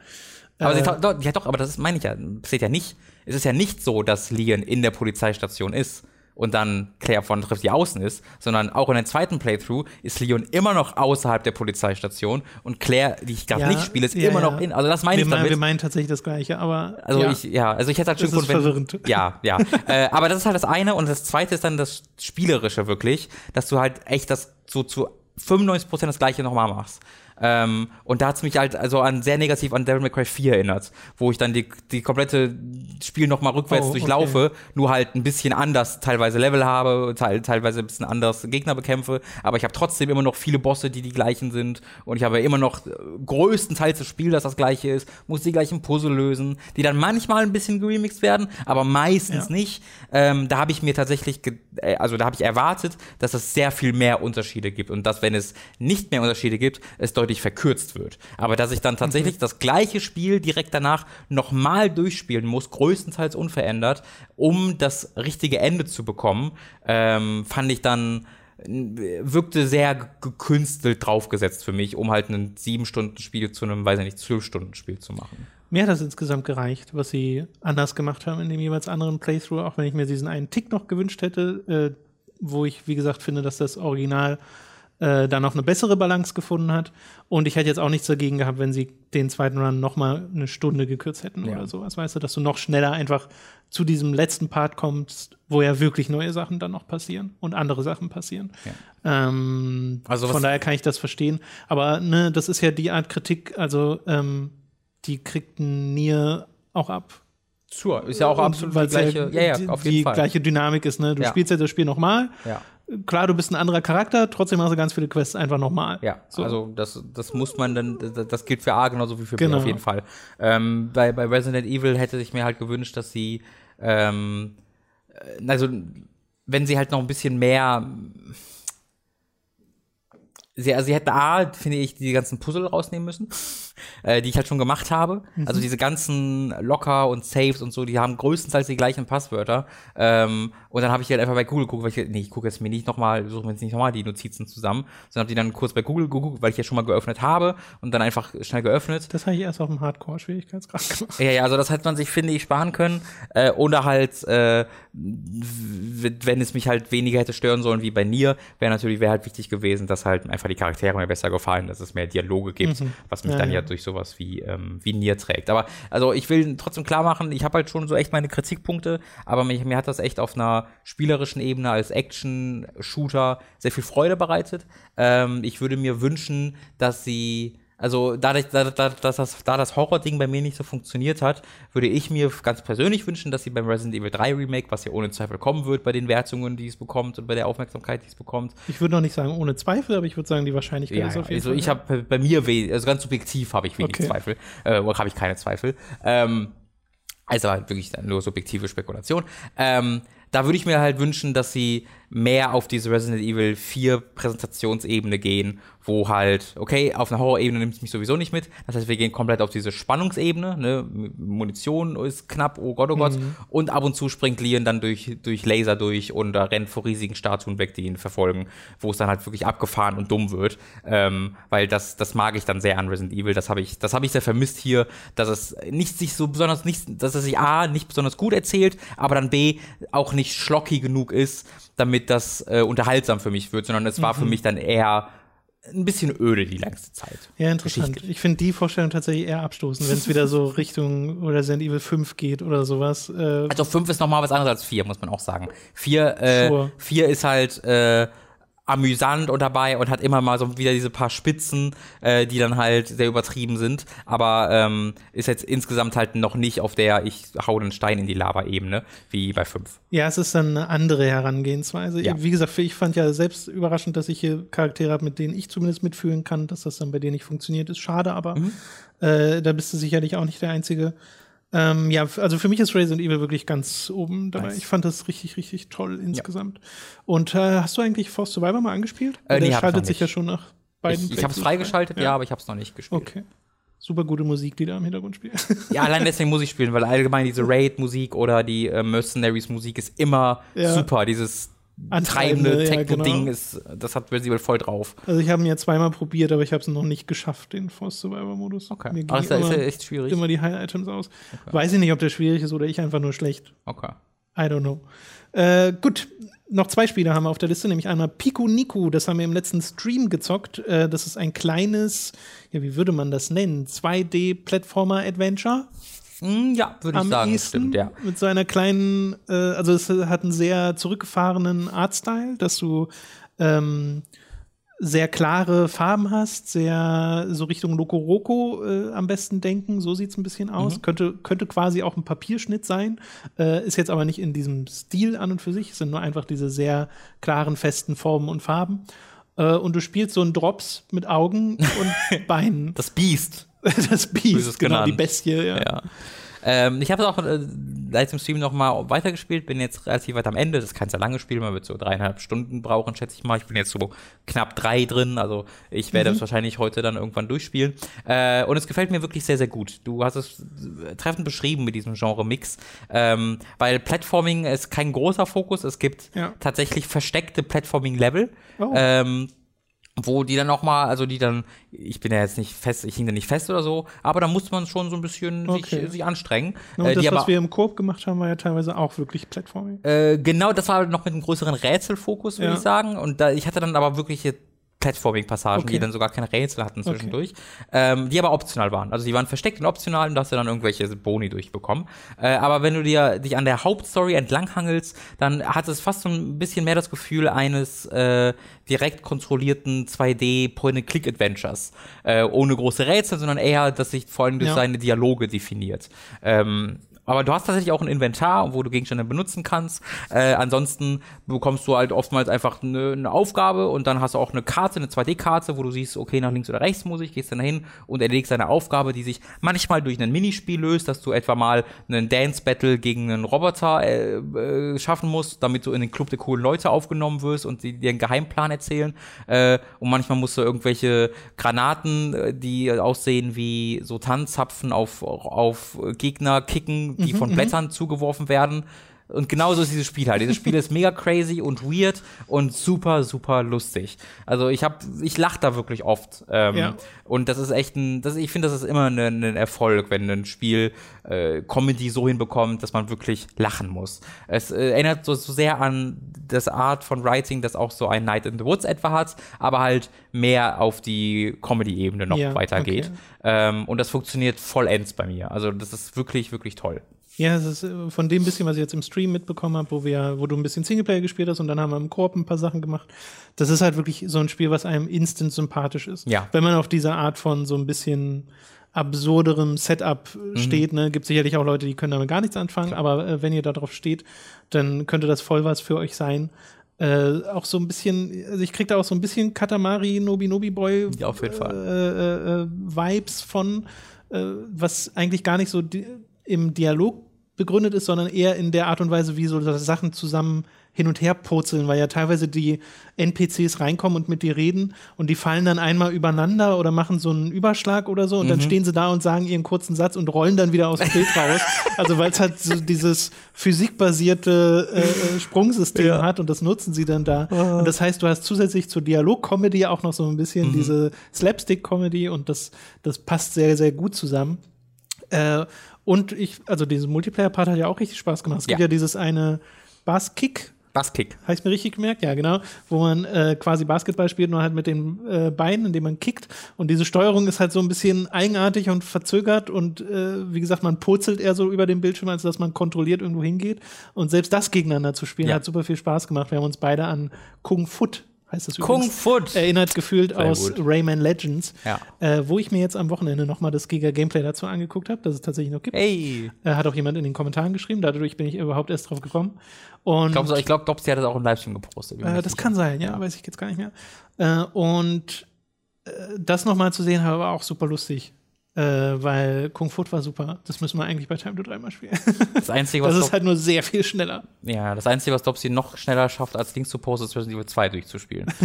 Aber sie, Äh, doch, ja doch, aber das ist, meine ich ja, passiert ja nicht. Es ist ja nicht so, dass Leon in der Polizeistation ist und dann Claire von trifft, die außen ist, sondern auch in der zweiten Playthrough ist Leon immer noch außerhalb der Polizeistation und Claire, die ich gerade Ja, nicht spiele, ist ja, immer ja. noch in. Also das meine wir, ich meinen, damit. wir meinen tatsächlich das Gleiche, aber Also ich, ja, also ich hätte halt schon gefunden, verwirrend. Ja, ja. äh, aber das ist halt das eine und das zweite ist dann das Spielerische wirklich, dass du halt echt das so zu 95% das gleiche nochmal machst. Ähm, und da hat's mich halt also an sehr negativ an Devil May Cry 4 erinnert, wo ich dann die, die komplette Spiel nochmal rückwärts Oh, okay. durchlaufe, nur halt ein bisschen anders teilweise Level habe, teil, teilweise ein bisschen anders Gegner bekämpfe, aber ich habe trotzdem immer noch viele Bosse, die die gleichen sind und ich habe immer noch äh, größtenteils das Spiel, das das gleiche ist, muss die gleichen Puzzle lösen, die dann manchmal ein bisschen geremixed werden, aber meistens Ja. nicht. Ähm, da habe ich mir tatsächlich, äh, also da habe ich erwartet, dass es sehr viel mehr Unterschiede gibt und dass, wenn es nicht mehr Unterschiede gibt, es deutlich eindeutig verkürzt wird. Aber dass ich dann tatsächlich Mhm. das gleiche Spiel direkt danach nochmal durchspielen muss, größtenteils unverändert, um das richtige Ende zu bekommen, ähm, fand ich dann äh, wirkte sehr ge- gekünstelt draufgesetzt für mich, um halt ein sieben Stunden Spiel zu einem, weiß ich nicht, zwölf Stunden Spiel zu machen. Mir hat das insgesamt gereicht, was sie anders gemacht haben in dem jeweils anderen Playthrough, auch wenn ich mir diesen einen Tick noch gewünscht hätte, äh, wo ich, wie gesagt, finde, dass das Original äh, da noch eine bessere Balance gefunden hat. Und ich hätte jetzt auch nichts dagegen gehabt, wenn sie den zweiten Run noch mal eine Stunde gekürzt hätten Ja. oder sowas. Weißt du, dass du noch schneller einfach zu diesem letzten Part kommst, wo ja wirklich neue Sachen dann noch passieren und andere Sachen passieren. Ähm, Also von daher kann ich das verstehen. Aber ne, das ist ja die Art Kritik, also ähm, die kriegt Nier auch ab. Sure, ist ja auch absolut die Weil's gleiche, ja, ja, die, auf jeden die Fall. gleiche Dynamik ist. Ne? Du Ja. spielst ja das Spiel nochmal. Ja. Klar, du bist ein anderer Charakter, trotzdem hast du ganz viele Quests einfach nochmal. Ja, So. also das, das muss man dann, das, das gilt für A genauso wie für Genau. B auf jeden Fall. Ähm, bei, bei Resident Evil hätte ich mir halt gewünscht, dass sie, ähm, äh, also wenn sie halt noch ein bisschen mehr, sie, also sie hätten A, finde ich, die ganzen Puzzle rausnehmen müssen, äh, die ich halt schon gemacht habe. Also diese ganzen Locker und Saves und so, die haben größtenteils die gleichen Passwörter. Ähm, und dann habe ich halt einfach bei Google geguckt, weil ich, nee, ich gucke jetzt mir nicht nochmal, suche mir jetzt nicht nochmal die Notizen zusammen, sondern habe die dann kurz bei Google geguckt, weil ich ja schon mal geöffnet habe und dann einfach schnell geöffnet. Das habe ich erst auf dem Hardcore-Schwierigkeitsgrad gemacht. Ja, ja, also das hätte man sich, finde ich, sparen können. Äh, oder halt, äh, wenn es mich halt weniger hätte stören sollen wie bei Nier, wäre natürlich, wäre halt wichtig gewesen, dass halt einfach die Charaktere mir besser gefallen, dass es mehr Dialoge gibt, was mich Ja, dann ja, ja. Durch sowas wie, ähm, wie Nier trägt. Aber also ich will trotzdem klar machen, ich habe halt schon so echt meine Kritikpunkte, aber mir, mir hat das echt auf einer spielerischen Ebene als Action-Shooter sehr viel Freude bereitet. Ähm, ich würde mir wünschen, dass sie also dadurch, da, da, dass das, da das Horror-Ding bei mir nicht so funktioniert hat, würde ich mir ganz persönlich wünschen, dass sie beim Resident Evil 3 Remake, was ja ohne Zweifel kommen wird, bei den Wertungen, die es bekommt und bei der Aufmerksamkeit, die es bekommt. Ich würde noch nicht sagen ohne Zweifel, aber ich würde sagen, die Wahrscheinlichkeit Ja, ist auf jeden also Fall. ich habe bei mir, also ganz subjektiv habe ich wenig Okay. Zweifel, äh, habe ich keine Zweifel. Ähm, also halt wirklich nur subjektive Spekulation. Ähm, da würde ich mir halt wünschen, dass sie mehr auf diese Resident Evil 4 Präsentationsebene gehen, wo halt, okay, auf einer Horror-Ebene nimmt es mich sowieso nicht mit. Das heißt, wir gehen komplett auf diese Spannungsebene, ne? Munition ist knapp, oh Gott, oh Gott. Und ab und zu springt Leon dann durch, durch Laser durch und da rennt vor riesigen Statuen weg, die ihn verfolgen, wo es dann halt wirklich abgefahren und dumm wird. Ähm, weil das, das mag ich dann sehr an Resident Evil. Das habe ich, das habe ich sehr vermisst hier, dass es nicht sich so besonders nicht, dass es sich A nicht besonders gut erzählt, aber dann B auch nicht schlocky genug ist, damit das äh, unterhaltsam für mich wird, sondern es war für mich dann eher ein bisschen öde die längste Zeit. Ja, interessant. Geschichte. Ich finde die Vorstellung tatsächlich eher abstoßend, wenn es wieder so Richtung Resident Evil 5 geht oder sowas. Äh, Also 5 ist nochmal was anderes als 4, muss man auch sagen. 4 äh, Sure. vier ist halt äh, amüsant und dabei und hat immer mal so wieder diese paar Spitzen, äh, die dann halt sehr übertrieben sind, aber ähm, ist jetzt insgesamt halt noch nicht auf der ich hau den Stein in die Lava-Ebene, wie bei 5. ja, es ist dann eine andere Herangehensweise. Ja. Wie gesagt, ich fand ja selbst überraschend, dass ich hier Charaktere habe, mit denen ich zumindest mitfühlen kann, dass das dann bei denen nicht funktioniert, ist schade, aber Mhm. äh, da bist du sicherlich auch nicht der Einzige. Ähm, ja, also für mich ist Resident Evil wirklich ganz oben dabei. Nice. Ich fand das richtig, richtig toll insgesamt. Und äh, hast du eigentlich Force Survivor mal angespielt? Äh, nee, Der schaltet sich ja schon nach beiden Ich, ich habe es freigeschaltet, frei. ja, aber ich habe es noch nicht gespielt. Okay. Super gute Musik, die da im Hintergrund spielt. Ja, allein deswegen muss ich spielen, weil allgemein diese Raid-Musik oder die äh, Mercenaries-Musik ist immer Ja. super. Dieses Antreibende, treibende ja, Techno-Ding genau. ist, das hat Resident voll drauf. Also ich habe ihn ja zweimal probiert, aber ich habe es noch nicht geschafft, den Force Survivor Modus. Okay. Mir Aber ist, ja- echt schwierig. immer die High-Items aus. Weiß ich nicht, ob der schwierig ist oder ich einfach nur schlecht. Okay. I don't know. Äh, gut, noch zwei Spiele haben wir auf der Liste, nämlich einmal Piku Niku, das haben wir im letzten Stream gezockt. Äh, das ist ein kleines, ja, wie würde man das nennen? 2D-Plattformer-Adventure Hm, ja, würde ich am sagen, ehesten. stimmt, ja. Mit so einer kleinen, äh, also es hat einen sehr zurückgefahrenen Artstyle, dass du ähm, sehr klare Farben hast, sehr so Richtung Loco Roco äh, am besten denken. So sieht es ein bisschen aus. Könnte, könnte quasi auch ein Papierschnitt sein. Äh, ist jetzt aber nicht in diesem Stil an und für sich. Es sind nur einfach diese sehr klaren, festen Formen und Farben. Äh, und du spielst so einen Drops mit Augen und Beinen. Das Biest. Das Biest, genau, die genannt. Bestie, ja. Ja. Ähm, ich habe es auch äh, seit dem Stream noch mal weitergespielt, bin jetzt relativ weit am Ende. Das ist kein sehr langes Spiel, man wird so dreieinhalb Stunden brauchen, schätze ich mal. Ich bin jetzt so knapp drei drin, also ich werde es wahrscheinlich heute dann irgendwann durchspielen. Äh, und es gefällt mir wirklich sehr, sehr gut. Du hast es äh, treffend beschrieben mit diesem Genre-Mix, ähm, weil Platforming ist kein großer Fokus. Es gibt Ja. tatsächlich versteckte Platforming-Level. Oh. Ähm, wo die dann noch mal, also die dann, ich bin ja jetzt nicht fest, ich hing da nicht fest oder so, aber da muss man schon so ein bisschen Okay. sich, sich anstrengen. Und Äh, das, was aber, wir im Koop gemacht haben, war ja teilweise auch wirklich Plattforming. äh, genau, das war noch mit einem größeren Rätselfokus, würde Ja. ich sagen. Und da, ich hatte dann aber wirkliche Platforming-Passagen, Okay. die dann sogar keine Rätsel hatten zwischendurch, ähm, die aber optional waren. Also die waren versteckt und optional und da hast du dann irgendwelche Boni durchbekommen. Äh, aber wenn du dir dich an der Hauptstory entlanghangelst, dann hat es fast so ein bisschen mehr das Gefühl eines äh, direkt kontrollierten 2D Point-and-Click-Adventures. Äh, ohne große Rätsel, sondern eher, dass sich vor allem durch Ja. seine Dialoge definiert. Ähm, aber du hast tatsächlich auch ein Inventar, wo du Gegenstände benutzen kannst. Äh, ansonsten bekommst du halt oftmals einfach eine, eine Aufgabe und dann hast du auch eine Karte, eine 2D-Karte, wo du siehst, okay, nach links oder rechts muss ich, gehst dann dahin und erledigst eine Aufgabe, die sich manchmal durch ein Minispiel löst, dass du etwa mal einen Dance-Battle gegen einen Roboter äh, äh, schaffen musst, damit du in den Club der coolen Leute aufgenommen wirst und dir einen Geheimplan erzählen. Äh, und manchmal musst du irgendwelche Granaten, äh, die aussehen wie so Tanzzapfen auf, auf Gegner kicken, die von Blättern zugeworfen werden. Und genauso ist dieses Spiel halt. Dieses Spiel ist mega crazy und weird und super, super lustig. Also ich hab, ich lach da wirklich oft. Ähm, Ja. Und das ist echt ein, das, ich finde, das ist immer ein, ein Erfolg, wenn ein Spiel äh, Comedy so hinbekommt, dass man wirklich lachen muss. Es äh, erinnert so, so sehr an das Art von Writing, das auch so ein Night in the Woods etwa hat, aber halt mehr auf die Comedy-Ebene noch Ja, weitergeht. okay. Ähm, und das funktioniert vollends bei mir. Also das ist wirklich, wirklich toll. Ja, es ist äh, von dem bisschen, was ich jetzt im Stream mitbekommen habe, wo wir, wo du ein bisschen Singleplayer gespielt hast und dann haben wir im Koop ein paar Sachen gemacht. Das ist halt wirklich so ein Spiel, was einem instant sympathisch ist. Ja. Wenn man auf dieser Art von so ein bisschen absurderem Setup Mhm. steht, ne, gibt sicherlich auch Leute, die können damit gar nichts anfangen, aber äh, wenn ihr da drauf steht, dann könnte das voll was für euch sein. Äh, auch so ein bisschen, also ich krieg da auch so ein bisschen Katamari, Nobi Nobi Boy Ja, auf jeden Fall. äh, äh, äh, Vibes von, äh, was eigentlich gar nicht so di im Dialog begründet ist, sondern eher in der Art und Weise, wie so Sachen zusammen hin und her purzeln, weil ja teilweise die NPCs reinkommen und mit dir reden und die fallen dann einmal übereinander oder machen so einen Überschlag oder so und dann stehen sie da und sagen ihren kurzen Satz und rollen dann wieder aus dem Bild raus. Also weil es halt so dieses physikbasierte äh, äh, Sprungsystem Ja. hat und das nutzen sie dann da. Und das heißt, du hast zusätzlich zur Dialog-Comedy auch noch so ein bisschen diese Slapstick-Comedy und das, das passt sehr, sehr gut zusammen. Äh, und ich, also dieser Multiplayer-Part hat ja auch richtig Spaß gemacht. Es gibt Ja. ja dieses eine Bass-Kick, Basskick. habe ich mir richtig gemerkt, ja, genau, wo man äh, quasi Basketball spielt, nur halt mit den äh, Beinen, indem man kickt. Und diese Steuerung ist halt so ein bisschen eigenartig und verzögert und äh, wie gesagt, man purzelt eher so über den Bildschirm, als dass man kontrolliert irgendwo hingeht. Und selbst das gegeneinander zu spielen, Ja. hat super viel Spaß gemacht. Wir haben uns beide an Kung Foot, heißt das Kung übrigens, Foot. erinnert gefühlt Sehr aus gut. Rayman Legends, Ja. äh, wo ich mir jetzt am Wochenende nochmal das Giga-Gameplay dazu angeguckt habe, das es tatsächlich noch gibt. Hey. Äh, hat auch jemand in den Kommentaren geschrieben, dadurch bin ich überhaupt erst drauf gekommen. Und Ich glaube, ich glaub, Dopsy hat das auch im Livestream gepostet. äh, das kann sein, ja, weiß ich jetzt gar nicht mehr. Äh, und äh, das nochmal zu sehen, war auch super lustig. Äh, weil Kung Fu war super. Das müssen wir eigentlich bei Time to 3 mal spielen. Das Einzige, was Das ist halt nur sehr viel schneller. ja, das Einzige, was Dopsy noch schneller schafft, als Dings zu posten, ist Resident Evil 2 durchzuspielen.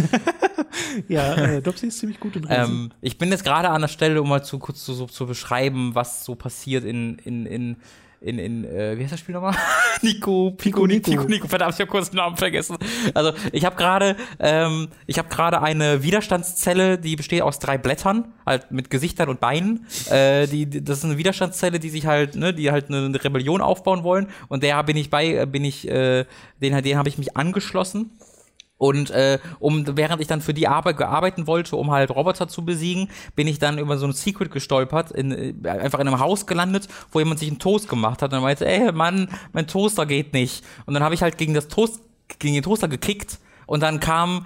Ja, äh, Dopsy ist ziemlich gut in Resi. ähm, ich bin jetzt gerade an der Stelle, um mal zu kurz zu, so, zu beschreiben, was so passiert in, in, in, in, in äh, wie heißt das Spiel nochmal? Nico, Pico, Nico. Nico, Nico, verdammt, ich habe kurz den Namen vergessen. Also ich habe gerade, ähm, ich habe gerade eine Widerstandszelle, die besteht aus drei Blättern, halt mit Gesichtern und Beinen. Äh, die, das ist eine Widerstandszelle, die sich halt, ne, die halt eine, eine Rebellion aufbauen wollen. Und der bin ich bei, äh, bin ich, äh, den, den habe ich mich angeschlossen. Und äh, um während ich dann für die Arbeit gearbeiten wollte, um halt Roboter zu besiegen, bin ich dann über so ein Secret gestolpert, in, äh, einfach in einem Haus gelandet, wo jemand sich einen Toast gemacht hat und meinte, ey Mann, mein Toaster geht nicht. Und dann habe ich halt gegen das Toast, gegen den Toaster gekickt und dann kam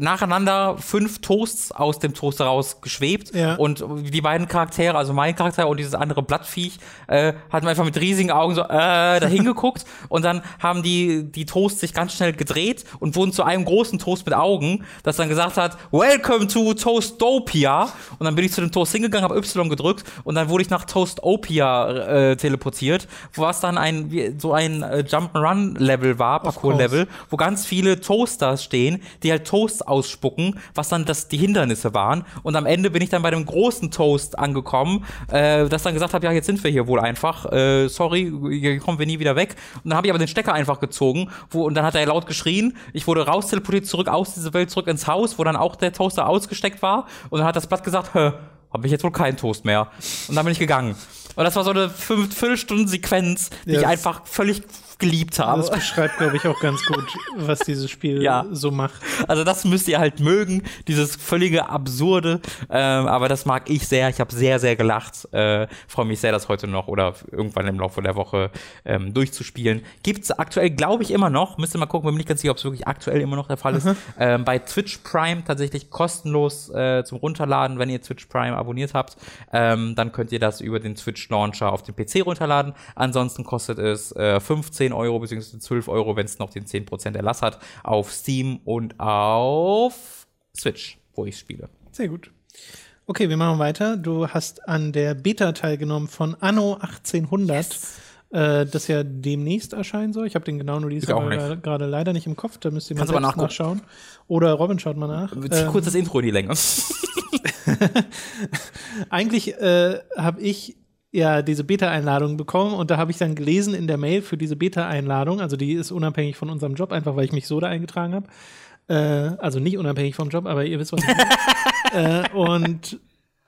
nacheinander fünf Toasts aus dem Toaster rausgeschwebt. Ja. und die beiden Charaktere, also mein Charakter und dieses andere Blattviech, äh, hatten einfach mit riesigen Augen so äh, dahin geguckt und dann haben die die Toasts sich ganz schnell gedreht und wurden zu einem großen Toast mit Augen, das dann gesagt hat, Welcome to Toastopia. Und dann bin ich zu dem Toast hingegangen, habe Y gedrückt und dann wurde ich nach Toastopia äh, teleportiert, was dann ein so ein äh, Jump'n'Run Level war, Parcours Level, wo ganz viele Toasters stehen, die halt Toasts ausspucken, was dann das die Hindernisse waren. Und am Ende bin ich dann bei dem großen Toast angekommen, äh, das dann gesagt hat, ja, jetzt sind wir hier wohl einfach. Äh, sorry, hier kommen wir nie wieder weg. Und dann habe ich aber den Stecker einfach gezogen, wo und dann hat er laut geschrien. Ich wurde raus teleportiert zurück aus dieser Welt zurück ins Haus, wo dann auch der Toaster ausgesteckt war. Und dann hat das Blatt gesagt, hä, habe ich jetzt wohl keinen Toast mehr. Und dann bin ich gegangen. Und das war so eine fünf, Viertelstunden Sequenz, die Ja, ich einfach völlig geliebt habe. Das beschreibt, glaube ich, auch ganz gut, was dieses Spiel Ja. so macht. Also das müsst ihr halt mögen, dieses völlige Absurde. Ähm, aber das mag ich sehr. Ich habe sehr, sehr gelacht. Äh, Freue mich sehr, das heute noch oder irgendwann im Laufe der Woche ähm, durchzuspielen. Gibt's aktuell, glaube ich, immer noch. Müsst ihr mal gucken, bin mir nicht ganz sicher, ob es wirklich aktuell immer noch der Fall ist. Ähm, bei Twitch Prime tatsächlich kostenlos äh, zum Runterladen, wenn ihr Twitch Prime abonniert habt. Ähm, dann könnt ihr das über den Twitch Launcher auf dem PC runterladen. Ansonsten kostet es äh, 15 Euro bzw. 12 Euro, wenn es noch den 10% Erlass hat, auf Steam und auf Switch, wo ich spiele. Sehr gut. Okay, wir machen weiter. Du hast an der Beta teilgenommen von Anno 1800, äh, das ja demnächst erscheinen soll. Ich habe den genauen Release gerade leider nicht im Kopf. Da müsst ihr mal Kannst du mal selbst nachgucken. nachschauen. Oder Robin schaut mal nach. Zieh Ähm, kurz das Intro in die Länge. eigentlich äh, habe ich ja diese Beta-Einladung bekommen und da habe ich dann gelesen in der Mail für diese Beta-Einladung, also die ist unabhängig von unserem Job, einfach weil ich mich so da eingetragen habe. Äh, also nicht unabhängig vom Job, aber ihr wisst, was ich meine. äh, und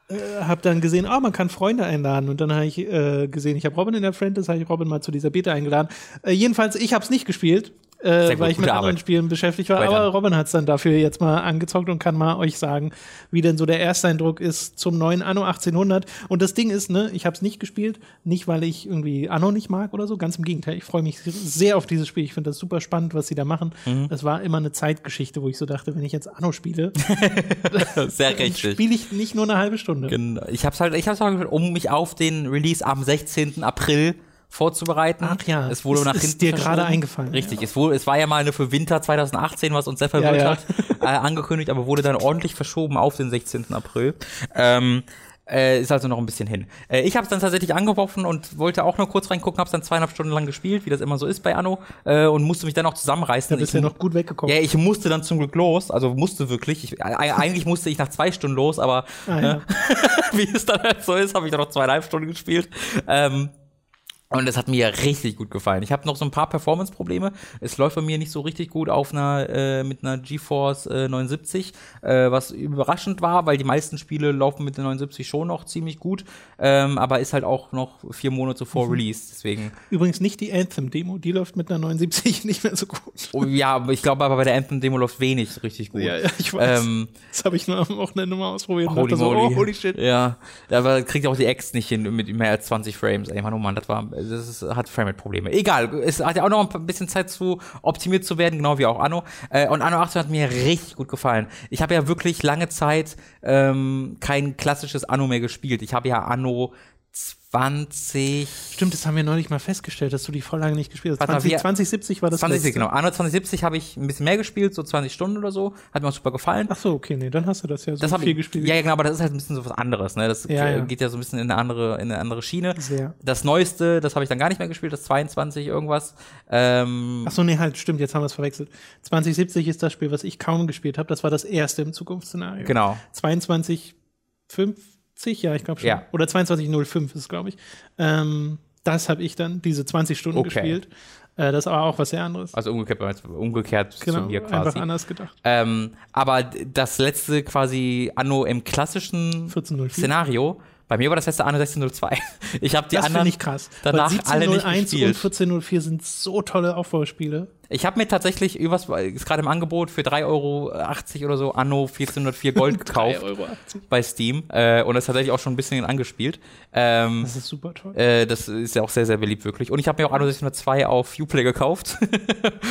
äh, habe dann gesehen, ah, man kann Freunde einladen. Und dann habe ich äh, gesehen, ich habe Robin in der Friend, das habe ich Robin mal zu dieser Beta eingeladen. Äh, jedenfalls, ich habe es nicht gespielt. Äh, gut, weil ich mit anderen Arbeit. Spielen beschäftigt war. Weiter. Aber Robin hat es dann dafür jetzt mal angezockt und kann mal euch sagen, wie denn so der Ersteindruck ist zum neuen Anno 1800. Und das Ding ist, ne, ich habe es nicht gespielt, nicht weil ich irgendwie Anno nicht mag oder so, ganz im Gegenteil. Ich freue mich sehr auf dieses Spiel. Ich finde das super spannend, was sie da machen. Mhm. Das war immer eine Zeitgeschichte, wo ich so dachte, wenn ich jetzt Anno spiele, Sehr richtig. spiele ich nicht nur eine halbe Stunde. Genau. Ich hab's halt, ich hab's halt, um mich auf den Release am 16. April vorzubereiten. Ach ja, es wurde ist- nach ist hinten dir gerade eingefallen, Richtig, es, wurde, es war ja mal eine für Winter 2018, was uns sehr verwirrt Ja, ja. hat, äh, angekündigt, aber wurde dann ordentlich verschoben auf den 16. April. Ähm, äh, ist also noch ein bisschen hin. Äh, ich habe es dann tatsächlich angeworfen und wollte auch nur kurz reingucken, habe es dann zweieinhalb Stunden lang gespielt, wie das immer so ist bei Anno, äh, und musste mich dann auch zusammenreißen. Da bist Ich du mu- noch gut weggekommen. ja, ich musste dann zum Glück los, also musste wirklich. Ich, e- eigentlich musste ich nach zwei Stunden los, aber Ah, ne, wie es dann halt so ist, habe ich dann noch zweieinhalb Stunden gespielt. Ähm, und es hat mir richtig gut gefallen. Ich habe noch so ein paar Performance-Probleme. Es läuft bei mir nicht so richtig gut auf einer äh, mit einer GeForce äh, 79, äh, was überraschend war, weil die meisten Spiele laufen mit der 79 schon noch ziemlich gut, ähm, aber ist halt auch noch vier Monate vor Release. Deswegen, Übrigens nicht die Anthem-Demo, die läuft mit einer 79 nicht mehr so gut. oh, ja, aber ich glaube aber bei der Anthem-Demo läuft wenig richtig gut. ich weiß. Ähm, das habe ich nur am Wochenende mal ausprobiert. und Holy so, oh, holy shit. Ja, aber kriegt auch die Ex nicht hin mit mehr als 20 Frames. Ey, Mann, oh Mann, das war, das ist, hat Frame-Probleme. Egal, es hat ja auch noch ein bisschen Zeit zu optimiert zu werden, genau wie auch Anno. Äh, und Anno 18 hat mir richtig gut gefallen. Ich habe ja wirklich lange Zeit ähm, kein klassisches Anno mehr gespielt. Ich habe ja Anno 20 Stimmt, das haben wir neulich mal festgestellt, dass du die voll lange nicht gespielt hast. Warte mal, 20, wir- 2070 war das 2070, letzte. genau. Anno 2070 habe ich ein bisschen mehr gespielt, so 20 Stunden oder so. Hat mir auch super gefallen. Ach so, okay, nee, dann hast du das ja so das viel ich, gespielt. Ja, genau, aber das ist halt ein bisschen so was anderes, ne? Das Ja, ja. geht ja so ein bisschen in eine andere, in eine andere Schiene. Sehr. Das neueste, das habe ich dann gar nicht mehr gespielt, das 22 irgendwas. Ähm, Ach so, nee, halt, stimmt, jetzt haben wir es verwechselt. 2070 ist das Spiel, was ich kaum gespielt habe. Das war das erste im Zukunftsszenario. Genau. 2250, ja, ich glaube schon. Ja. Oder 2205 ist, glaube ich. Ähm, das habe ich dann, diese 20 Stunden Okay. gespielt. Äh, das war auch was sehr anderes. Also umgekehrt, umgekehrt genau, zu mir einfach quasi. anders gedacht. Ähm, aber das letzte quasi Anno im klassischen 1404. Szenario Bei mir war das letzte Anno 1602. Ich habe die das anderen ich krass. danach Weil alle nicht 1701 gespielt. und 1404 sind so tolle Aufbauspiele. Ich habe mir tatsächlich übers, ist gerade im Angebot für 3,80 Euro oder so Anno 1404 Gold gekauft 3,80 Euro. bei Steam äh, und das tatsächlich auch schon ein bisschen angespielt. Ähm, Das ist super toll. äh, das ist ja auch sehr, sehr beliebt, wirklich. Und ich habe mir auch Anno 1602 auf Uplay gekauft.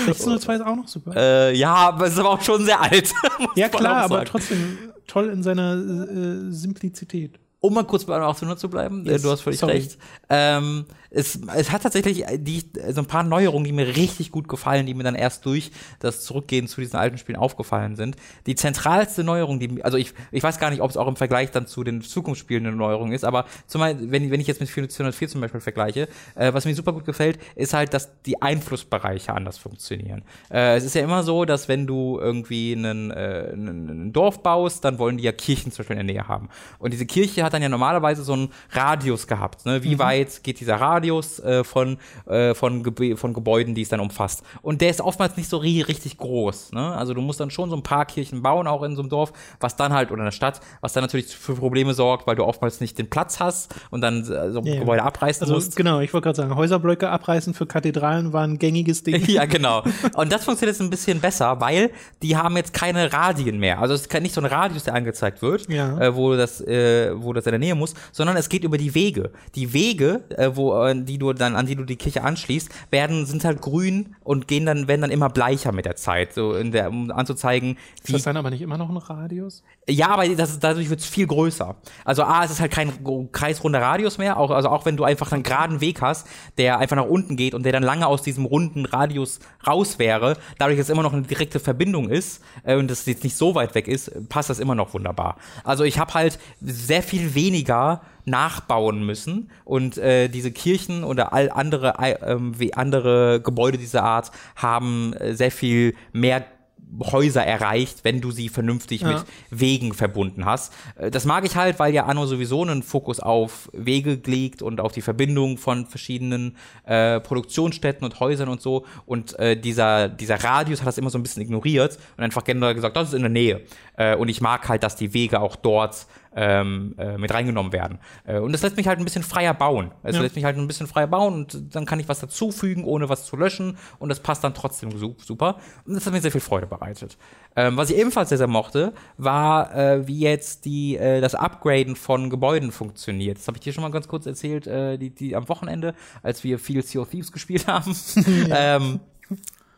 1602 ist auch noch super. äh, ja, aber es ist aber auch schon sehr alt. ja, klar, aber trotzdem toll in seiner äh, Simplizität. Um mal kurz bei Anno 1800 zu bleiben, Yes, äh, du hast völlig sorry. recht. Ähm, es, es hat tatsächlich die, so ein paar Neuerungen, die mir richtig gut gefallen, die mir dann erst durch das Zurückgehen zu diesen alten Spielen aufgefallen sind. Die zentralste Neuerung, die, also ich, ich weiß gar nicht, ob es auch im Vergleich dann zu den Zukunftsspielen eine Neuerung ist, aber zumal, wenn, wenn ich jetzt mit 404 zum Beispiel vergleiche, äh, was mir super gut gefällt, ist halt, dass die Einflussbereiche anders funktionieren. Äh, es ist ja immer so, dass wenn du irgendwie einen, äh, einen, ein Dorf baust, dann wollen die ja Kirchen zum Beispiel in der Nähe haben. Und diese Kirche hat dann ja normalerweise so einen Radius gehabt. Ne? Wie weit geht dieser Radius äh, von, äh, von, Gebe von Gebäuden, die es dann umfasst? Und der ist oftmals nicht so ri richtig groß. Ne? Also du musst dann schon so ein paar Kirchen bauen, auch in so einem Dorf, was dann halt, oder in der Stadt, was dann natürlich für Probleme sorgt, weil du oftmals nicht den Platz hast und dann äh, so ein Ja. Gebäude abreißen Also musst. genau, ich wollte gerade sagen, Häuserblöcke abreißen für Kathedralen war ein gängiges Ding. Ja, genau. Und das funktioniert jetzt ein bisschen besser, weil die haben jetzt keine Radien mehr. Also es ist nicht so ein Radius, der angezeigt wird, Ja. äh, wo das, äh, wo das in der Nähe muss, sondern es geht über die Wege. Die Wege, äh, wo, äh, die du dann, an die du die Kirche anschließt, werden, sind halt grün und gehen dann, werden dann immer bleicher mit der Zeit. So in der, um anzuzeigen, Ist wie das dann aber nicht immer noch ein Radius? ja, aber das, ist- dadurch wird es viel größer. Also A, es ist halt kein kreisrunder Radius mehr, auch, also auch wenn du einfach einen geraden Weg hast, der einfach nach unten geht und der dann lange aus diesem runden Radius raus wäre, dadurch, dass es immer noch eine direkte Verbindung ist äh, und das jetzt nicht so weit weg ist, passt das immer noch wunderbar. Also ich habe halt sehr viel weniger nachbauen müssen und äh, diese Kirchen oder all andere äh, ähm, wie andere Gebäude dieser Art haben äh, sehr viel mehr Häuser erreicht, wenn du sie vernünftig Ja. mit Wegen verbunden hast. Äh, Das mag ich halt, weil ja Anno sowieso einen Fokus auf Wege legt und auf die Verbindung von verschiedenen äh, Produktionsstätten und Häusern und so. Und äh, dieser, dieser Radius hat das immer so ein bisschen ignoriert und einfach generell gesagt, das ist in der Nähe. Äh, und ich mag halt, dass die Wege auch dort ähm, äh, mit reingenommen werden. Äh, und das lässt mich halt ein bisschen freier bauen. Es Ja. lässt mich halt ein bisschen freier bauen und dann kann ich was dazufügen, ohne was zu löschen und das passt dann trotzdem su super. Und das hat mir sehr viel Freude bereitet. Ähm, was ich ebenfalls sehr, sehr mochte, war, äh, wie jetzt die, äh, das Upgraden von Gebäuden funktioniert. Das habe ich dir schon mal ganz kurz erzählt, äh, die, die am Wochenende, als wir viel Sea of Thieves gespielt haben. ähm,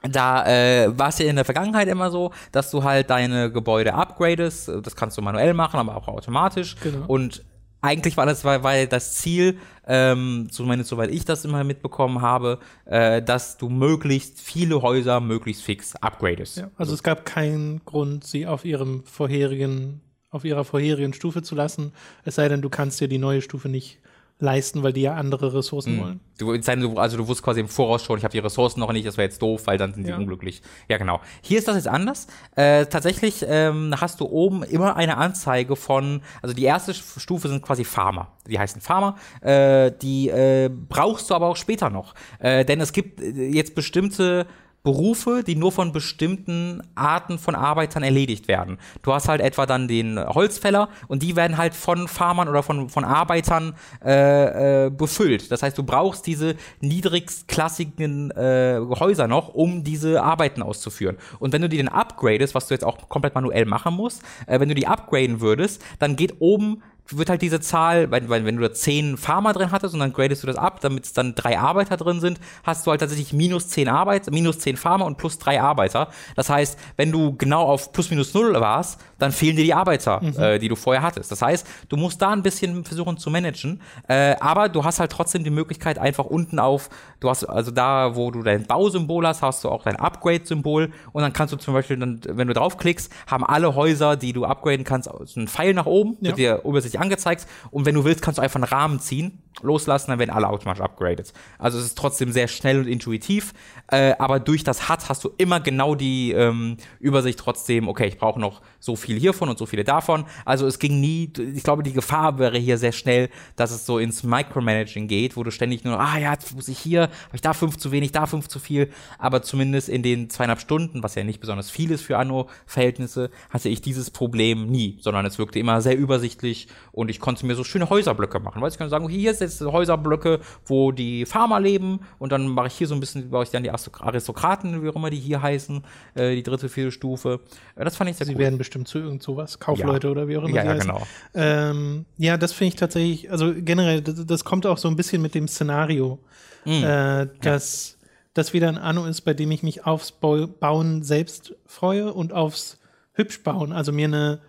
da äh, war es ja in der Vergangenheit immer so, dass du halt deine Gebäude upgradest. Das kannst du manuell machen, aber auch automatisch. Genau. Und eigentlich war das, war, war das Ziel, ähm, zumindest soweit ich das immer mitbekommen habe, äh, dass du möglichst viele Häuser möglichst fix upgradest. Ja, also es gab keinen Grund, sie auf ihrem vorherigen, auf ihrer vorherigen Stufe zu lassen. Es sei denn, du kannst dir die neue Stufe nicht leisten, weil die ja andere Ressourcen Mhm. wollen. Du, also du wusstest quasi im Voraus schon, ich habe die Ressourcen noch nicht, das wäre jetzt doof, weil dann sind die Ja. unglücklich. Ja, genau. Hier ist das jetzt anders. Äh, tatsächlich ähm, hast du oben immer eine Anzeige von, also die erste Stufe sind quasi Farmer. Die heißen Farmer. Äh, die äh, brauchst du aber auch später noch. Äh, denn es gibt äh, jetzt bestimmte Berufe, die nur von bestimmten Arten von Arbeitern erledigt werden. Du hast halt etwa dann den Holzfäller und die werden halt von Farmern oder von, von Arbeitern äh, äh, befüllt. Das heißt, du brauchst diese niedrigstklassigen äh, Häuser noch, um diese Arbeiten auszuführen. Und wenn du die dann upgradest, was du jetzt auch komplett manuell machen musst, äh, wenn du die upgraden würdest, dann geht oben wird halt diese Zahl, weil, weil wenn du da zehn Farmer drin hattest und dann gradest du das ab, damit es dann drei Arbeiter drin sind, hast du halt tatsächlich minus zehn Arbeit, minus zehn Farmer und plus drei Arbeiter. Das heißt, wenn du genau auf plus minus null warst, dann fehlen dir die Arbeiter, äh, die du vorher hattest. Das heißt, du musst da ein bisschen versuchen zu managen, äh, aber du hast halt trotzdem die Möglichkeit, einfach unten auf, du hast also da, wo du dein Bausymbol hast, hast du auch dein Upgrade-Symbol und dann kannst du zum Beispiel dann, wenn du draufklickst, haben alle Häuser, die du upgraden kannst, einen Pfeil nach oben, Ja. wird dir übersichtlich angezeigt und wenn du willst, kannst du einfach einen Rahmen ziehen loslassen, dann werden alle automatisch upgraded. Also es ist trotzdem sehr schnell und intuitiv, äh, aber durch das HUD hast du immer genau die ähm, Übersicht trotzdem, okay, ich brauche noch so viel hiervon und so viele davon. Also es ging nie, ich glaube, die Gefahr wäre hier sehr schnell, dass es so ins Micromanaging geht, wo du ständig nur, ah ja, jetzt muss ich hier, habe ich da fünf zu wenig, da fünf zu viel, aber zumindest in den zweieinhalb Stunden, was ja nicht besonders viel ist für Anno-Verhältnisse, hatte ich dieses Problem nie, sondern es wirkte immer sehr übersichtlich und ich konnte mir so schöne Häuserblöcke machen, weil ich kann sagen, hier ist jetzt Häuserblöcke, wo die Farmer leben und dann mache ich hier so ein bisschen, baue ich dann die Aristokraten, wie auch immer die hier heißen, äh, die dritte, vierte Stufe. Äh, das fand ich sehr Sie cool. werden bestimmt zu irgend sowas, Kaufleute Ja. oder wie auch immer Ja, ja, heißen. genau. Ähm, ja, das finde ich tatsächlich, also generell, das, das kommt auch so ein bisschen mit dem Szenario, Mhm. äh, dass das wieder ein Anno ist, bei dem ich mich aufs Bau Bauen selbst freue und aufs hübsch bauen. Also mir eine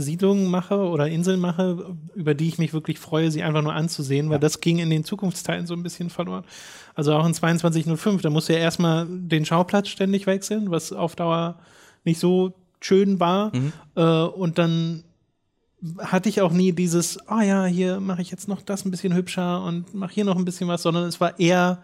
Siedlung mache oder Inseln mache, über die ich mich wirklich freue, sie einfach nur anzusehen, weil das ging in den Zukunftsteilen so ein bisschen verloren. Also auch in 2205, da musst du ja erstmal den Schauplatz ständig wechseln, was auf Dauer nicht so schön war. Äh, und dann hatte ich auch nie dieses, ah ja, hier mache ich jetzt noch das ein bisschen hübscher und mache hier noch ein bisschen was, sondern es war eher,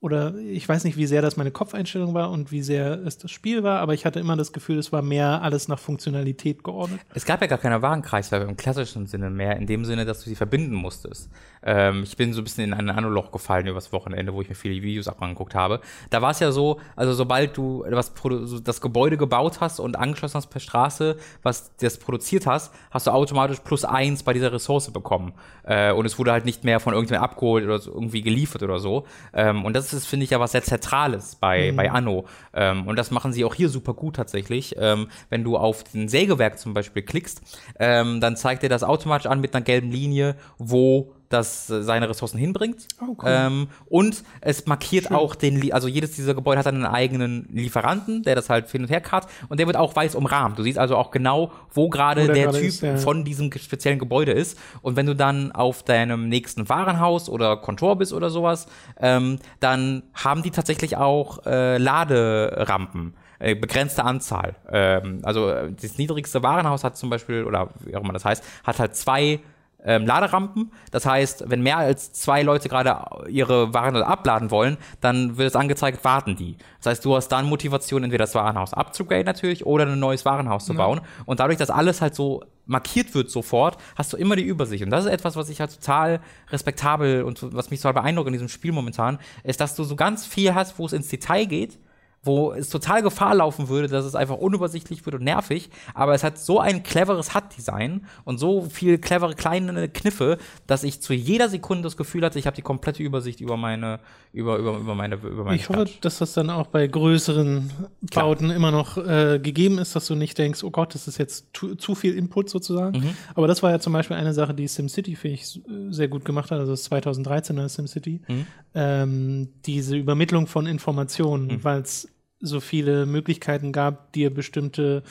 oder ich weiß nicht, wie sehr das meine Kopfeinstellung war und wie sehr es das Spiel war, aber ich hatte immer das Gefühl, es war mehr alles nach Funktionalität geordnet. Es gab ja gar keine Warenkreisläufe im klassischen Sinne mehr, in dem Sinne, dass du sie verbinden musstest. Ähm, ich bin so ein bisschen in ein Anno-Loch gefallen übers Wochenende, wo ich mir viele Videos auch angeguckt habe. Da war es ja so, also sobald du was das Gebäude gebaut hast und angeschlossen hast per Straße, was das produziert hast, hast du automatisch plus eins bei dieser Ressource bekommen. Äh, und es wurde halt nicht mehr von irgendjemandem abgeholt oder so, irgendwie geliefert oder so. Ähm, und das ist, finde ich, ja was sehr Zentrales bei, bei Anno. Ähm, und das machen sie auch hier super gut tatsächlich. Ähm, wenn du auf den Sägewerk zum Beispiel klickst, ähm, dann zeigt dir das automatisch an mit einer gelben Linie, wo das äh, seine Ressourcen hinbringt. Oh, cool. ähm, und es markiert auch den, Lie- also jedes dieser Gebäude hat einen eigenen Lieferanten, der das halt hin und her karrt und der wird auch weiß umrahmt. Du siehst also auch genau, wo gerade der der Typ ist, ja. von diesem speziellen Gebäude ist. Und wenn du dann auf deinem nächsten Warenhaus oder Kontor bist oder sowas, ähm, dann haben die tatsächlich auch äh, Laderampen. äh, Begrenzte Anzahl. Ähm, also äh, das niedrigste Warenhaus hat zum Beispiel, oder wie auch immer das heißt, hat halt zwei ähm, Laderampen. Das heißt, wenn mehr als zwei Leute gerade ihre Waren abladen wollen, dann wird es angezeigt, warten die. Das heißt, du hast dann Motivation, entweder das Warenhaus abzugraden natürlich oder ein neues Warenhaus zu bauen. Und dadurch, dass alles halt so markiert wird sofort, hast du immer die Übersicht. Und das ist etwas, was ich halt total respektabel und was mich total beeindruckt in diesem Spiel momentan, ist, dass du so ganz viel hast, wo es ins Detail geht wo es total Gefahr laufen würde, dass es einfach unübersichtlich wird und nervig. Aber es hat so ein cleveres HUD-Design und so viel clevere kleine Kniffe, dass ich zu jeder Sekunde das Gefühl hatte, ich habe die komplette Übersicht über meine, über, über, über meine, über meine Ich hoffe, dass das dann auch bei größeren Bauten immer noch äh, gegeben ist, dass du nicht denkst, oh Gott, das ist jetzt zu, zu viel Input sozusagen. Mhm. Aber das war ja zum Beispiel eine Sache, die SimCity, finde ich, äh, sehr gut gemacht hat, also das 2013er SimCity. Mhm. Ähm, diese Übermittlung von Informationen, Mhm. weil es so viele Möglichkeiten gab, dir bestimmte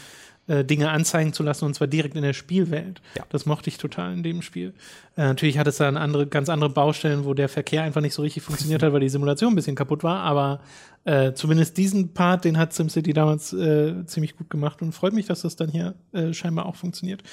äh, Dinge anzeigen zu lassen und zwar direkt in der Spielwelt. Ja. Das mochte ich total in dem Spiel. Äh, natürlich hat es dann andere, ganz andere Baustellen, wo der Verkehr einfach nicht so richtig funktioniert hat, weil die Simulation ein bisschen kaputt war, aber äh, zumindest diesen Part, den hat SimCity damals äh, ziemlich gut gemacht und freut mich, dass das dann hier äh, scheinbar auch funktioniert.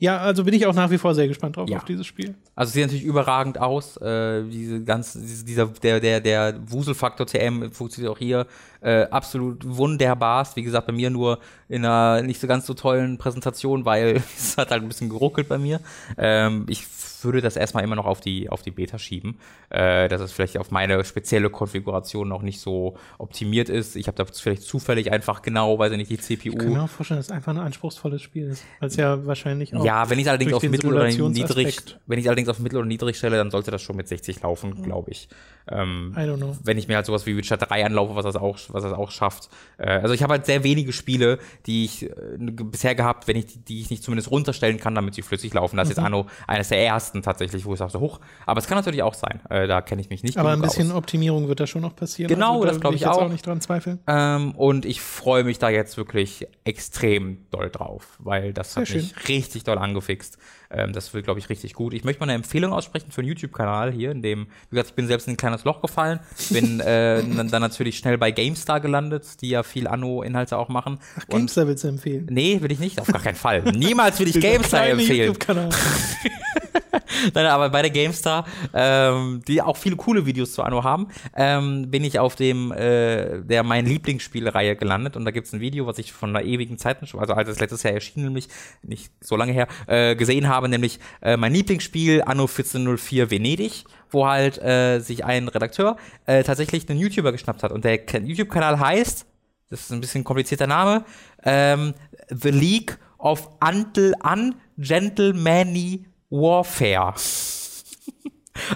Ja, also bin ich auch nach wie vor sehr gespannt drauf Ja. auf dieses Spiel. Also es sieht natürlich überragend aus. Äh, diese ganz, diese, dieser, der, der, der Wuselfaktor TM funktioniert auch hier äh, absolut wunderbarst. Wie gesagt, bei mir nur in einer nicht so ganz so tollen Präsentation, weil es hat halt ein bisschen geruckelt bei mir. Ähm, ich würde das erstmal immer noch auf die, auf die Beta schieben, äh, dass es vielleicht auf meine spezielle Konfiguration noch nicht so optimiert ist. Ich habe da vielleicht zufällig einfach genau, weiß ich nicht, die CPU. Ich kann mir auch vorstellen, dass es einfach ein anspruchspostes Spiel ist, weil es ja wahrscheinlich auch Ja, wenn ich allerdings auf Mittel oder niedrig, wenn ich allerdings auf Mittel oder niedrig stelle, dann sollte das schon mit 60 laufen, glaube ich. Ähm, I don't know. wenn ich mir halt sowas wie Witcher 3 anlaufe, was das auch, was das auch schafft. Äh, also ich habe halt sehr wenige Spiele, die ich äh, bisher gehabt, wenn ich die, die ich nicht zumindest runterstellen kann, damit sie flüssig laufen. Das ist Mhm. jetzt Anno eines der ersten tatsächlich, wo ich sage, so hoch. Aber es kann natürlich auch sein. Äh, da kenne ich mich nicht. Aber ein bisschen aus. Optimierung wird da schon noch passieren. Also Genau, da das glaub will ich jetzt auch. auch nicht dran zweifeln. Ähm, und ich freue mich da jetzt wirklich extrem doll drauf, weil das Sehr hat mich richtig doll angefixt. Ähm, das wird, glaube ich, richtig gut. Ich möchte mal eine Empfehlung aussprechen für einen YouTube-Kanal hier, in dem, wie gesagt, ich bin selbst in ein kleines Loch gefallen, bin äh, dann, natürlich schnell bei GameStar gelandet, die ja viel Anno-Inhalte auch machen. Ach, GameStar willst du empfehlen? Nee, will ich nicht, auf gar keinen Fall. Niemals will ich GameStar empfehlen. Nein, aber bei der GameStar, ähm, die auch viele coole Videos zu Anno haben, ähm, bin ich auf dem, äh, der mein Lieblingsspielreihe gelandet und da gibt's ein Video, was ich von einer ewigen Zeit, also als es letztes Jahr erschien, nämlich nicht so lange her, äh, gesehen habe, nämlich äh, mein Lieblingsspiel Anno 1404 Venedig wo halt äh, sich ein Redakteur äh, tatsächlich einen YouTuber geschnappt hat. Und der YouTube-Kanal heißt, das ist ein bisschen komplizierter Name, ähm, The League of Until Ungentlemanly Warfare.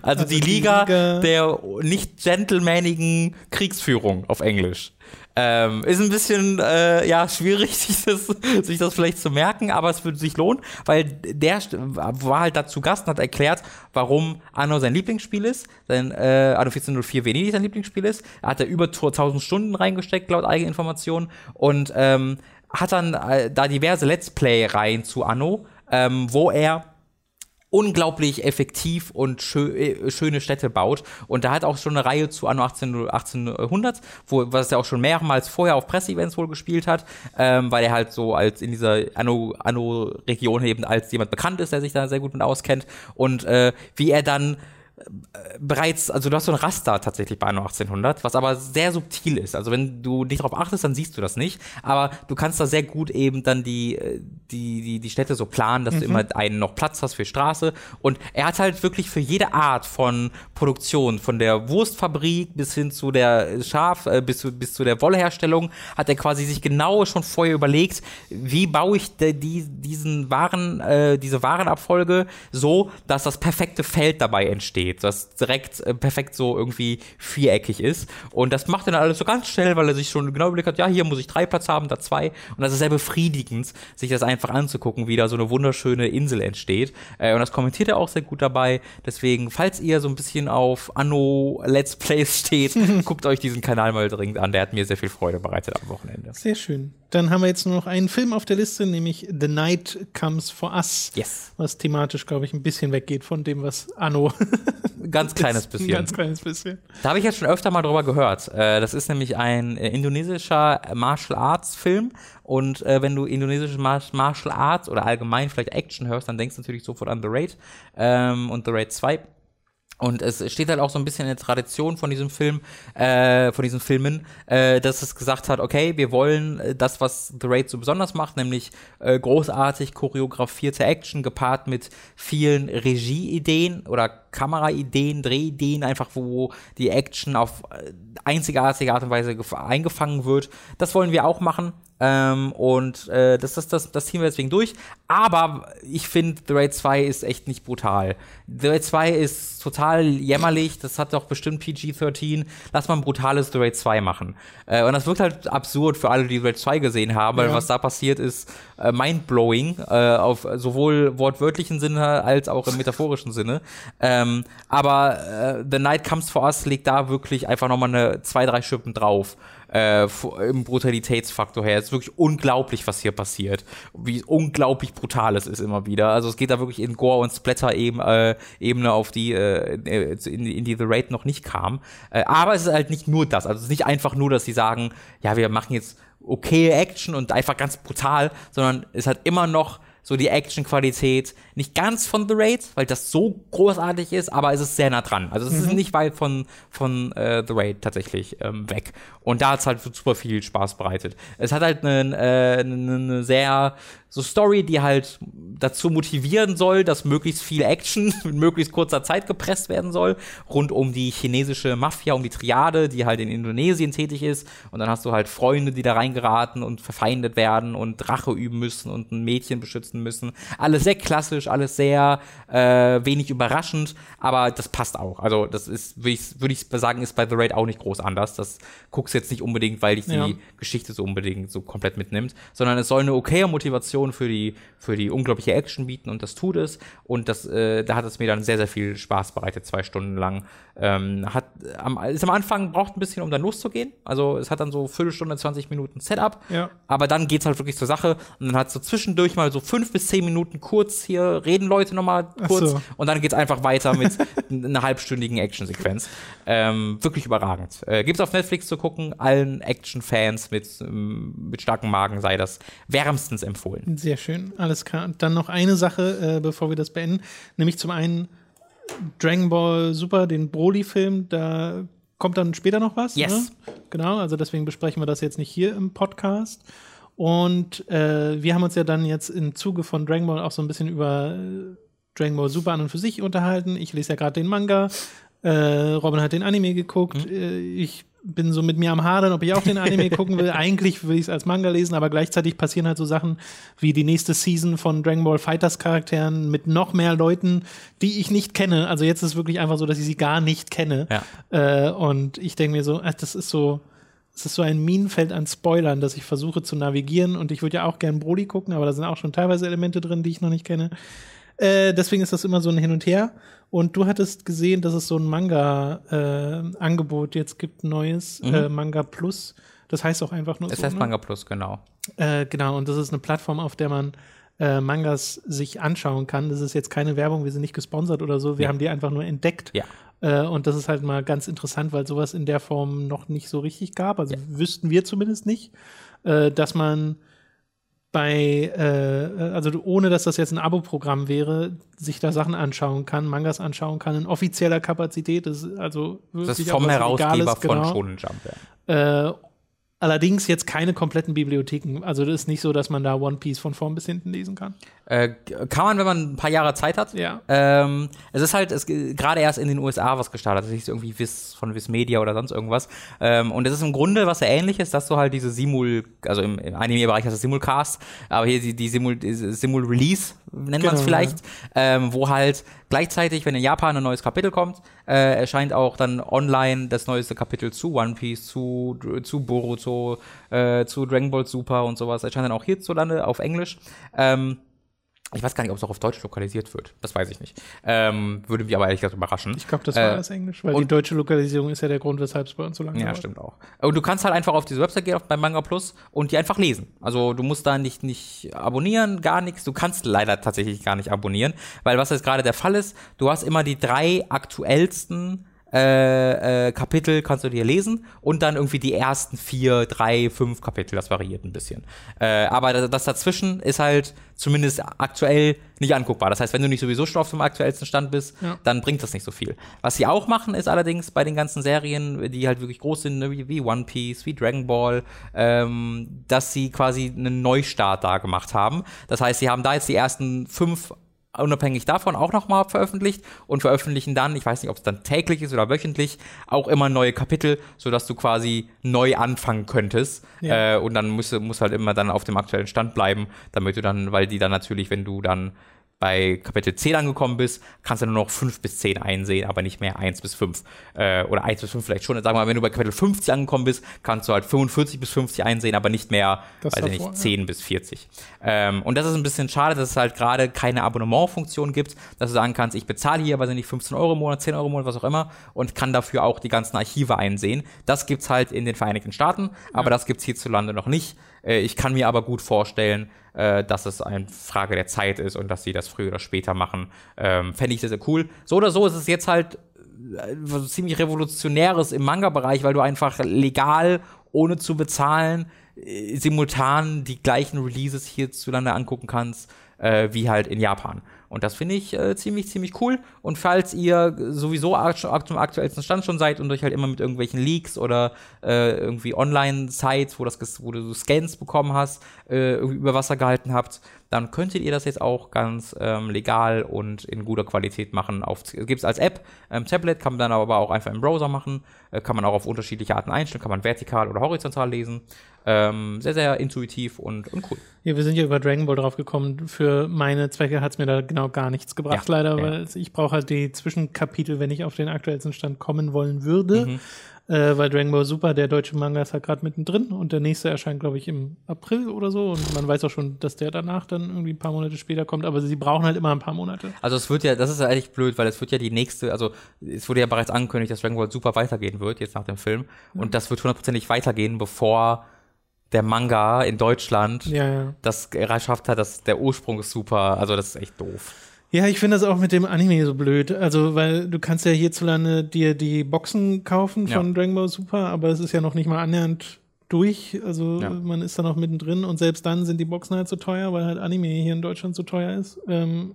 Also, also die, die Liga, Liga, der nicht gentlemanigen Kriegsführung auf Englisch. Ähm, ist ein bisschen äh, ja schwierig, sich das, sich das vielleicht zu merken, aber es würde sich lohnen, weil der war halt dazu Gast und hat erklärt, warum Anno sein Lieblingsspiel ist, sein äh, Anno 1404 Venedig sein Lieblingsspiel ist. Er hat da über 1000 Stunden reingesteckt, laut eigener Informationen, und ähm, hat dann äh, da diverse Let's Play-Reihen zu Anno, ähm, wo er unglaublich effektiv und schö äh, schöne Städte baut. Und da hat auch schon eine Reihe zu Anno 18, 1800, wo, was er auch schon mehrmals vorher auf Presseevents wohl gespielt hat, ähm, weil er halt so als in dieser Anno-Region Anno eben als jemand bekannt ist, der sich da sehr gut mit auskennt. Und äh, wie er dann bereits, also du hast so ein Raster tatsächlich bei Anno 1800, was aber sehr subtil ist. Also wenn du nicht darauf achtest, dann siehst du das nicht. Aber du kannst da sehr gut eben dann die, die, die, die Städte so planen, dass mhm. du immer einen noch Platz hast für Straße. Und er hat halt wirklich für jede Art von Produktion, von der Wurstfabrik bis hin zu der Schaf, äh, bis, zu, bis zu der Wollherstellung, hat er quasi sich genau schon vorher überlegt, wie baue ich die, diesen Waren, äh, diese Warenabfolge so, dass das perfekte Feld dabei entsteht steht, das direkt äh, perfekt so irgendwie viereckig ist. Und das macht er dann alles so ganz schnell, weil er sich schon genau überlegt hat, ja, hier muss ich drei Platz haben, da zwei. Und das ist sehr befriedigend, sich das einfach anzugucken, wie da so eine wunderschöne Insel entsteht. Äh, und das kommentiert er auch sehr gut dabei. Deswegen, falls ihr so ein bisschen auf Anno Let's Plays steht, guckt euch diesen Kanal mal dringend an. Der hat mir sehr viel Freude bereitet am Wochenende. Sehr schön. Dann haben wir jetzt nur noch einen Film auf der Liste, nämlich The Night Comes for Us. Yes. Was thematisch, glaube ich, ein bisschen weggeht von dem, was Anno. ganz kleines bisschen. Ganz kleines bisschen. Da habe ich jetzt schon öfter mal drüber gehört. Äh, das ist nämlich ein äh, indonesischer Martial Arts Film. Und äh, wenn du indonesische Martial Arts oder allgemein vielleicht Action hörst, dann denkst du natürlich sofort an The Raid ähm, und The Raid 2. Und es steht halt auch so ein bisschen in der Tradition von diesem Film, äh, von diesen Filmen, äh, dass es gesagt hat, okay, wir wollen äh, das, was The Raid so besonders macht, nämlich äh, großartig choreografierte Action gepaart mit vielen Regieideen oder Kameraideen, Drehideen, einfach wo die Action auf äh, einzigartige Art und Weise eingefangen wird. Das wollen wir auch machen. Ähm, und äh, das, das, das, das ziehen wir deswegen durch. Aber ich finde, The Raid 2 ist echt nicht brutal. The Raid 2 ist total jämmerlich. Das hat doch bestimmt PG-13. Lass mal ein brutales The Raid 2 machen. Äh, und das wirkt halt absurd für alle, die The Raid 2 gesehen haben, weil ja. was da passiert ist äh, mindblowing. Äh, auf sowohl wortwörtlichen Sinne als auch im metaphorischen Sinne. Ähm, aber äh, The Night Comes for Us legt da wirklich einfach nochmal eine zwei, drei Schippen drauf äh, im Brutalitätsfaktor her. Es ist wirklich unglaublich, was hier passiert. Wie unglaublich brutal es ist immer wieder. Also es geht da wirklich in Gore- und Splatter-Ebene äh, auf die, äh, in, in die The Raid noch nicht kam. Äh, aber es ist halt nicht nur das. Also es ist nicht einfach nur, dass sie sagen, ja, wir machen jetzt okay Action und einfach ganz brutal, sondern es hat immer noch so die Action-Qualität nicht ganz von The Raid, weil das so großartig ist, aber es ist sehr nah dran. Also es mhm. ist nicht weit von, von äh, The Raid tatsächlich ähm, weg. Und da hat es halt super viel Spaß bereitet. Es hat halt eine, äh, eine sehr so Story, die halt dazu motivieren soll, dass möglichst viel Action in möglichst kurzer Zeit gepresst werden soll, rund um die chinesische Mafia, um die Triade, die halt in Indonesien tätig ist. Und dann hast du halt Freunde, die da reingeraten und verfeindet werden und Rache üben müssen und ein Mädchen beschützen müssen. Alles sehr klassisch, alles sehr äh, wenig überraschend, aber das passt auch. Also das ist, würde ich, würd ich sagen, ist bei The Raid auch nicht groß anders. Das guckst jetzt nicht unbedingt, weil dich ja. die Geschichte so unbedingt so komplett mitnimmt, sondern es soll eine okaye Motivation Motivation für die, für die unglaubliche Action bieten und das tut es. Und das, äh, da hat es mir dann sehr, sehr viel Spaß bereitet, zwei Stunden lang. Ähm, hat, am, ist am Anfang braucht ein bisschen, um dann loszugehen. Also es hat dann so Viertelstunde, 20 Minuten Setup. Ja. Aber dann geht's halt wirklich zur Sache. Und dann hat so zwischendurch mal so fünf bis zehn Minuten kurz hier reden Leute nochmal kurz. So. Und dann geht's einfach weiter mit einer halbstündigen Actionsequenz. Ähm, wirklich überragend. Äh, gibt's auf Netflix zu gucken. Allen Action-Fans mit, ähm, mit starkem Magen sei das wärmstens empfohlen. Sehr schön, alles klar. Und dann noch eine Sache, äh, bevor wir das beenden, nämlich zum einen Dragon Ball Super, den Broly-Film, da kommt dann später noch was. Yes. Ne? Genau, also deswegen besprechen wir das jetzt nicht hier im Podcast. Und äh, wir haben uns ja dann jetzt im Zuge von Dragon Ball auch so ein bisschen über äh, Dragon Ball Super an und für sich unterhalten. Ich lese ja gerade den Manga. Äh, Robin hat den Anime geguckt. Mhm. Äh, ich bin so mit mir am Hadern, ob ich auch den Anime gucken will. Eigentlich will ich es als Manga lesen, aber gleichzeitig passieren halt so Sachen wie die nächste Season von Dragon Ball Fighters Charakteren mit noch mehr Leuten, die ich nicht kenne. Also jetzt ist es wirklich einfach so, dass ich sie gar nicht kenne. Ja. Äh, und ich denke mir so, ach, das ist so, es ist so ein Minenfeld an Spoilern, dass ich versuche zu navigieren. Und ich würde ja auch gern Broly gucken, aber da sind auch schon teilweise Elemente drin, die ich noch nicht kenne. Äh, deswegen ist das immer so ein Hin und Her. Und du hattest gesehen, dass es so ein Manga-Angebot jetzt gibt, neues Mhm. äh, Manga Plus. Das heißt auch einfach nur Es so. heißt ne? Manga Plus, genau. Äh, genau, und das ist eine Plattform, auf der man äh, Mangas sich anschauen kann. Das ist jetzt keine Werbung, wir sind nicht gesponsert oder so, wir Ja. haben die einfach nur entdeckt. Ja. Äh, und das ist halt mal ganz interessant, weil sowas in der Form noch nicht so richtig gab. Also wüssten wir zumindest nicht, äh, dass man bei, äh, also ohne dass das jetzt ein Abo-Programm wäre, sich da Sachen anschauen kann, Mangas anschauen kann, in offizieller Kapazität. Das ist also Das ist vom Herausgeber Legales, von genau. Shonen Jump. Ja. Äh, allerdings jetzt keine kompletten Bibliotheken. Also das ist nicht so, dass man da One Piece von vorn bis hinten lesen kann. Äh, kann man, wenn man ein paar Jahre Zeit hat. Ja. Ähm, es ist halt es, gerade erst in den USA was gestartet. Das ist irgendwie Viz, von Viz Media oder sonst irgendwas. Ähm, und es ist im Grunde was sehr ähnliches, dass du halt diese Simul, also im, im Anime-Bereich heißt es Simulcast, aber hier die, die Simul, diese Simul-Release nennt man es Genau, vielleicht, ähm, wo halt gleichzeitig, wenn in Japan ein neues Kapitel kommt, äh, erscheint auch dann online das neueste Kapitel zu One Piece, zu, zu Boruto, äh, zu Dragon Ball Super und sowas. Erscheint dann auch hierzulande auf Englisch. Ähm, ich weiß gar nicht, ob es auch auf Deutsch lokalisiert wird. Das weiß ich nicht. Ähm, würde mich aber ehrlich gesagt überraschen. Ich glaube, das war Äh, alles Englisch, weil die deutsche Lokalisierung ist ja der Grund, weshalb es bei uns so lange Ja, dauert. stimmt auch. Und du kannst halt einfach auf diese Website gehen, auf- bei Manga Plus, und die einfach lesen. Also du musst da nicht, nicht abonnieren, gar nichts. Du kannst leider tatsächlich gar nicht abonnieren, weil was jetzt gerade der Fall ist, du hast immer die drei aktuellsten äh, äh, Kapitel kannst du dir lesen und dann irgendwie die ersten vier, drei, fünf Kapitel, das variiert ein bisschen. Äh, aber das, das dazwischen ist halt zumindest aktuell nicht anguckbar. Das heißt, wenn du nicht sowieso schon auf dem aktuellsten Stand bist, Ja. dann bringt das nicht so viel. Was sie auch machen, ist allerdings bei den ganzen Serien, die halt wirklich groß sind, ne, wie, wie One Piece, wie Dragon Ball, ähm, dass sie quasi einen Neustart da gemacht haben. Das heißt, sie haben da jetzt die ersten fünf unabhängig davon auch nochmal veröffentlicht und veröffentlichen dann, ich weiß nicht, ob es dann täglich ist oder wöchentlich, auch immer neue Kapitel, sodass du quasi neu anfangen könntest. Ja. Äh, und dann musst musst halt immer dann auf dem aktuellen Stand bleiben, damit du dann, weil die dann natürlich, wenn du dann bei Kapitel 10 angekommen bist, kannst du nur noch 5 bis 10 einsehen, aber nicht mehr 1 bis 5. Äh, oder 1 bis 5 vielleicht schon. Sagen wir mal, wenn du bei Kapitel 50 angekommen bist, kannst du halt 45 bis 50 einsehen, aber nicht mehr, Das weiß ich nicht, 10 bis 40. Ähm, und das ist ein bisschen schade, dass es halt gerade keine Abonnementfunktion gibt, dass du sagen kannst, ich bezahle hier, weiß ich nicht, 15 Euro im Monat, 10 Euro im Monat, was auch immer, und kann dafür auch die ganzen Archive einsehen. Das gibt's halt in den Vereinigten Staaten, aber das gibt's hierzulande noch nicht. Äh, ich kann mir aber gut vorstellen, äh, dass es eine Frage der Zeit ist und dass sie das früher oder später machen. Ähm, Fände ich sehr, sehr cool. So oder so ist es jetzt halt äh, was ziemlich Revolutionäres im Manga-Bereich, weil du einfach legal, ohne zu bezahlen, äh, simultan die gleichen Releases hierzulande angucken kannst, äh, wie halt in Japan. Und das finde ich äh, ziemlich, ziemlich cool. Und falls ihr sowieso zum aktuellsten Stand schon seid und euch halt immer mit irgendwelchen Leaks oder äh, irgendwie Online-Sites, wo, wo du Scans bekommen hast, äh, über Wasser gehalten habt, dann könntet ihr das jetzt auch ganz ähm, legal und in guter Qualität machen. Gibt es als App, ähm, Tablet, kann man dann aber auch einfach im Browser machen, äh, kann man auch auf unterschiedliche Arten einstellen, kann man vertikal oder horizontal lesen. Ähm, sehr, sehr intuitiv und, und cool. Ja, wir sind ja über Dragon Ball drauf gekommen. Für meine Zwecke hat es mir da genau gar nichts gebracht, Ja, leider, ja. weil ich brauche halt die Zwischenkapitel, wenn ich auf den aktuellsten Stand kommen wollen würde. Mhm. Äh, weil Dragon Ball Super, der deutsche Manga, ist halt gerade mittendrin und der nächste erscheint, glaube ich, im April oder so. Und man weiß auch schon, dass der danach dann irgendwie ein paar Monate später kommt, aber sie brauchen halt immer ein paar Monate. Also es wird ja, das ist ja eigentlich blöd, weil es wird ja die nächste, also es wurde ja bereits angekündigt, dass Dragon Ball Super weitergehen wird, jetzt nach dem Film. Und das wird hundertprozentig weitergehen, bevor der Manga in Deutschland Ja, ja. das geschafft hat, dass der Ursprung ist super. Also das ist echt doof. Ja, ich finde das auch mit dem Anime so blöd. Also, weil du kannst ja hierzulande dir die Boxen kaufen von Ja. Dragon Ball Super, aber es ist ja noch nicht mal annähernd durch. Also Ja. man ist dann auch mittendrin und selbst dann sind die Boxen halt so teuer, weil halt Anime hier in Deutschland so teuer ist. Ähm,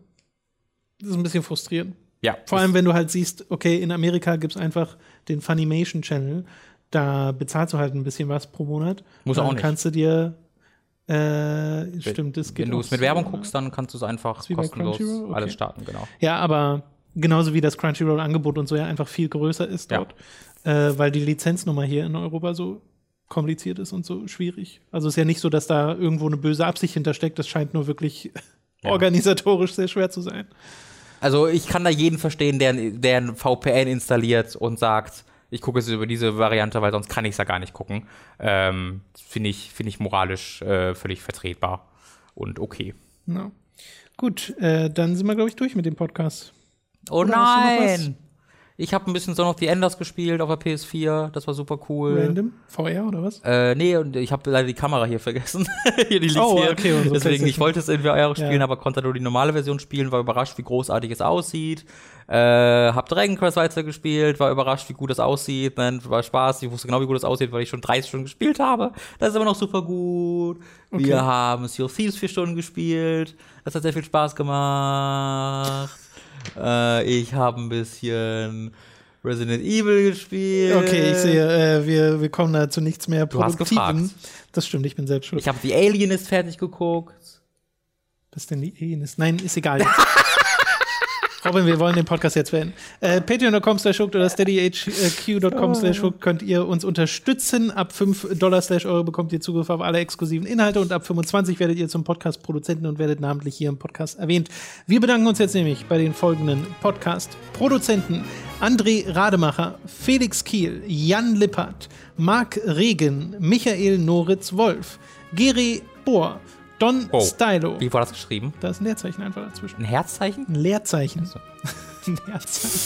das ist ein bisschen frustrierend. Ja. Vor allem, wenn du halt siehst, okay, in Amerika gibt es einfach den Funimation Channel. Da bezahlst du halt ein bisschen was pro Monat. Muss Dann auch nicht. kannst du dir, äh, stimmt, das geht Wenn du es mit Werbung guckst, dann kannst du es einfach kostenlos? Okay. alles starten, genau. Ja, aber genauso wie das Crunchyroll-Angebot und so ja einfach viel größer ist Ja. dort, äh, weil die Lizenznummer hier in Europa so kompliziert ist und so schwierig. Also es ist ja nicht so, dass da irgendwo eine böse Absicht hintersteckt. Das scheint nur wirklich Ja. organisatorisch sehr schwer zu sein. Also ich kann da jeden verstehen, der, der ein VPN installiert und sagt, ich gucke es über diese Variante, weil sonst kann ich es ja gar nicht gucken. Ähm, Finde ich, find ich moralisch äh, völlig vertretbar und okay. Ja. Gut, äh, dann sind wir, glaube ich, durch mit dem Podcast. Oh Oder hast du noch was? nein! Ich habe ein bisschen Son of the Enders gespielt auf der PS4, das war super cool. Random? VR oder was? Äh, nee, und ich habe leider die Kamera hier vergessen. hier, die liegt Oh, hier. okay, so Deswegen, ich wollte es in VR spielen, Ja. aber konnte nur die normale Version spielen, war überrascht, wie großartig es aussieht. Äh, hab Dragon Quest weiter gespielt, war überrascht, wie gut es aussieht. Dann war Spaß, ich wusste genau, wie gut es aussieht, weil ich schon 30 Stunden gespielt habe. Das ist aber noch super gut. Okay. Wir haben Sea of Thieves vier Stunden gespielt. Das hat sehr viel Spaß gemacht. Äh, ich habe ein bisschen Resident Evil gespielt. Okay, ich sehe, äh, wir, wir kommen da zu nichts mehr Du hast Produktivem. gefragt. Das stimmt, ich bin selbst schuld. Ich habe The Alienist fertig geguckt. Was ist denn die Alien ist? Nein, ist egal. Robin, wir wollen den Podcast jetzt beenden. Äh, Patreon.com slash hooked oder steadyhq.com slash hooked könnt ihr uns unterstützen. Ab 5 Dollar slash Euro bekommt ihr Zugriff auf alle exklusiven Inhalte und ab 25 werdet ihr zum Podcast-Produzenten und werdet namentlich hier im Podcast erwähnt. Wir bedanken uns jetzt nämlich bei den folgenden Podcast-Produzenten. André Rademacher, Felix Kiel, Jan Lippert, Marc Regen, Michael Noritz-Wolf, Geri Bohr, Don Oh. Stylo. Wie war das geschrieben? Da ist ein Leerzeichen einfach dazwischen. Ein Herzzeichen? Ein Leerzeichen. so. Ein Leerzeichen.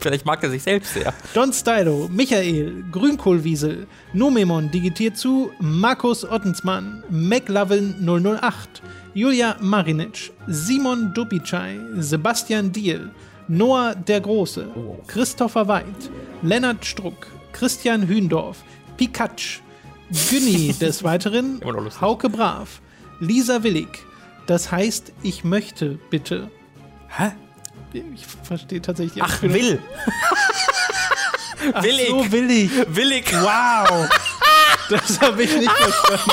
Vielleicht mag er sich selbst sehr. Don Stylo, Michael, Grünkohlwiesel, Nomemon digitiert zu, Markus Ottensmann, McLovin 008, Julia Marinic, Simon Dubicai, Sebastian Diel, Noah der Große, Oh. Christopher Weid, Lennart Struck, Christian Hühndorf, Pikatsch, Günni des Weiteren. Hauke Brav, Lisa Willig. Das heißt, ich möchte bitte. Hä? Ich verstehe tatsächlich Ach, will. Ach willig. So willig. Willig. Wow. Das habe ich nicht verstanden.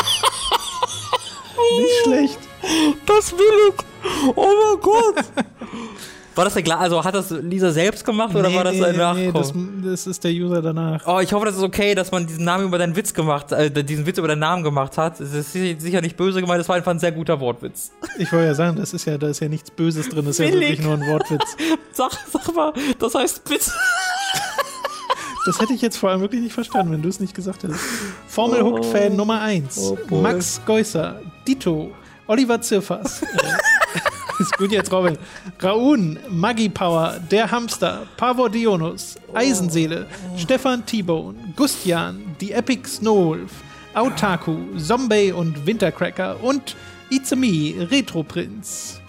Nicht schlecht. Das willig. Oh mein Gott. War das der Gla also hat das Lisa selbst gemacht oder war das ein Nachkommen? das, das ist der User danach. Oh, ich hoffe, das ist okay, dass man diesen Namen über deinen Witz gemacht, äh, diesen Witz über deinen Namen gemacht hat. Es ist sicher nicht böse gemeint, das war einfach ein sehr guter Wortwitz. Ich wollte ja sagen, das ist ja, da ist ja nichts Böses drin, das ist ja Willig. wirklich nur ein Wortwitz. Sag, sag mal, das heißt bitte. Das hätte ich jetzt vor allem wirklich nicht verstanden, wenn du es nicht gesagt hättest. Formel Hooked Fan Nummer 1. Oh. Max Geusser, Dito, Oliver Zirfers. ist gut jetzt, Robin. Raun, Maggie Power, Der Hamster, Pavodionus, Eisenseele, Stefan T-Bone, Gustian, die Epic Snowwolf, Autaku, Zombie und Wintercracker und It's Me, Retro Prinz.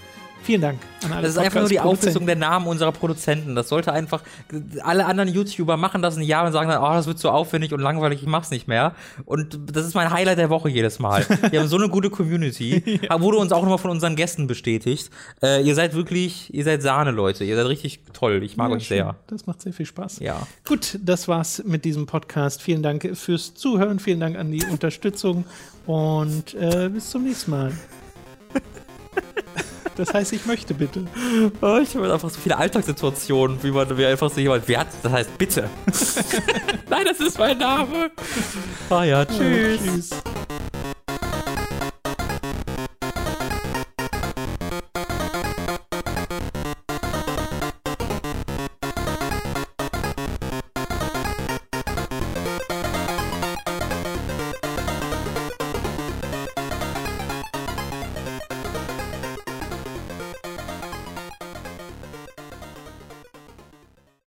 Vielen Dank an alle Das ist einfach nur die. Auflistung der Namen unserer Produzenten. Das sollte einfach, alle anderen YouTuber machen das ein Jahr und sagen dann, oh, das wird so aufwendig und langweilig, ich mach's nicht mehr. Und das ist mein Highlight der Woche jedes Mal. Wir haben so eine gute Community. Wurde uns auch nochmal von unseren Gästen bestätigt. Äh, ihr seid wirklich, ihr seid Sahne, Leute. Ihr seid richtig toll. Ich mag Ja, euch schön. sehr. Das macht sehr viel Spaß. Ja. Gut, das war's mit diesem Podcast. Vielen Dank fürs Zuhören, vielen Dank an die Unterstützung und äh, bis zum nächsten Mal. Das heißt, ich möchte bitte. Oh, ich habe einfach so viele Alltagssituationen, wie man wie einfach so jemand, wer hat, das heißt bitte. Nein, das ist mein Name. Ah ja, tschüss. Tschüss.